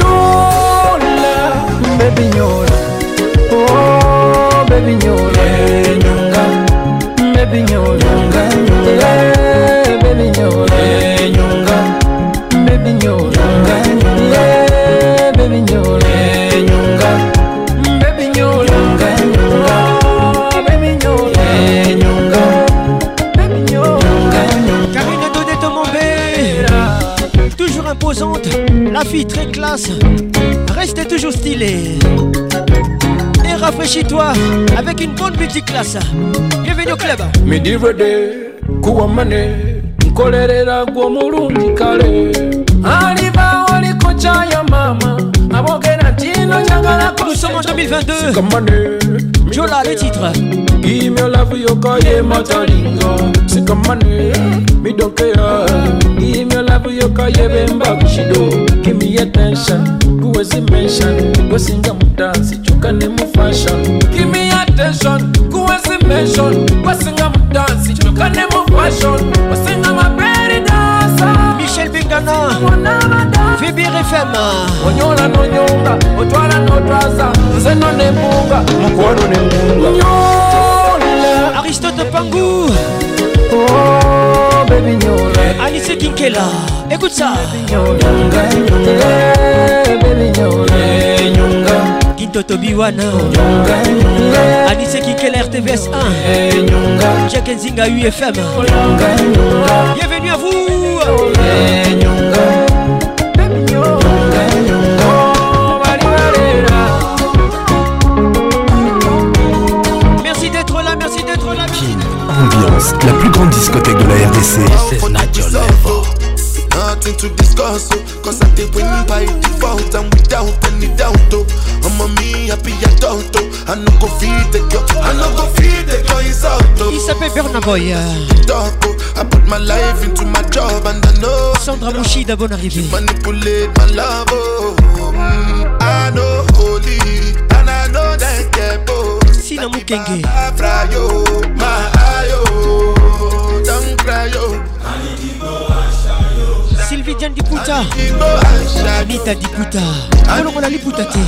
Nyola, baby Nyola. Oh, baby Nyola. Nyonga, baby Nyola. Nyonga, nyonga. Baby Nyola. Nyonga, baby Nyola. Imposante, la fille très classe, reste toujours stylée. Et rafraîchis-toi avec une bonne multiclasse. Bienvenue au club. midirede kuwa mane nkolerera gwe omulungi kale. Aliba oliko kyaya mama abogera Nous sommes en 2022 Jola les titres Give me love yokaye matalinga. Sikamane midokera Give me love yokaye bemba kushido Give me attention kuwezi mention Wesinga mudansi chukane mu fashion. Give me attention kuwezi mention Wesinga mudansi chukane mu fashion? Wesinga maberi dansa Michel Bengana Fibir FM onyola nonyonga otwala notwaza nze no nembunga mukwano nembunga nyola Aristote Pangou. Oh baby nyola Kinkela. Écoute ça. Nyonga nyonga baby nyola nyonga Kintoto Biwana nyonga nyonga Alice Kinkela RTVS 1 nyonga Jack Nzinga UFM nyonga nyonga Bienvenue à vous. Nyonga baby nyonga nyonga bali balera Merci d'être là, merci d'être là. Kin, ambiance, la plus grande discothèque de la RDC. Nothing to discuss, oh, cause I did win by default and without any doubt. Oh, I'm a me happy adult. Oh, I no go feed the girl, I no go feed the girl is out. Oh. Il s'appelle Boy. Oh, I put my life into my job and I know Sandra Mouchida, bonne arrivée. manipulate my love. Oh, mm, I know holy and I know that get both. Sina Mukenge. Yo, my don't cry yo. Abidjan Diputa Anita Diputa kolongola liputa te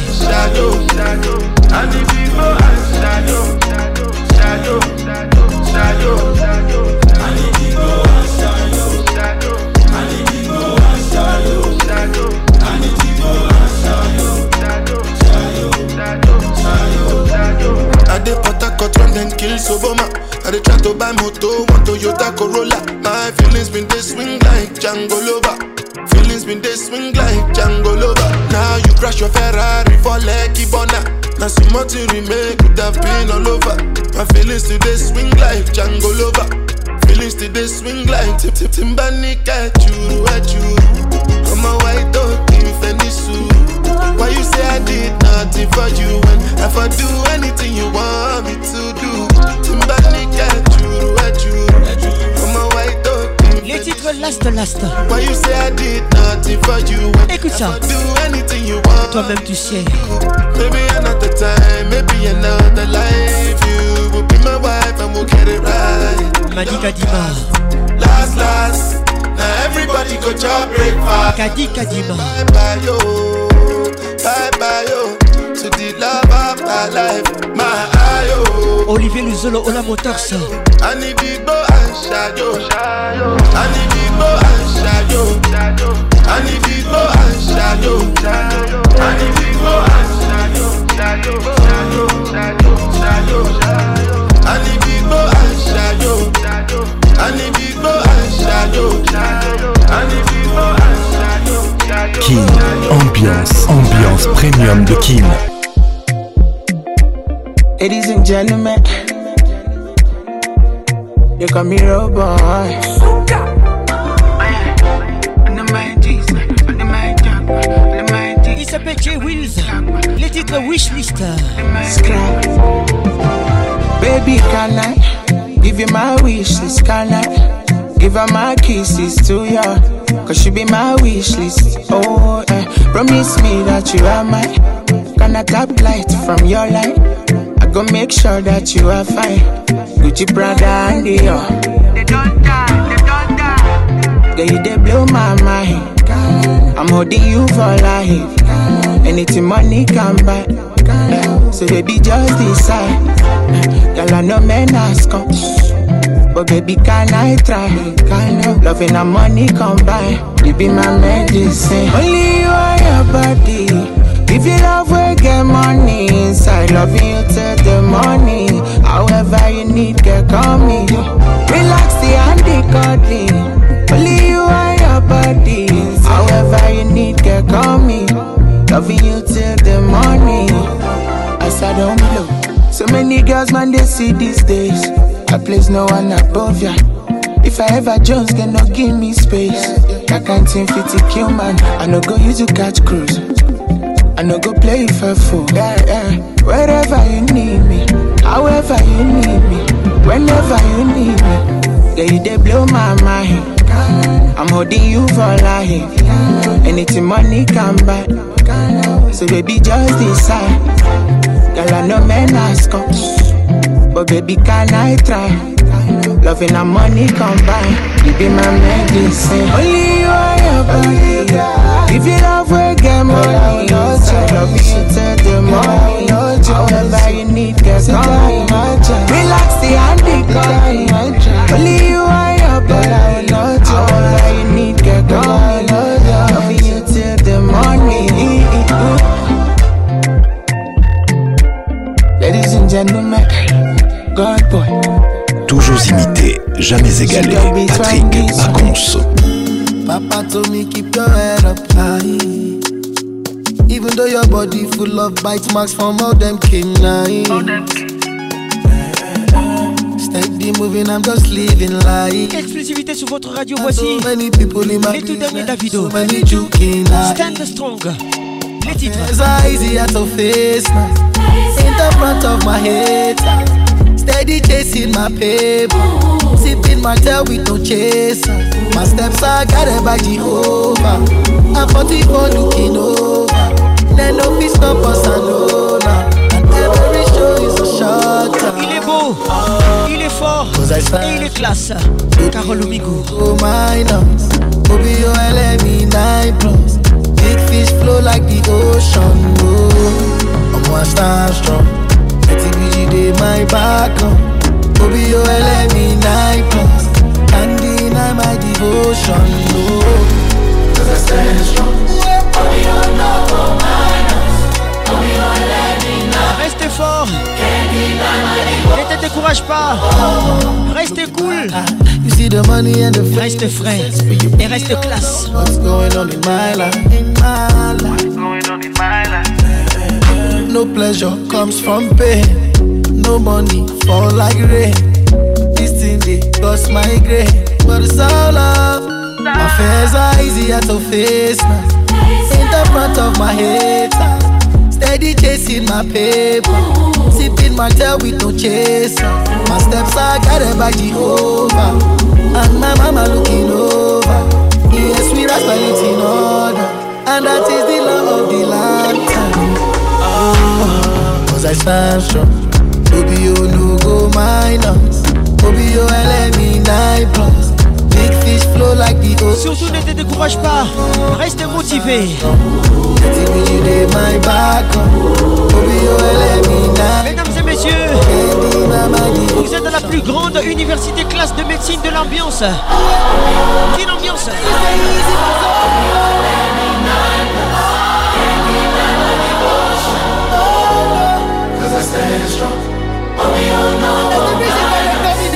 I dey utter cut kill Soboma. I dey try to buy moto, one Toyota Corolla. My feelings been dey swing like Django Lover. Been they swing like Django Lover. Now you crash your Ferrari for Lucky Bona. Now see nothing remake could have been all over. My feelings today swing like Django Lover. Feelings today swing like Tip Tip Timbani at you, at you. I'm a white dog in Fenisu. Why you say I did nothing for you when if I do anything you want me to do? Timbani at last last. Why you say I did nothing for you Écoute ça. I do anything you want Toi-même tu sais. Maybe another time, maybe another life You will be my wife and we'll get it right Madika Dima. Last, last Now everybody go chop breakfast Kadi Kadima. Bye oh. bye yo oh. Bye bye yo To the love of my life My eye yo Olivier Luzolo Ola Motors. I need to go and shadow I need to go and shadow I need to go and shadow I need to go and shadow Kin, ambiance, ambiance premium de Kin. Ladies and gentlemen, you call me road boy. Il s'appelle Jay Wills. Les titres Wishlist. Scrap. Baby, can I give you my wish list? Can I give her my kisses to you? Cause you be my wish list. Oh, eh. promise me that you are mine. Gonna tap light from your light? I go make sure that you are fine. Gucci Prada and Dior. They don't die, they don't die. Girl, you they blow my mind. I'm holding you for life. Anything money can buy. Eh, So baby, just decide. Eh, Girl, I know men ask come. But baby, can I try? Can I? Loving and money combine. You be my medicine. Only you are your body. If you love, we get money inside. Loving you till the morning. However you need, get call me. Relax the handy cuddly. Only you are your body. However you need, get call me. Loving you till the morning. As I don't oh, blow. So many girls, man, they see these days. I place no one above ya. If I ever just get no give me space. I can't think fit to kill man. I no go use to catch cruise. I no go play for fool. Yeah, yeah. Wherever you need me, however you need me, whenever you need me. Yeah, you they blow my mind. I'm holding you for life. Anything money can buy. So baby, just decide. Girl, I know men ask us. But baby, can I try? Loving and money combine. You be my medicine. Only you are your body. If you love, we get money. I love you till the morning. However you need, get coming. Relax the handy call Only jamais égalé. Patrick Pacons. Papa told me keep your head up high. Even though your body full of bite marks from all them canines. Steady moving, I'm just living life. Exclusivité sur votre radio, voici So many people in my les tout derniers Davido. so many Stand strong. Les titres. Easy to face now. In the front of my head. Steady chasing my paper. My tail. My steps are guided by Jehovah. I'm 44 looking over. Then no peace stop us alone. And every show is a shot. Il est beau, il est fort et il est classe. Carole. Oh, minus. Obi, you let me nine plus. Big fish flow like the ocean. Oh, I'm one star strong. Dey my back. Obi, you let me nine plus. Can't deny my devotion. Cause I stand strong. Obi, you know go minus. Obi, you let me nine. Restez fort. Ne te décourage pas. Restez cool. You see the money and the Reste frais et reste classe. What's going on in my life? In my life. What's going on in my life? No pleasure comes from pain. No money fall like rain. This thing they cost my grain, but it's all love. My fears are easier to face now. In the front of my head, steady chasing my paper. Sipping my tail with no chaser. My steps are guided by Jehovah. And my mama looking over. Yes, we are in order. And that is the law of the lifetime. Oh, ah, cause I stand strong. Obi you no go minus. Obi you let me nine plus. Big fish flow like the ocean. Surtout ne te décourage pas. Reste motivé. Mesdames et messieurs, vous êtes dans la plus grande université classe de médecine de l'ambiance. Quelle ambiance?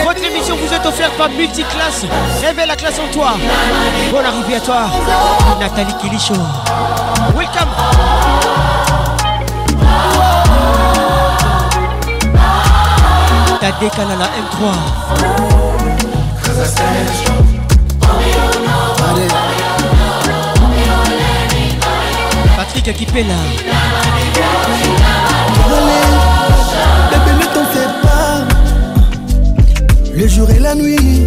Votre émission vous est offerte par Multiclass. Réveille la classe en toi. Bonne arrivée à toi, Nathalie Kilicho. Welcome. T'as décalé à la M3. Patrick Akipela. Bébé, fais pas. Le jour et la nuit,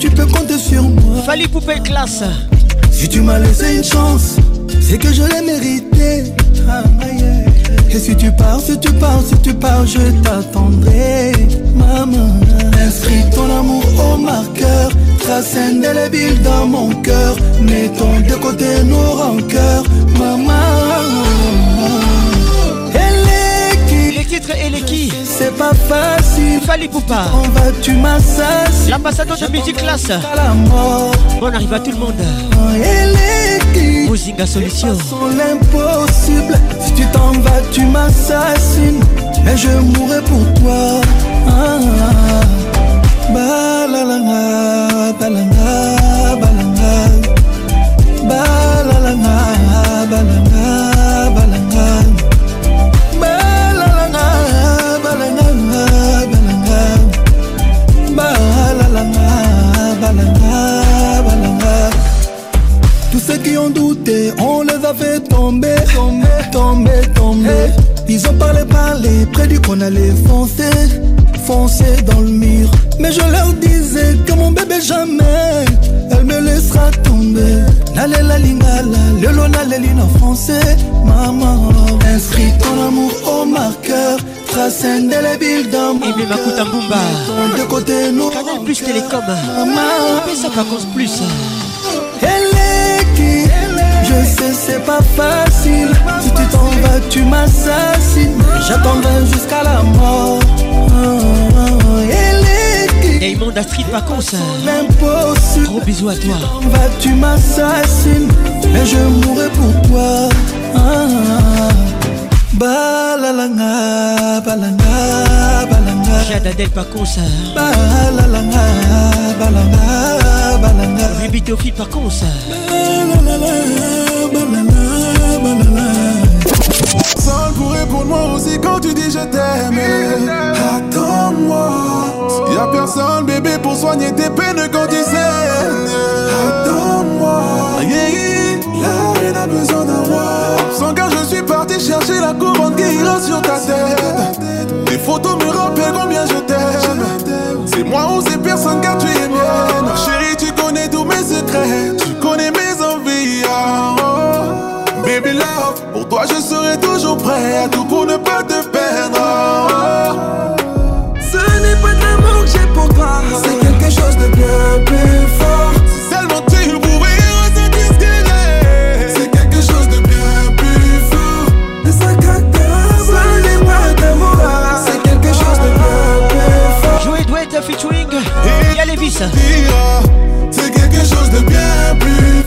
tu peux compter sur moi. Fali Poupée classe. Si tu m'as laissé une chance, c'est que je l'ai mérité. Ah, yeah. Et si tu pars, si tu pars, si tu pars, je t'attendrai. Maman, inscris ton amour au marqueur. Trace indélébile dans mon cœur. Mettons de côté nos rancœurs. Maman. Les titres et les qui C'est pas facile. Fali Poupa. On va tu m'assassines. L'ambassadeur de musique classe. la mort. Bon arrive à tout le monde. Elle est qui Mozinga Solution. Sans l'impossible, si tu t'en vas, tu m'assassines. Mais je mourrai pour toi. Ah, ah, ah. Balalanga, balanga, balanga. Balalanga, balanga, balanga. Qui ont douté, on les a fait tomber, tomber, tomber, tomber. Ils ont parlé, parlé, prédit qu'on allait foncer, foncer dans le mur. Mais je leur disais que mon bébé jamais, elle me laissera tomber. Nale la lingala, le lona l'eline en français, maman. Inscris ton amour au marqueur, trace indélébile dans mon Aimé Makuta Mbumba. De côté, nous. Canal Plus Télécom. Maman. Par contre plus. C'est pas facile Si tu t'en vas tu m'assassines J'attendrai jusqu'à la mort Diamond Astrid. L'impossible Gros bisous à toi. t'en vas tu m'assassines Mais je mourrai pour toi Ah, ah, ah. Balalanga, balanga, balanga Jada Del Pacons. Balalanga, balanga, balanga Ruby Théophile Pacons. Seul soigner tes peines quand tu saignes. Attends-moi. Yeah, yeah. La reine a besoin d'un roi. Sans car je suis parti chercher la couronne qui ira sur ta tête. Tes photos me rappellent combien je t'aime. C'est moi ou c'est personne car tu es mienne. Chérie, tu connais tous mes secrets. Tu connais mes envies. ah, oh. Baby love, pour toi je serai toujours prêt à tout pour ne pas te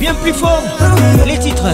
Bien plus fort. Les titres.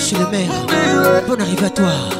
Monsieur le maire. Bonne arrivée à toi.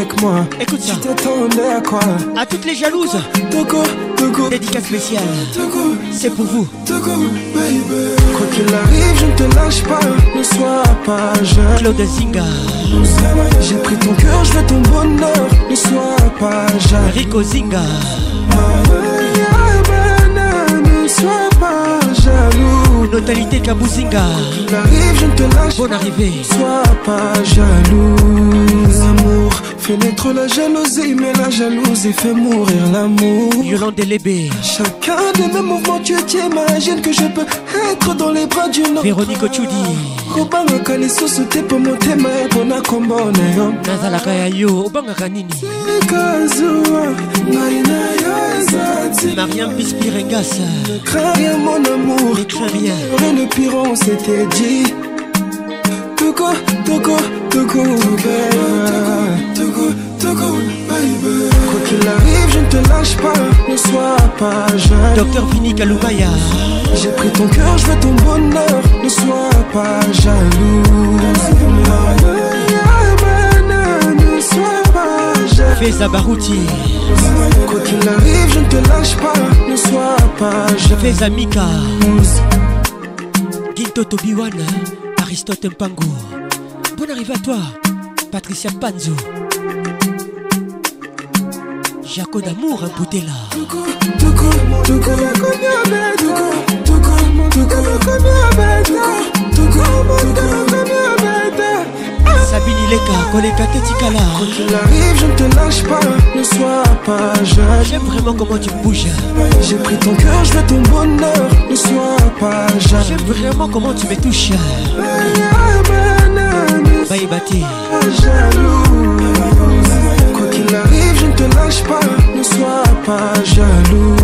Avec moi. Écoute ça. T'attendais à quoi? À toutes les jalouses. Togo, Togo. Dédicace spéciale. Togo. C'est pour vous. Togo, baby. Quoi qu'il arrive, je ne te lâche pas. Ne sois pas jeune. Claude Zinga. J'ai pris ton cœur, je veux ton bonheur. Ne sois pas jeune. Rico Zinga. Ne sois pas jaloux. Notalité Kabuzinga. Arrive, je ne te lâche Bonne arrivée. Sois pas jaloux. L'amour fait naître la jalousie, mais la jalousie fait mourir l'amour. Yolande Delébé. Chacun de mes mouvements, tu t'imagines que je peux être dans les bras d'une autre. Véronique Ochudi. kobangaka lisusu te mpo motema epona kombo na yo nazalaka ya yo obangaka nini kazuwa ngai na yo eza ti mariam bispirengasa crains rien mon amour ne crains rien rien ne pire on s'était dit Toko, toko, toko, baby. Quoi qu'il arrive, je ne te lâche pas, ne sois pas jeune. Docteur Vini Kalumaya. J'ai pris ton cœur, je veux ton bonheur, ne sois pas jaloux. Ne sois pas jaloux. Fais Barouti. Quoi qu'il arrive, je ne te lâche pas, ne sois pas jaloux. Fais Amika. Ginto Tobiwan. Aristote Mpango. Bonne arrivée à toi, Patricia Panzo. Jaco d'amour, un Boutella. Sabine Ileka, Koleka Tetikala. Quoi qu'il arrive, je ne te lâche pas, ne sois pas jeune. J'aime vraiment comment tu bouges. J'ai pris ton cœur, je veux ton bonheur, ne sois pas jeune. J'aime vraiment comment tu me touches. Baïbati. Jaloux. Quoi qu'il arrive, je ne te lâche pas. Ne sois pas jaloux.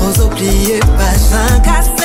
Rose au plié, page 24.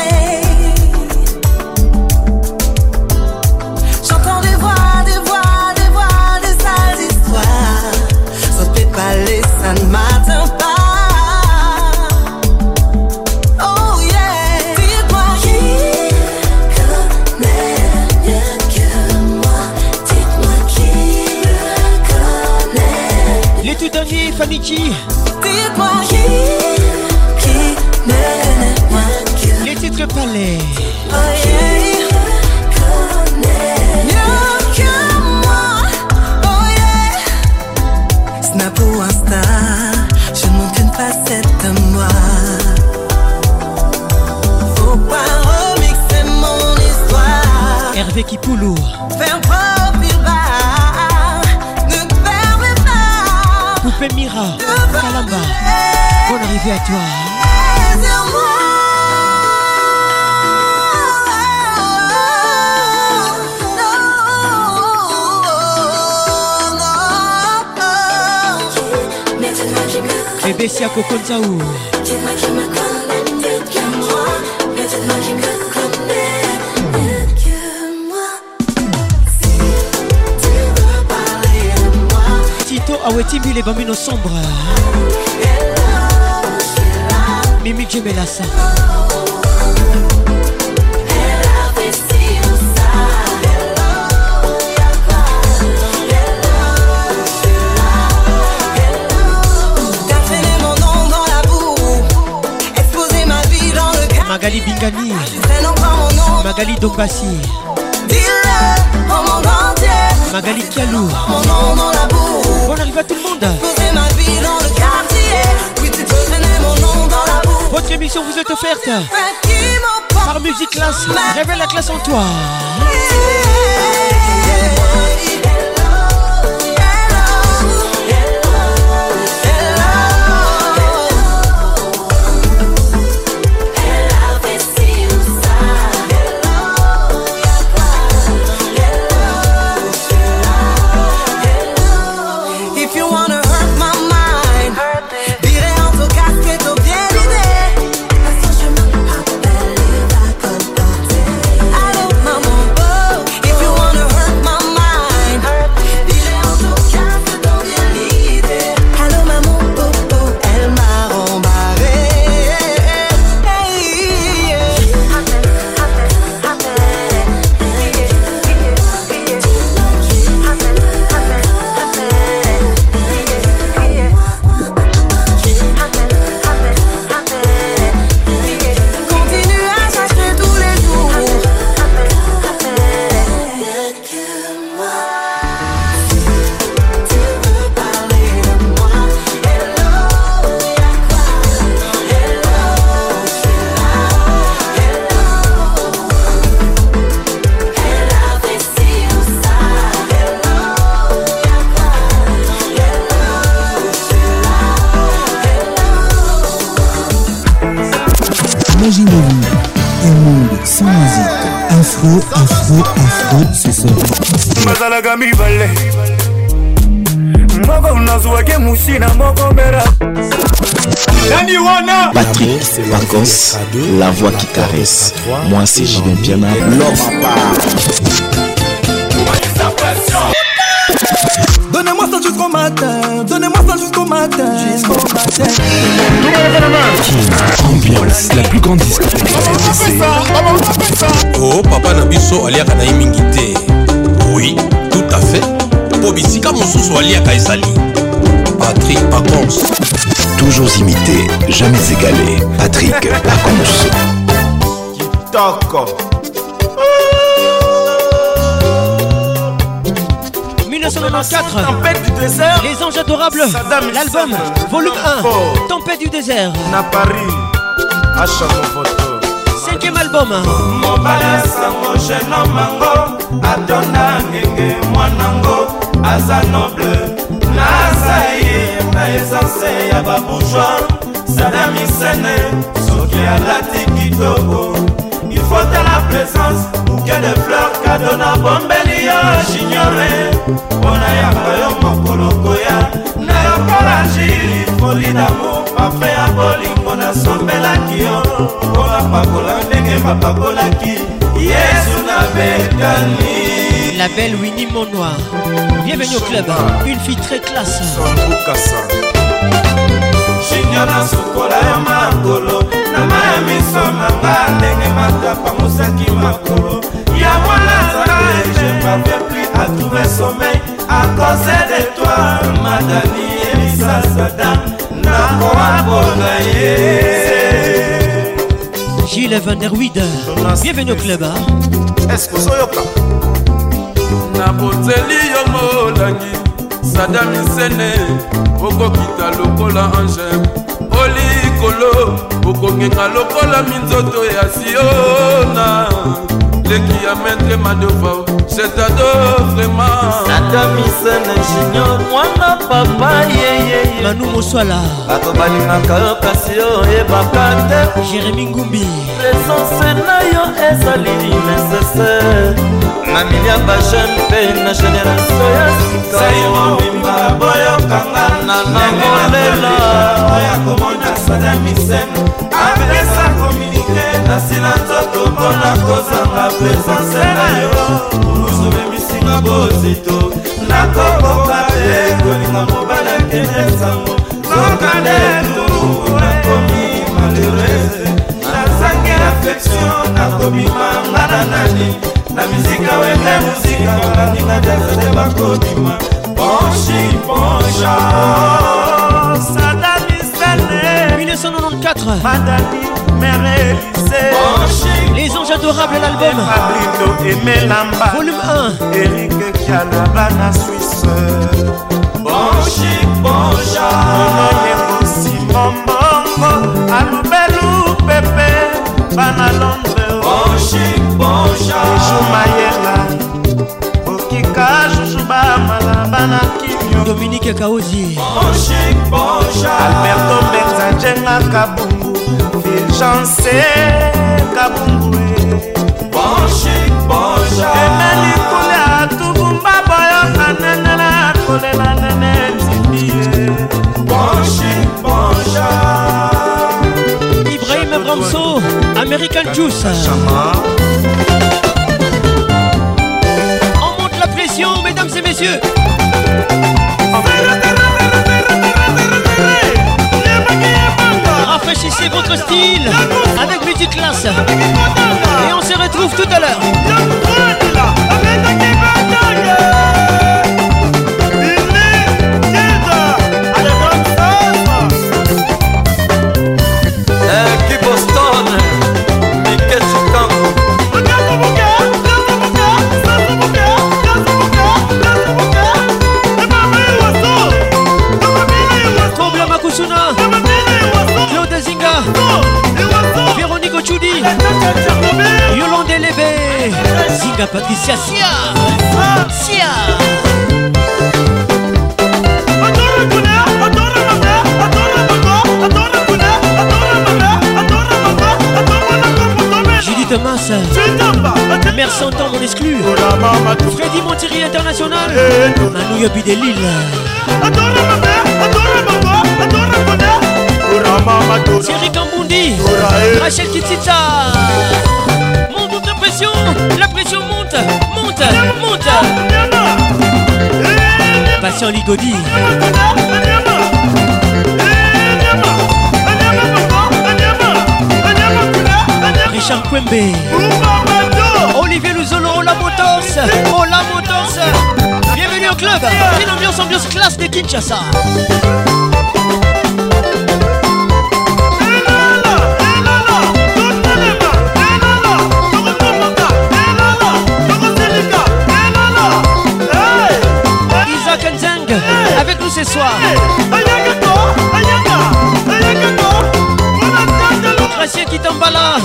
La voix qui caresse. Moi, c'est Julien Piana, l'homme à Donnez-moi ça jusqu'au matin, donnez-moi ça jusqu'au matin, jusqu'au matin. Ambiance, la plus grande discothèque RDC. oh papa na biso aliaka na ye mingi te. Oui tout à fait. Mpo bisika mosusu aliaka ezali. Patrik pacons Toujours imité, jamais égalé. Patrick Pacons. Kitoko 1994 Les Anges Adorables. L'album Volume 1 Tempête du désert. Na paris photo Cinquième album. Mango. Atonda ngenge mwanango. Aza noble na essence ya babourgeois sadamisene soki alati kitoko ifaute la présence bouquet de fleur kado na bombeli yo jignore mpona yamba yo mokolo koya. Na yokola jili foli damo pafe ya bolingo nasombelaki yo mpo bapakola ndenge bapakolaki yesu La belle Winnie Monnoir Bienvenue au club. Une fille très classe. Junior nasukola yo makolo na maya miso na nga ndenge matapa mosaki makolo. Ya mwana je sommeil à cause de toi madani elisa sadam nakoabola ye Gilles Van der Wied Bienvenue au club eskozoyoka na boteli yo molangi sadamisene okokita lokola ange olikolo okongenga lokola minzoto ya siona. Leki ya maître madova jetado vraiment. Sadamisene junior mwana papa yeyeye manu moswala. Bato balingaka yo kasi oyebaka te. Jérémi ngumbi. Presence na yo ezali nécessaire. Na milia bajeune mpe na génération ya saimobimba boyokanga. Nanangolela oya komona sadamisen apesa kominike nasila nzoto mpona kozanga presence na yo. Olusobemisinga bozito. Nakokoka te kolinga mobali akende sango zokadetu nakomi malheureuse nazangi affection nakobima nga na nani. Na mizika wende muzika baninga desede bakobima bonshi boncha. Sadamisene 1994. Les anges adorables l'album. Volume 1 Eric Kialabana Suisse. Bonchi Bonja Mononengo Simombongo Alubelu Pepe Bana Londres Bonchi Bonja Joumayela kazuzuba malaba na kimio dominike kaozi. Alberto benza jenga kabungu. Viljanse kabungu eh. emeli kolia tubumba boyoka nene na kolela nene tibi eh. ibrahim bramso american juice. Rafraîchissez votre style avec musique classe Et on se retrouve tout à l'heure Patricia Sia Sia France. Merci en temps, mon exclu. Freddy Montieri International. Manu Yobi de Lille. Thierry Kambundi. Rachel Kitita. La pression monte. Monte. Monte. Patient Ligodi. Richard Kwembe Olivier Luzolo, Ola Motos Ola Motos Bienvenue au club Une ambiance, ambiance classe de Kinshasa soir. Gracien Kitambala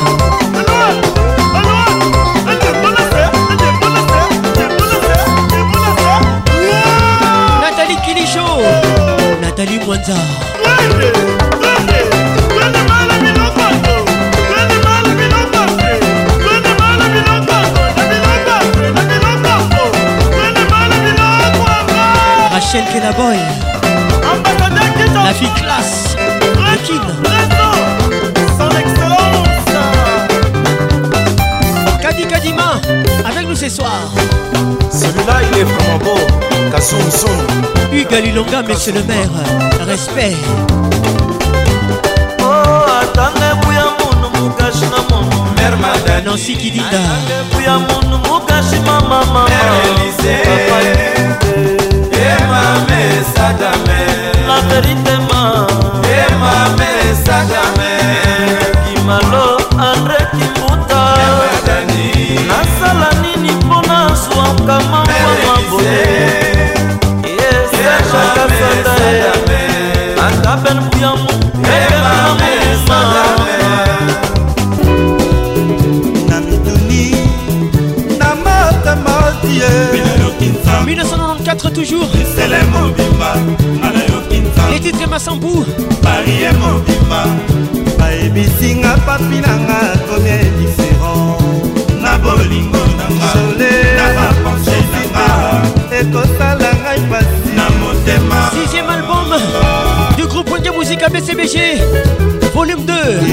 Nathalie Kilicho. Nathalie Mwanza. Rachel Kenaboy La fille classe. Le Kin Son excellence Kadi Kadima avec nous ce soir. Celui-là il est vraiment beau. Kassoum Soum Hugues Lilonga monsieur le maire. Respect. Atange buya munhu mukashi na munhu Nancy Kidinda buya munhu mukashi mamama la vérité toujours. Les titres Massambou. Barie mobimba bayebisinga papi nanga komi différent. Na bolingo nanga na bapense nanga ekosala ngai pasi na motema. Sixième album du groupe Wenge Musique BCBG Volume 2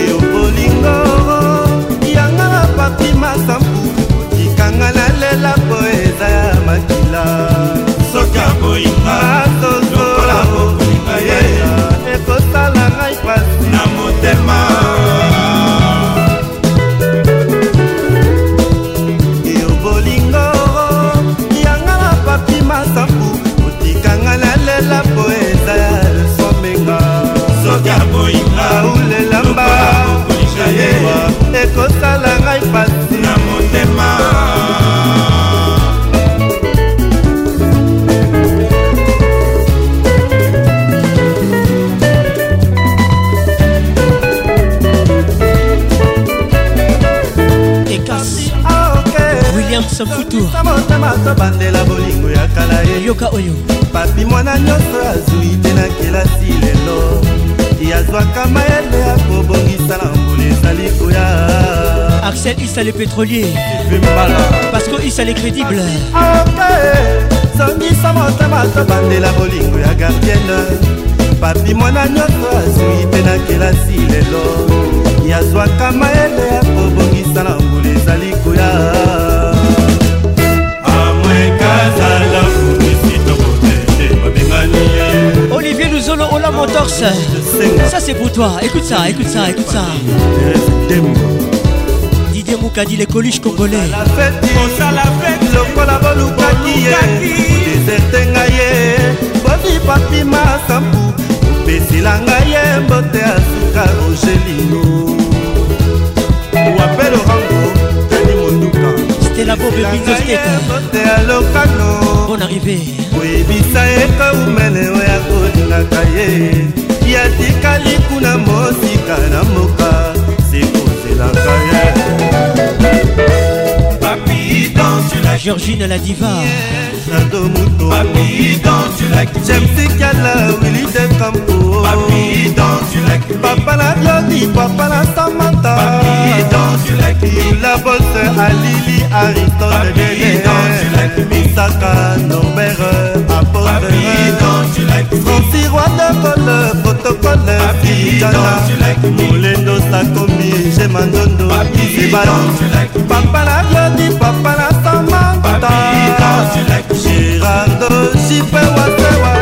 yo bolingo yanga na papi masambu tobandela bolingo ya kala ye. Yoka oyo. Papi mwana nyonso azwi te na kelasi lelo. Yazwaka mayele ya kobongisa na mbula ezali koya. Axel Issa le pétrolier. Mbala Pasco Issa le crédible songisa motema tobandela bolingo ya gardienne papi mwana nyonso azwi te na kelasi lelo. Yazwaka mayele ya kobongisa na mbula ezali koya azala kutusi tokotete babengani Olivier Luzolo Ola Motors. Ça c'est pour toi, écoute ça, écoute ça, écoute ça. Didier Moukadi, les coluches congolais. La fête, osala fête, lokola bolukaki Deserte ngaye, bovi papi masampu Opesila ngaye, mbote asuka Angelino. Wapelo rango. batela bobebingostetabon arrivé. Koyebisa eka umene oya kolingaka ye yatikali kuna mosika na moka. Sekozelaka ye Georgine la diva. Papi dans du lac. Jemsika la Willy de Campo Papi dans du lac. Papa la Lodi, papa la Samantha. Papi dans du lac. La bosse à Lili, Aristote Papi dans du lac. Misaka, Norbert, Apôtre Papi dans du lac. Francis, roi de Colombe protocole fijana molendo sakomi gema ndondo sebala papa na glodi papa na samanta. Gerardo jipe wasewa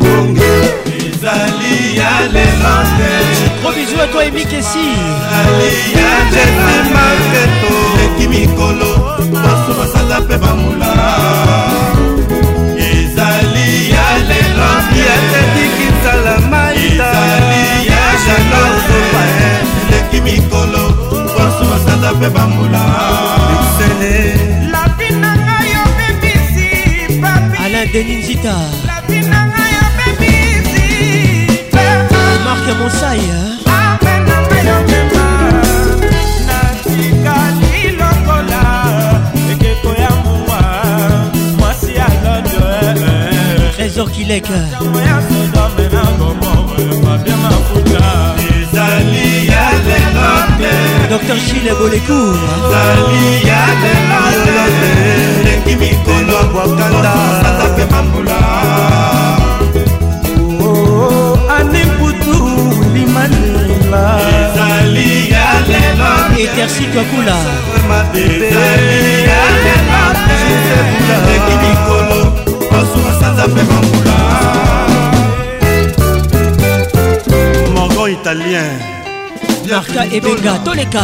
bonge. Ezali ya lelo Gros bisous à toi et Mikessi jesi maketo leki mikolo baso basala mpe bamula ezali ya maita ezanga ozoba eleki mikolo mposo basanza mpe bambula. Alain deninzita marke mosai natikali lokola ekeko ya mowa mwasi ya lodo eh, eh. trésor kileka ya sodome na gomoko docteur chile bolekour zali ya lelalolale lengi mikolo bwakanda ata mpe mambula oh, anemputu limanila ezali ya lelo etersi kakula ezali ya lelo lengi mikolo basumasanza mpe mambula morgo italien. Marca Ebenga Toleka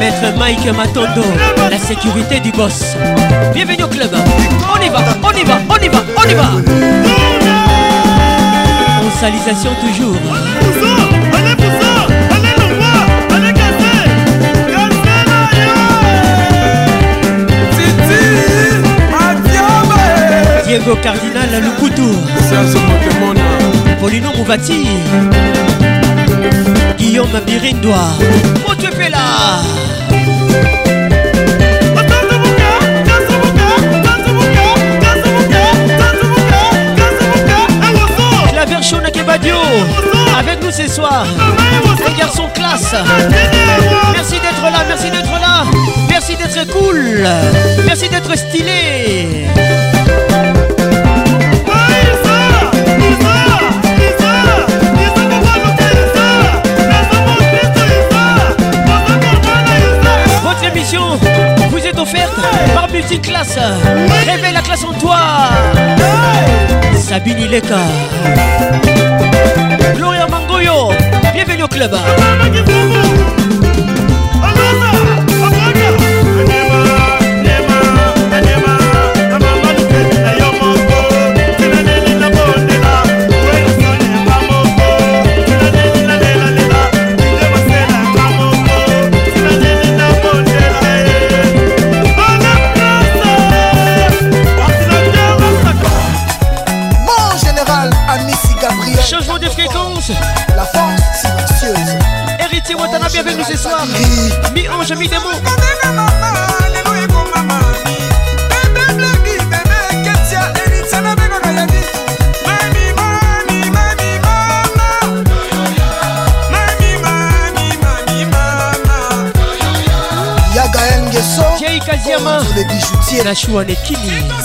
Maître Mike Matondo, la sécurité du boss. Bienvenue au club. On y va, on y va, on y va, on y va. On salisation toujours. Diego Cardinal Lukutu. Polino Mouvati. Guillaume Birindois Motepela Claver Shona Kebadio. Avec nous ce soir. Un garçon classe. Merci d'être là, merci d'être là. Merci d'être cool. Merci d'être stylé vous est offerte par Multiclasse. Réveille la classe en toi. Sabine Ileka. Gloria Mangoyo. Bienvenue au club. Tiera Chouane Kimi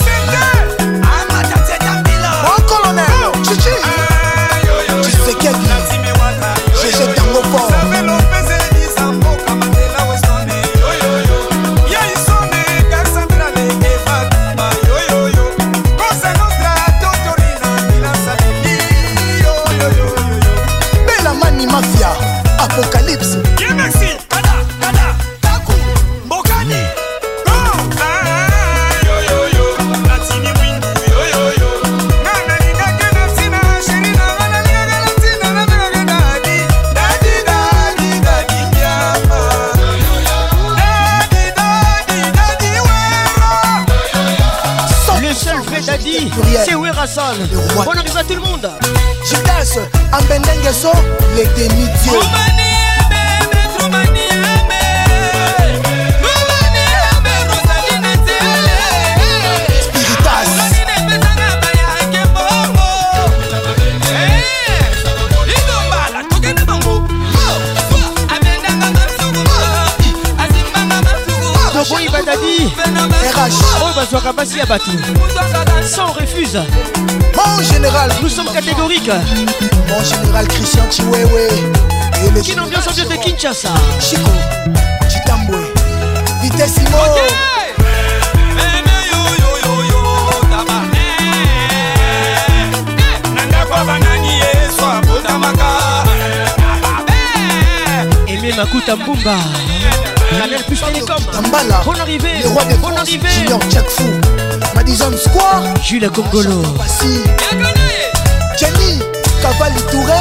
Matou. Ça on refuse. Mon général. Nous sommes catégoriques. Mon général Christian Chiwewe. Et le Quelle ambiance ambiance de Kinshasa. Chico, Chitambwe, Vitessimo. Okay. Aimé Makuta Mbumba Canal plus Télécom Bon arrivé Bon arrivé Junior Jack Fou Madison Square. Jules Congolo. Jenny Cavalli Touré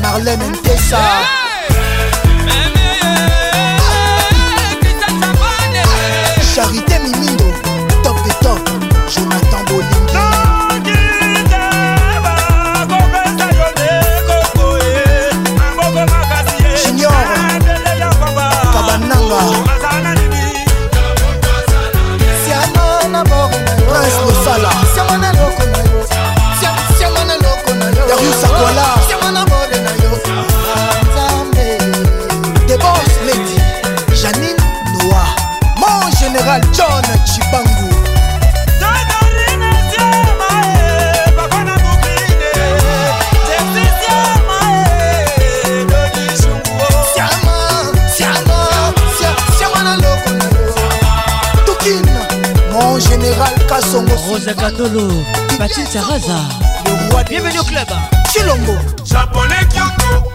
Marlène Ntessa yeah Bandolo, Mathilde Sarraza. Le roi Bienvenue au club. Chilombo. Japonais Kyoto.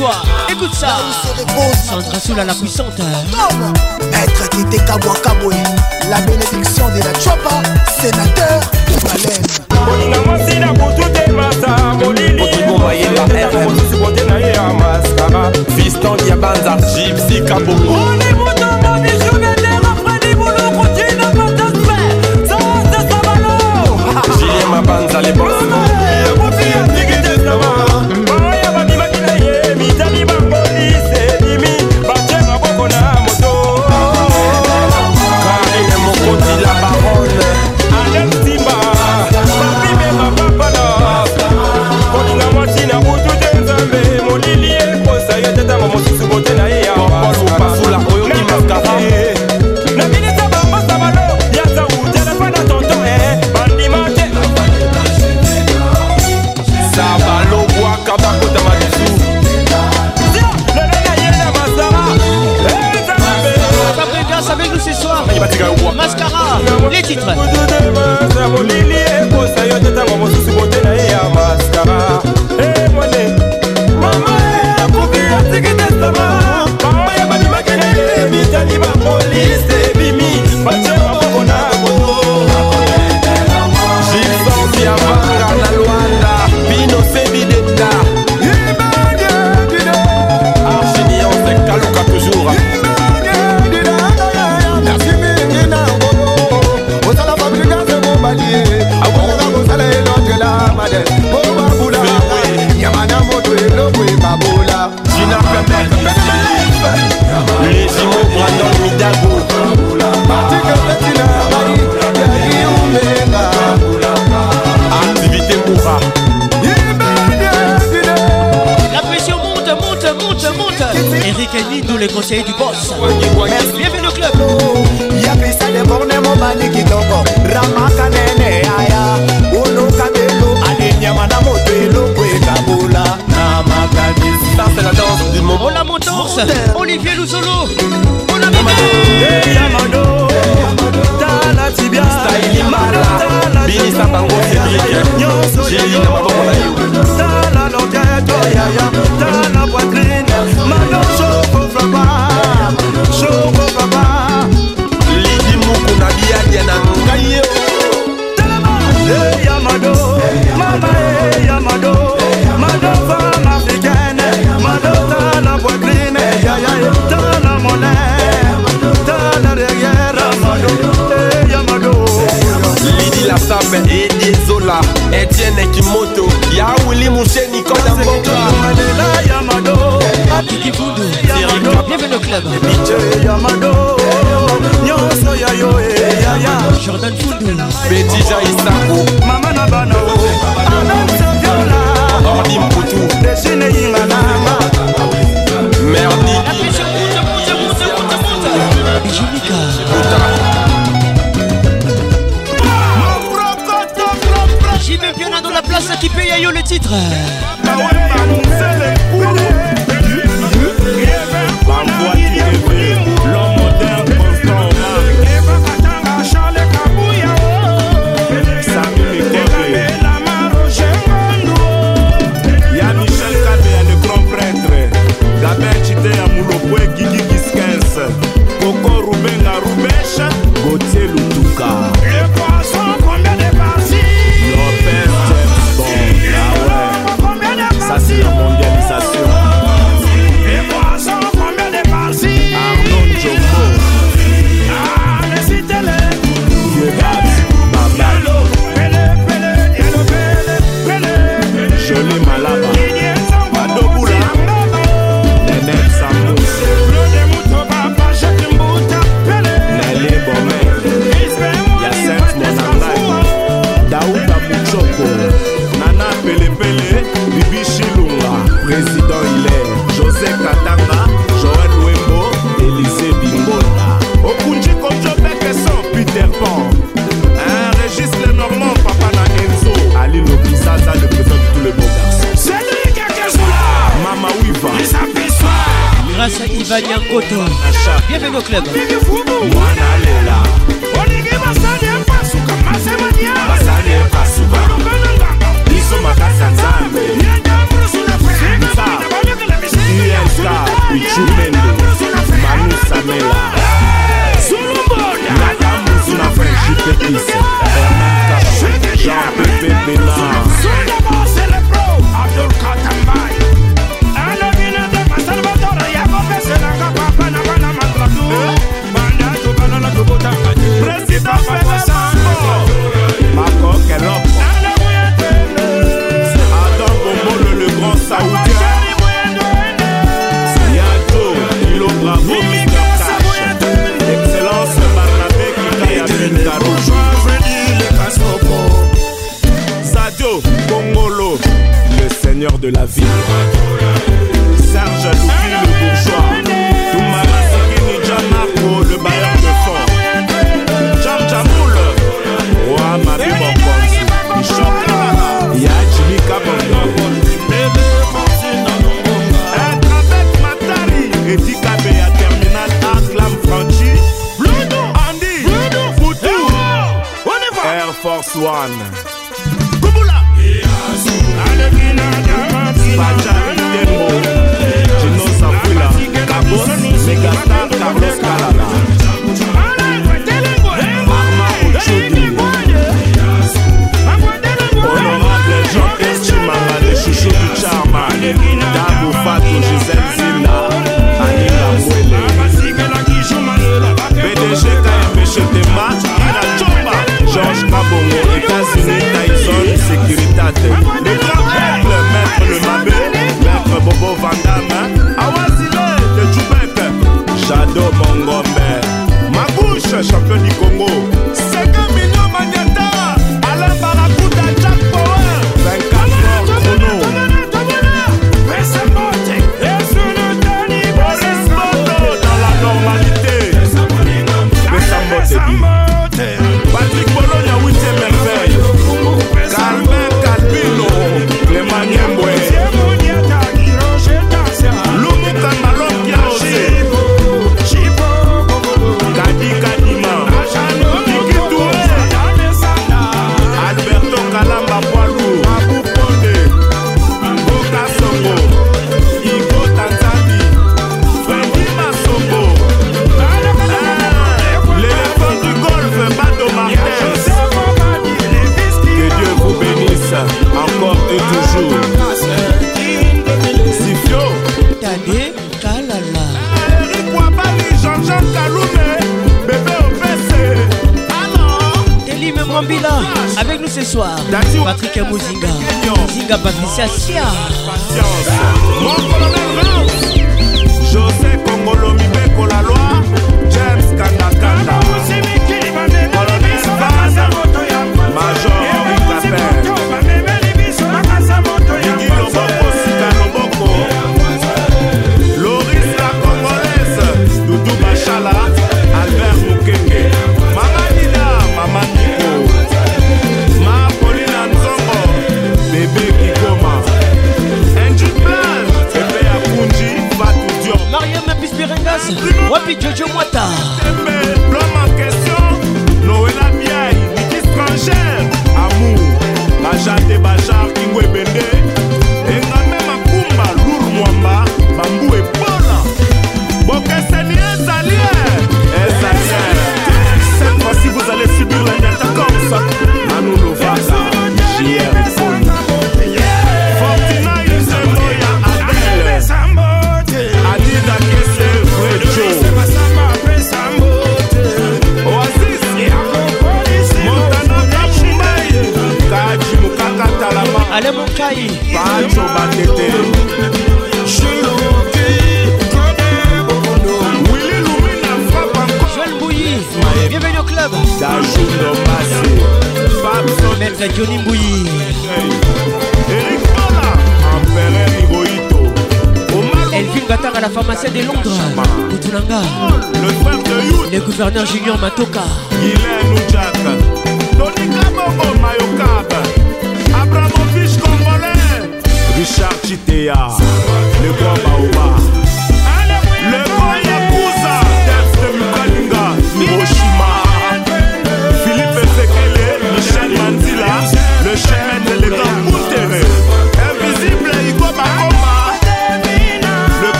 toi. Écoute ça. Sandra Soula la puissante. Maître qui était Kaboué, la bénédiction de la Chopa, sénateur Malem. Fiston Diabanza, Gypsy Kabongo.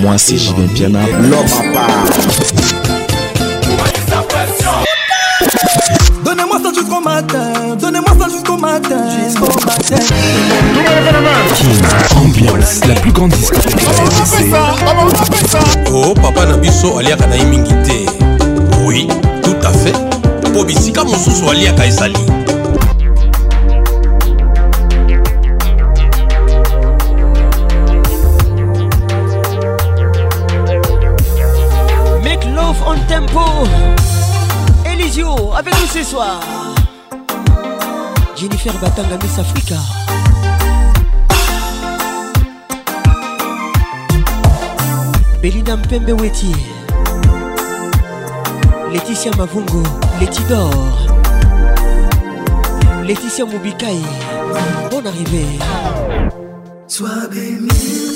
Moi, c'est Julien Piana. L'homme à part. Donnez-moi ça jusqu'au matin, donnez-moi ça jusqu'au matin, jusqu'au matin. Tout le monde King, ambiance, la plus grande discothèque de Oh, papa Nabiso, aliaka na imingi te. Oui, tout à fait. Po bisika mosusu aliaka ezali. bonsoir Jennifer Batanga Miss Africa. Belinda Mpembe Weti. Laetitia Mavungo Letidor Laetitia Mubikai Bonne arrivée. Sois bénie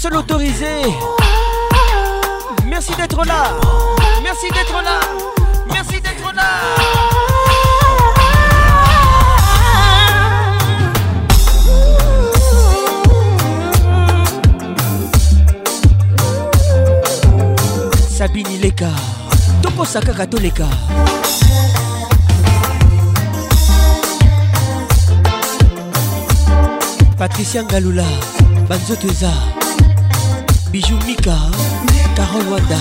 seul autorisé. Merci d'être là. Merci d'être là. Merci d'être là. Sabine Ileka. Toposaka Katoleka. Patricia Ngalula. Banzo Teza. Bijou Mika, Carole Wada.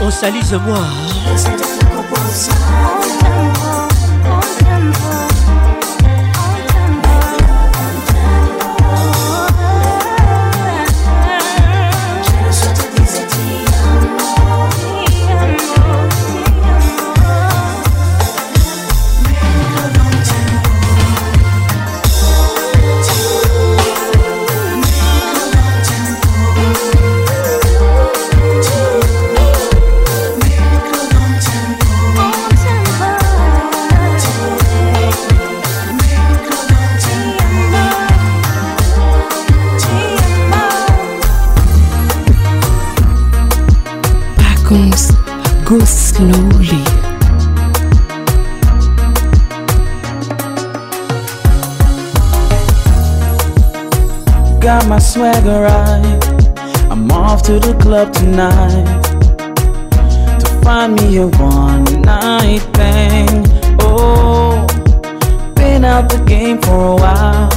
On salise moi. Swagger right. I'm off to the club tonight to find me a one night thing. Oh, been out the game for a while,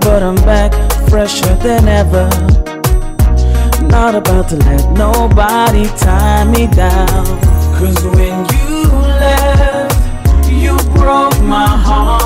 but I'm back fresher than ever. Not about to let nobody tie me down. Cause when you left, you broke my heart.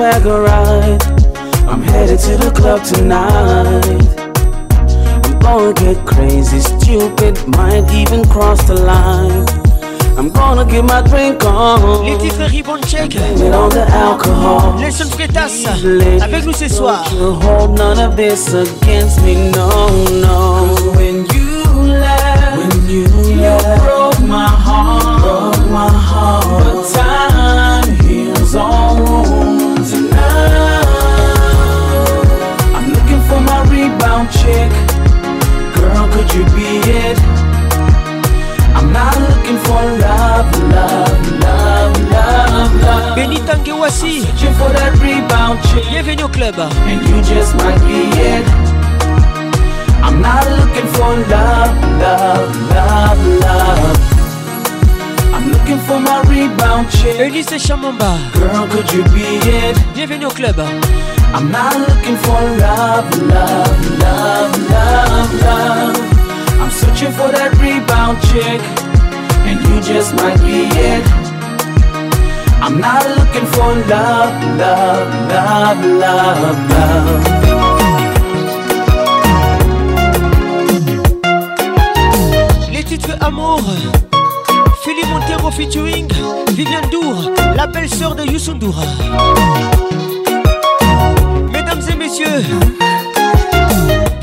Swagger right. I'm headed to the club tonight. I'm gonna get crazy, stupid, might even cross the line. I'm gonna get my drink on. Les différents bon check. It on the alcohol. Les seuls Lady, avec nous ce soir. Hold none of this against me, no, no. You be it? I'm not looking for love, love, love, love, love. Benita Ngewasi. Searching for that rebound chick. Bienvenue au club. And you just might be it. I'm not looking for love, love, love, love. I'm looking for my rebound chick. Eunice Chamamba. Girl, could you be it? Bienvenue au club. I'm not looking for love, love, love, love, love. I'm searching for that rebound chick, and you just might be it. I'm not looking for love, love, love, love, love. Les Amour. Philippe Montero featuring Viviane Dour, la belle sœur de Youssou. Mesdames et messieurs,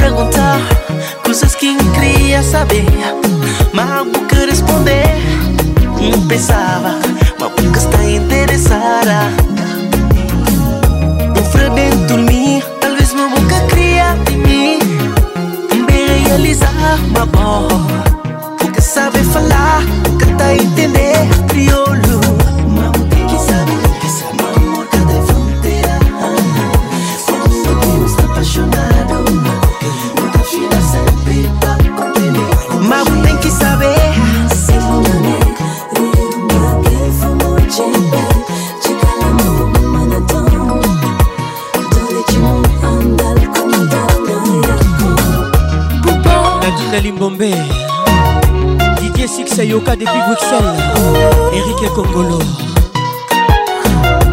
perguntar coisas que queria saber Mas a boca responder Não pensava, mas boca está interessada. Um freio dentro de mim Talvez minha boca cria de mim Me realizar, mas bom Porque sabe falar, porque tá entender Yoka depuis Bruxelles. Eric Kongolo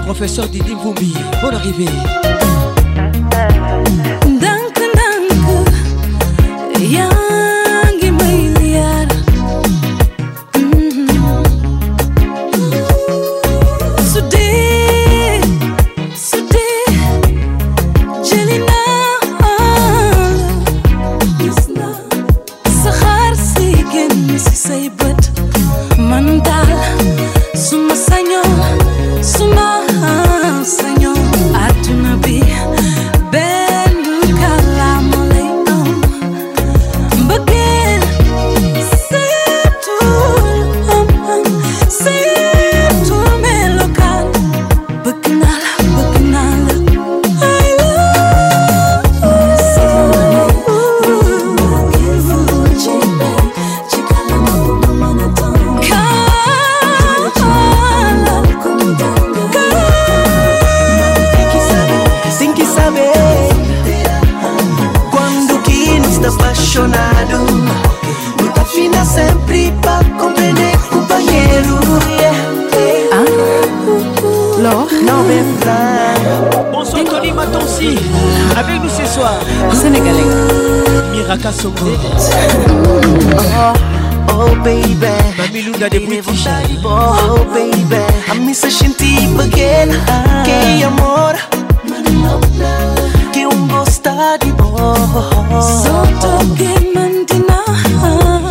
Professeur Didi Mvumbi Bonne arrivée. Dank, dank, yangi să și întâi băghen Că e amor Că e un gosta de bo Soto que mandina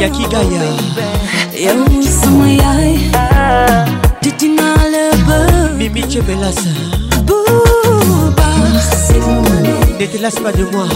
E aqui gaia Eu să mă iai Titina lebă Mimice belasa Buba Ne te las de moi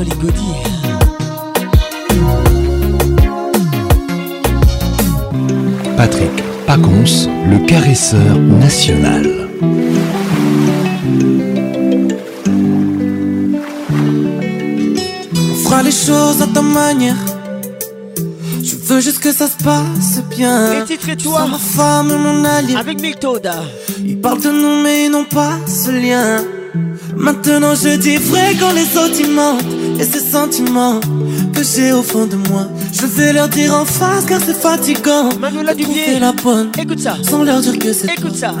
Ligodi Patrick Pacons, le caresseur national. On fera les choses à ta manière. Je veux juste que ça se passe bien. Toi seras ma femme mon allié. Avec Miltoda Ils parlent de nous, mais ils n'ont pas ce lien. Maintenant, je dis vrai quand les autres ils mentent. Et ces sentiments que j'ai au fond de moi, je vais leur dire en face car c'est fatigant. Manuela Dubier. la bonne. Écoute ça Sans leur dire que c'est Écoute ça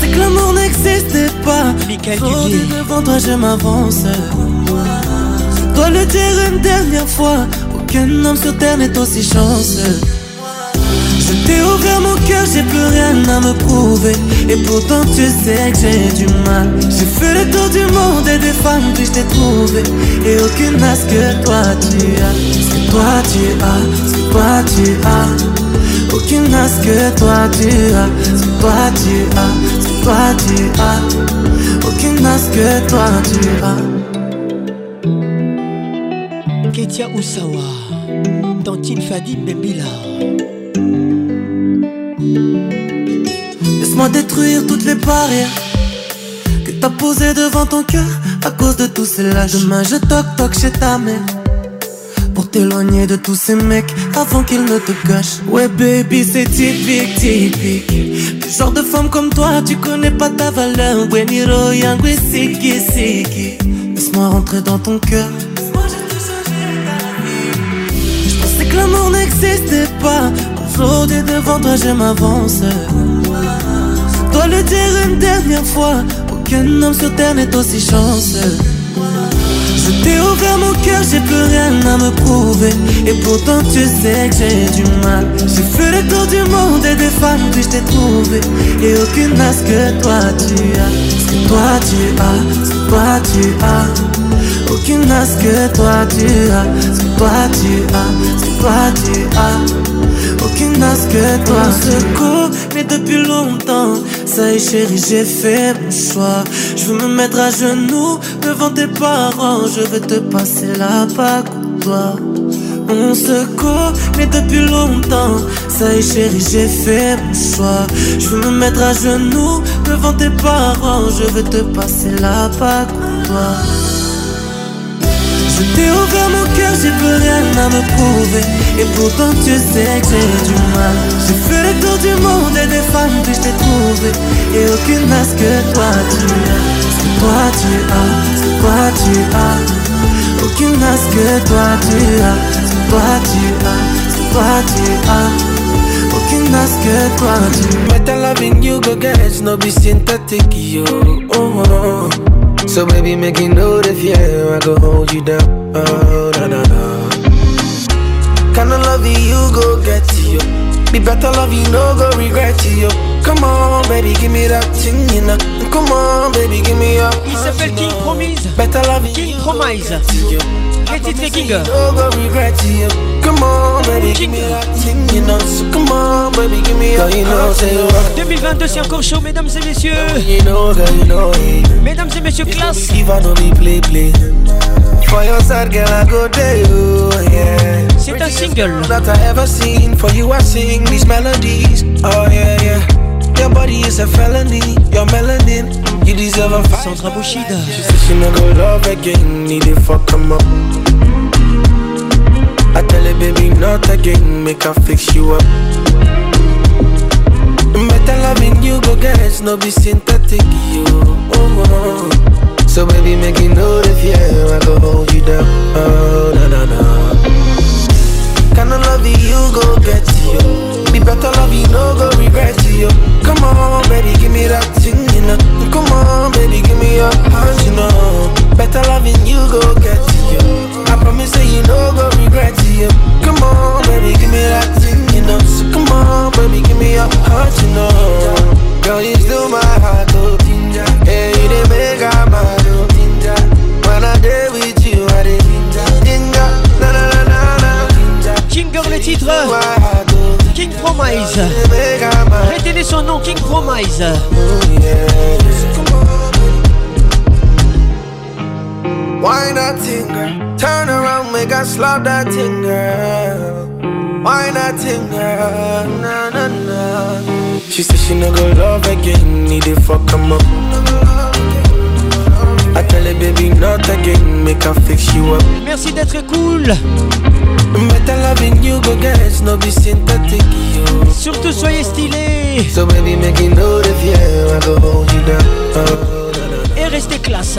C'est que l'amour n'existait pas. Michael Dubier. devant toi, je m'avance. Je dois le dire une dernière fois. Aucun homme sur terre n'est aussi chanceux. Je t'ai ouvert mon cœur, j'ai plus rien à me prouver. Et pourtant, tu sais que j'ai du mal. J'ai fait le tour du monde et des femmes, puis je t'ai trouvé. Et aucune n'a ce que toi tu as. Ce que toi tu as, ce que toi tu as. Aucune n'a ce que toi tu as. Ce que toi tu as, ce que toi tu as. Aucune n'a ce que toi tu as. Ketia Oussawa Tantine Fadi Mbembila Laisse-moi détruire toutes les barrières que t'as posées devant ton cœur à cause de tous ces lâches. Demain, je toc toc chez ta mère pour t'éloigner de tous ces mecs avant qu'ils ne te gâchent. Ouais, baby, c'est typique, typique. Le genre de femme comme toi, tu connais pas ta valeur. Weniro, yangwe, siki, siki. Laisse-moi rentrer dans ton cœur. n'existait pas. Aujourd'hui devant toi je m'avance. Dois le dire une dernière fois, aucun homme sur terre n'est aussi chanceux. Je t'ai ouvert mon cœur, j'ai plus rien à me prouver. Et pourtant tu sais que j'ai du mal. J'ai fait le tour du monde et des femmes, puis je t'ai trouvé. Et aucune n'a ce que toi tu as. Ce que toi tu as, ce que toi tu as. Aucune n'a ce que toi tu as. Ce que toi tu as, toi tu as. Toi. On se mais depuis longtemps. Ça y est, chérie, j'ai fait mon choix. Je veux me mettre à genoux devant tes parents. Je veux te passer la bague toi. On se mais depuis longtemps. Ça y est, chérie, j'ai fait mon choix. Je veux me mettre à genoux devant tes parents. Je veux te passer la bague toi. Je t'ai ouvert mon cœur, j'ai plus rien à me prouver. Et pourtant tu sais que j'ai du mal. J'ai fait le tour du monde et des femmes puis je t'ai trouvé Et aucune n'a que toi tu as. Ce que toi tu as, ce que toi tu as. Aucune n'a que toi tu as. Ce que toi tu as, ce que toi tu as. Aucune n'a que toi tu as. Better loving you go get no be synthetic, yo. Oh, oh, oh. So baby, make you know the fear, I go hold you down. Oh, na na na. Kinda love you, you go get you. Be better love you, no go regret you. Come on, baby, give me that thing, you know. Come on, baby, give me your. Il s'appelle King Promise. Better love King Promise. Quel titre est King No go regret you. Come on, baby, give me that thing, you know. So come on, baby, give me your. You know, say you want. 2022 c'est encore chaud mesdames et messieurs You know, girl, you know it. Mesdames et messieurs classe If I know me play, play. For your side, girl, I go there, you, yeah. C'est un single that I ever seen. For you, I sing these melodies. Oh, yeah, yeah. Your body is a felony. Your melanin, you deserve a fight. Sandra Bouchida. She said she no go love again. Need it fuck come up. I tell her, baby, not again. Make her fix you up. Better loving you, go get. No be synthetic, you. Oh, oh. So baby, make you know the fear. I go hold you down. Oh, na na na. Kinda love you, go get you. Be better love you, no go regret you. Come on, baby, give me that thing, you know. Come on, baby, give me your heart, you know. Better loving you, go get you. I promise that you no go regret you. Come on, baby, give me that thing, you know. So come on, baby, give me your heart, you know. Girl, you still my heart, oh. Yeah, you the make I mad, oh. When I day with you, I dey ginger, na na na na na. Kinger le titre King Promise Retenez son nom King Promise oh, Why not thing, girl? Turn around, make us slap that thing, girl. Why not thing, girl? Na na na. She said she no go love again, need it fuck come up. I tell her baby not again, make her fix you up. Merci d'être cool Better loving you go it, no be synthetic, yo. Surtout soyez stylés So baby make you know the fear, I go hold you down. Et restez classe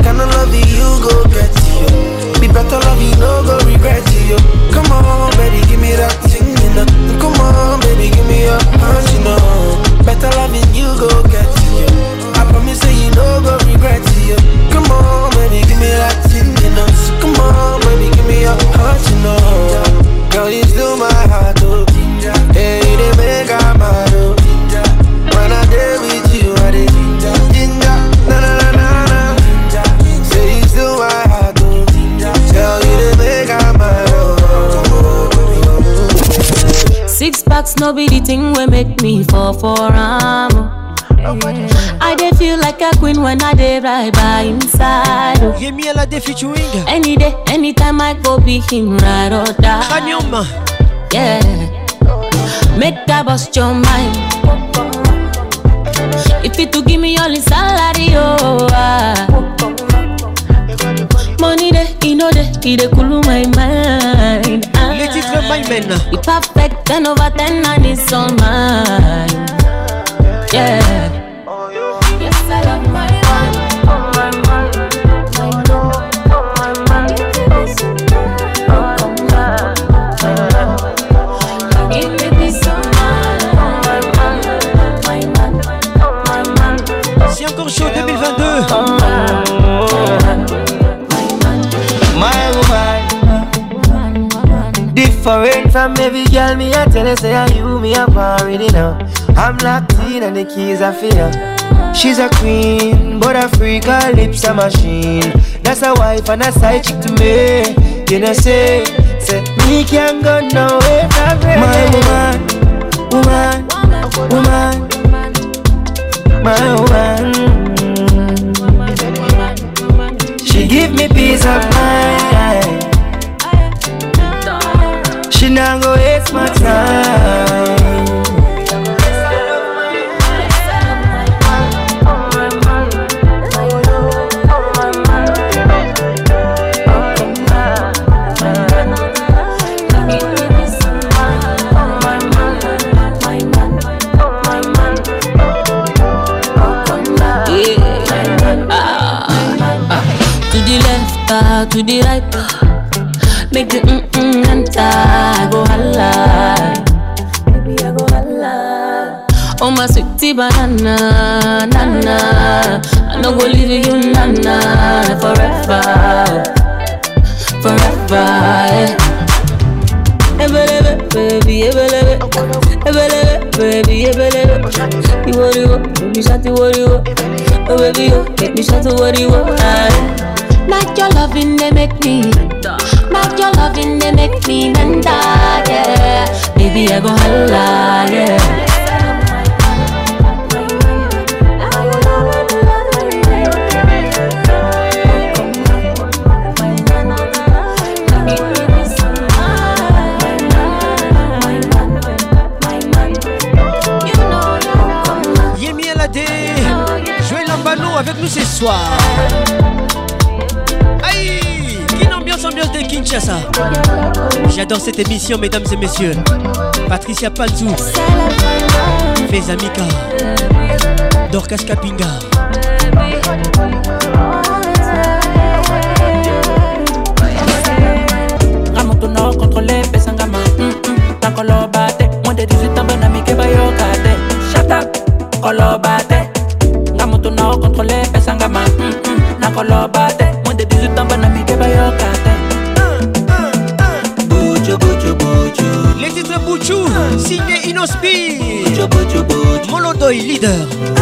Kinda love you, go get you. Be better love you, no go regret you. Come on, baby, give me that thing, you know. Come on, baby, give me your heart, you know. Better loving you, go get you. I promise that you no go regret you. Come on, baby, give me that thing, you know. So come on, baby, give me your heart, you know. Girl, you still my heart, oh. Packs, no be the thing we make me fall for am. I dey feel like a queen when I dey ride by inside. oh. Rémi à la featuring Any day, anytime I go be him ride or die. Cranium Yeah. Make I bust your mind. If it to give me all his salary, oh. ah. Money dey, he know dey, he dey cool my mind. My Men He perfect, 10 over 10 and it's all mine. Yeah. From every girl, me I tell her say I you me up already now. I'm locked in and the keys are for her. She's a queen, but a freak, her lips a machine. That's a wife and a side chick to me. You know say, say me can't go nowhere from. My woman, woman, woman, my woman. She give me peace of mind. Not go waste my time. To the left, ah, to the right. ah. Make the mm mm. I go holla. Baby, I go holla. Oh my sweetie banana, nana. I no go leave you, nana, forever, forever. Yeah. Ebelebe, baby, ebelebe, ebelebe, baby, ebelebe. You you want, baby, shut you you want. Oh baby, you make me shout to what you Not your loving, they make me. Not your loving, they make me menda, yeah. Baby, I go holla, yeah. Avec nous ce soir. De Kinshasa. J'adore cette émission, mesdames et messieurs. Patricia Panzou, Fezamika, Dorcas Kapinga. Ramoto no contrôlé, pesangama. Mm mm, ta kolobate. Moins de 18 ans, ben ami que bayokate. Shut up, kolobate. Ramoto no contrôlé, pesangama. Mm Bouchou, signé Inospi. Molodoy, leader.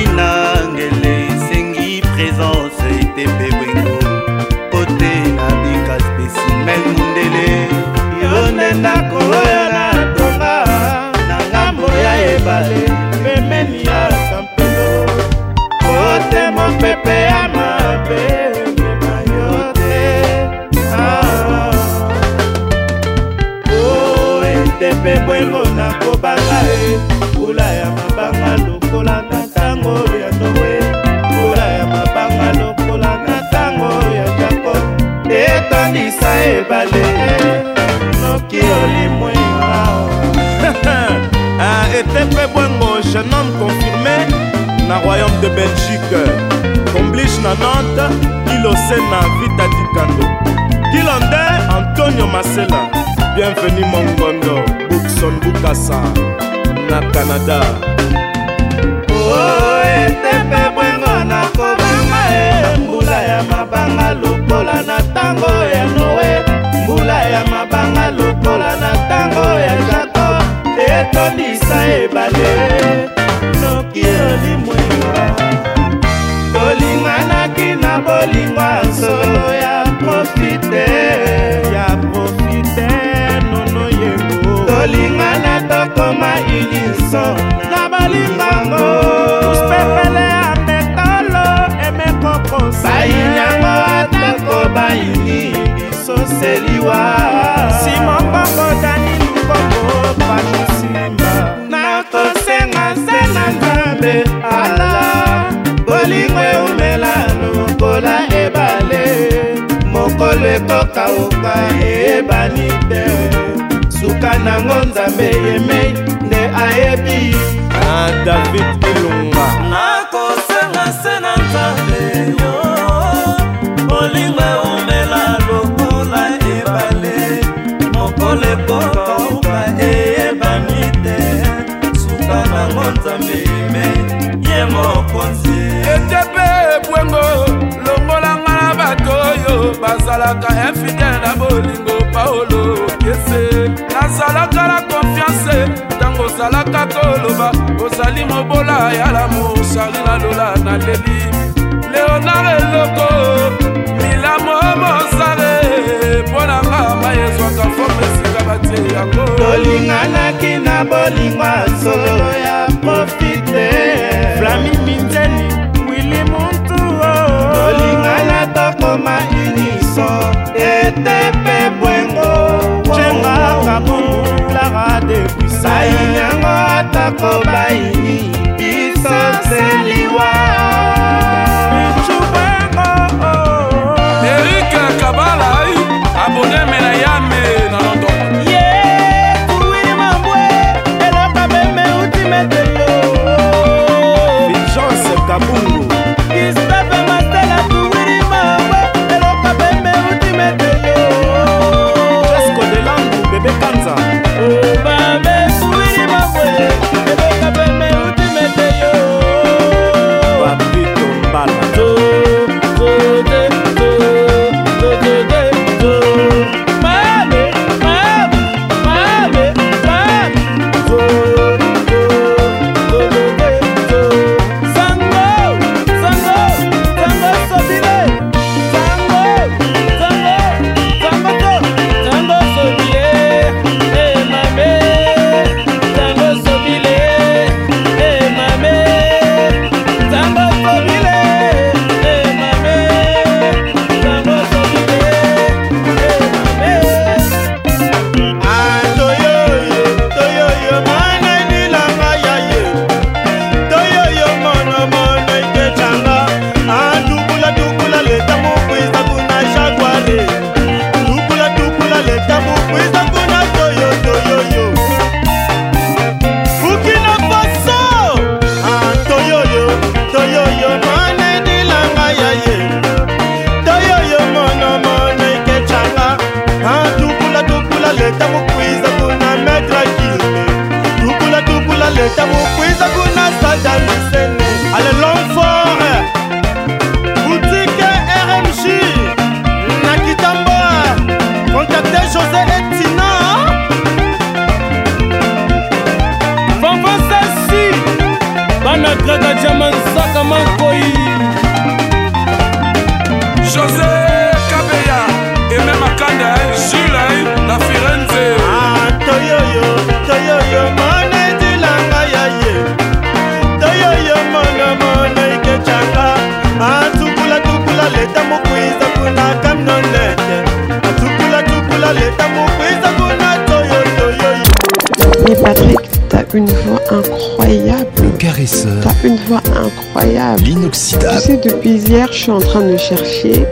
O ete mpe bwengo nakobanga e. Mbula ya mabanga lokola na ntango ya noe mbula ya mabanga lokola na ntango ya jakob etondisa ebale. Noki olimwenga Ah, ete mpe bwengo jeune homme confirmé na royaume de belgique. Comblige na nantes kilose na vita dikando kilonde antonio masela bienvenu mongondo bukson bukasa na canada. O ete mpe bwengo nakobanga e mbula ya mabanga lokola na ntango ya noe mbula ya mabanga lokola na ntango ya jakob etondisa ebale. Noki olimwenga tolinganaki na bolingo ya tolingana tokoma unison na bolingango tuspepele ya metolo emekokosa bayinyango atako bayini biso seliwa. Simobongo dani lukongo patrisimba nakosenga se na nzambe ala. Bolingo eumela lokola ebale. Mokolo ekokauka eyebani te suka nango nzambe yemei nde ayebi. Na david ilunga nakosenga se na nzambe yo bolingo eumela lokola ebale. Mokolo ekokauka eyebani te suka nango nzambe yemei ye mokonzi ete mpe bwengo longolanga na bato oyo bazalaka infidele na bolingo ozalaka koloba ozali mobola ya lamo shari na lola na leli. Leonard eloko milamo mozare mpo na nga mayezwaka fome esika batie yango. Tolinganaki na bolingo ya solo ya profite. Flami minzeli wili muntu tolingana tokoma unison ete mpe bwengo. Cengaka bulara depuisa sai yango takobaini biso seliwa. Tu sais, depuis hier, je suis en train de chercher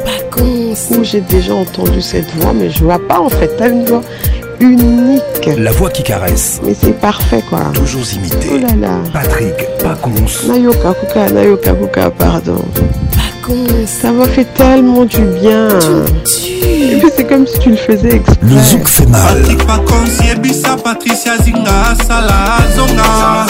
où j'ai déjà entendu cette voix, mais je vois pas en fait. T'as une voix unique. La voix qui caresse. Mais c'est parfait quoi. Toujours imité. Oh là là. Patrick Pacons. Nayoka Kuka, Nayoka Kuka, pardon. Ça m'a fait tellement du bien. Et puis c'est comme si tu le faisais exprès. Le zouk fait mal. patrick pacons yebisa patricia zinga asala zonga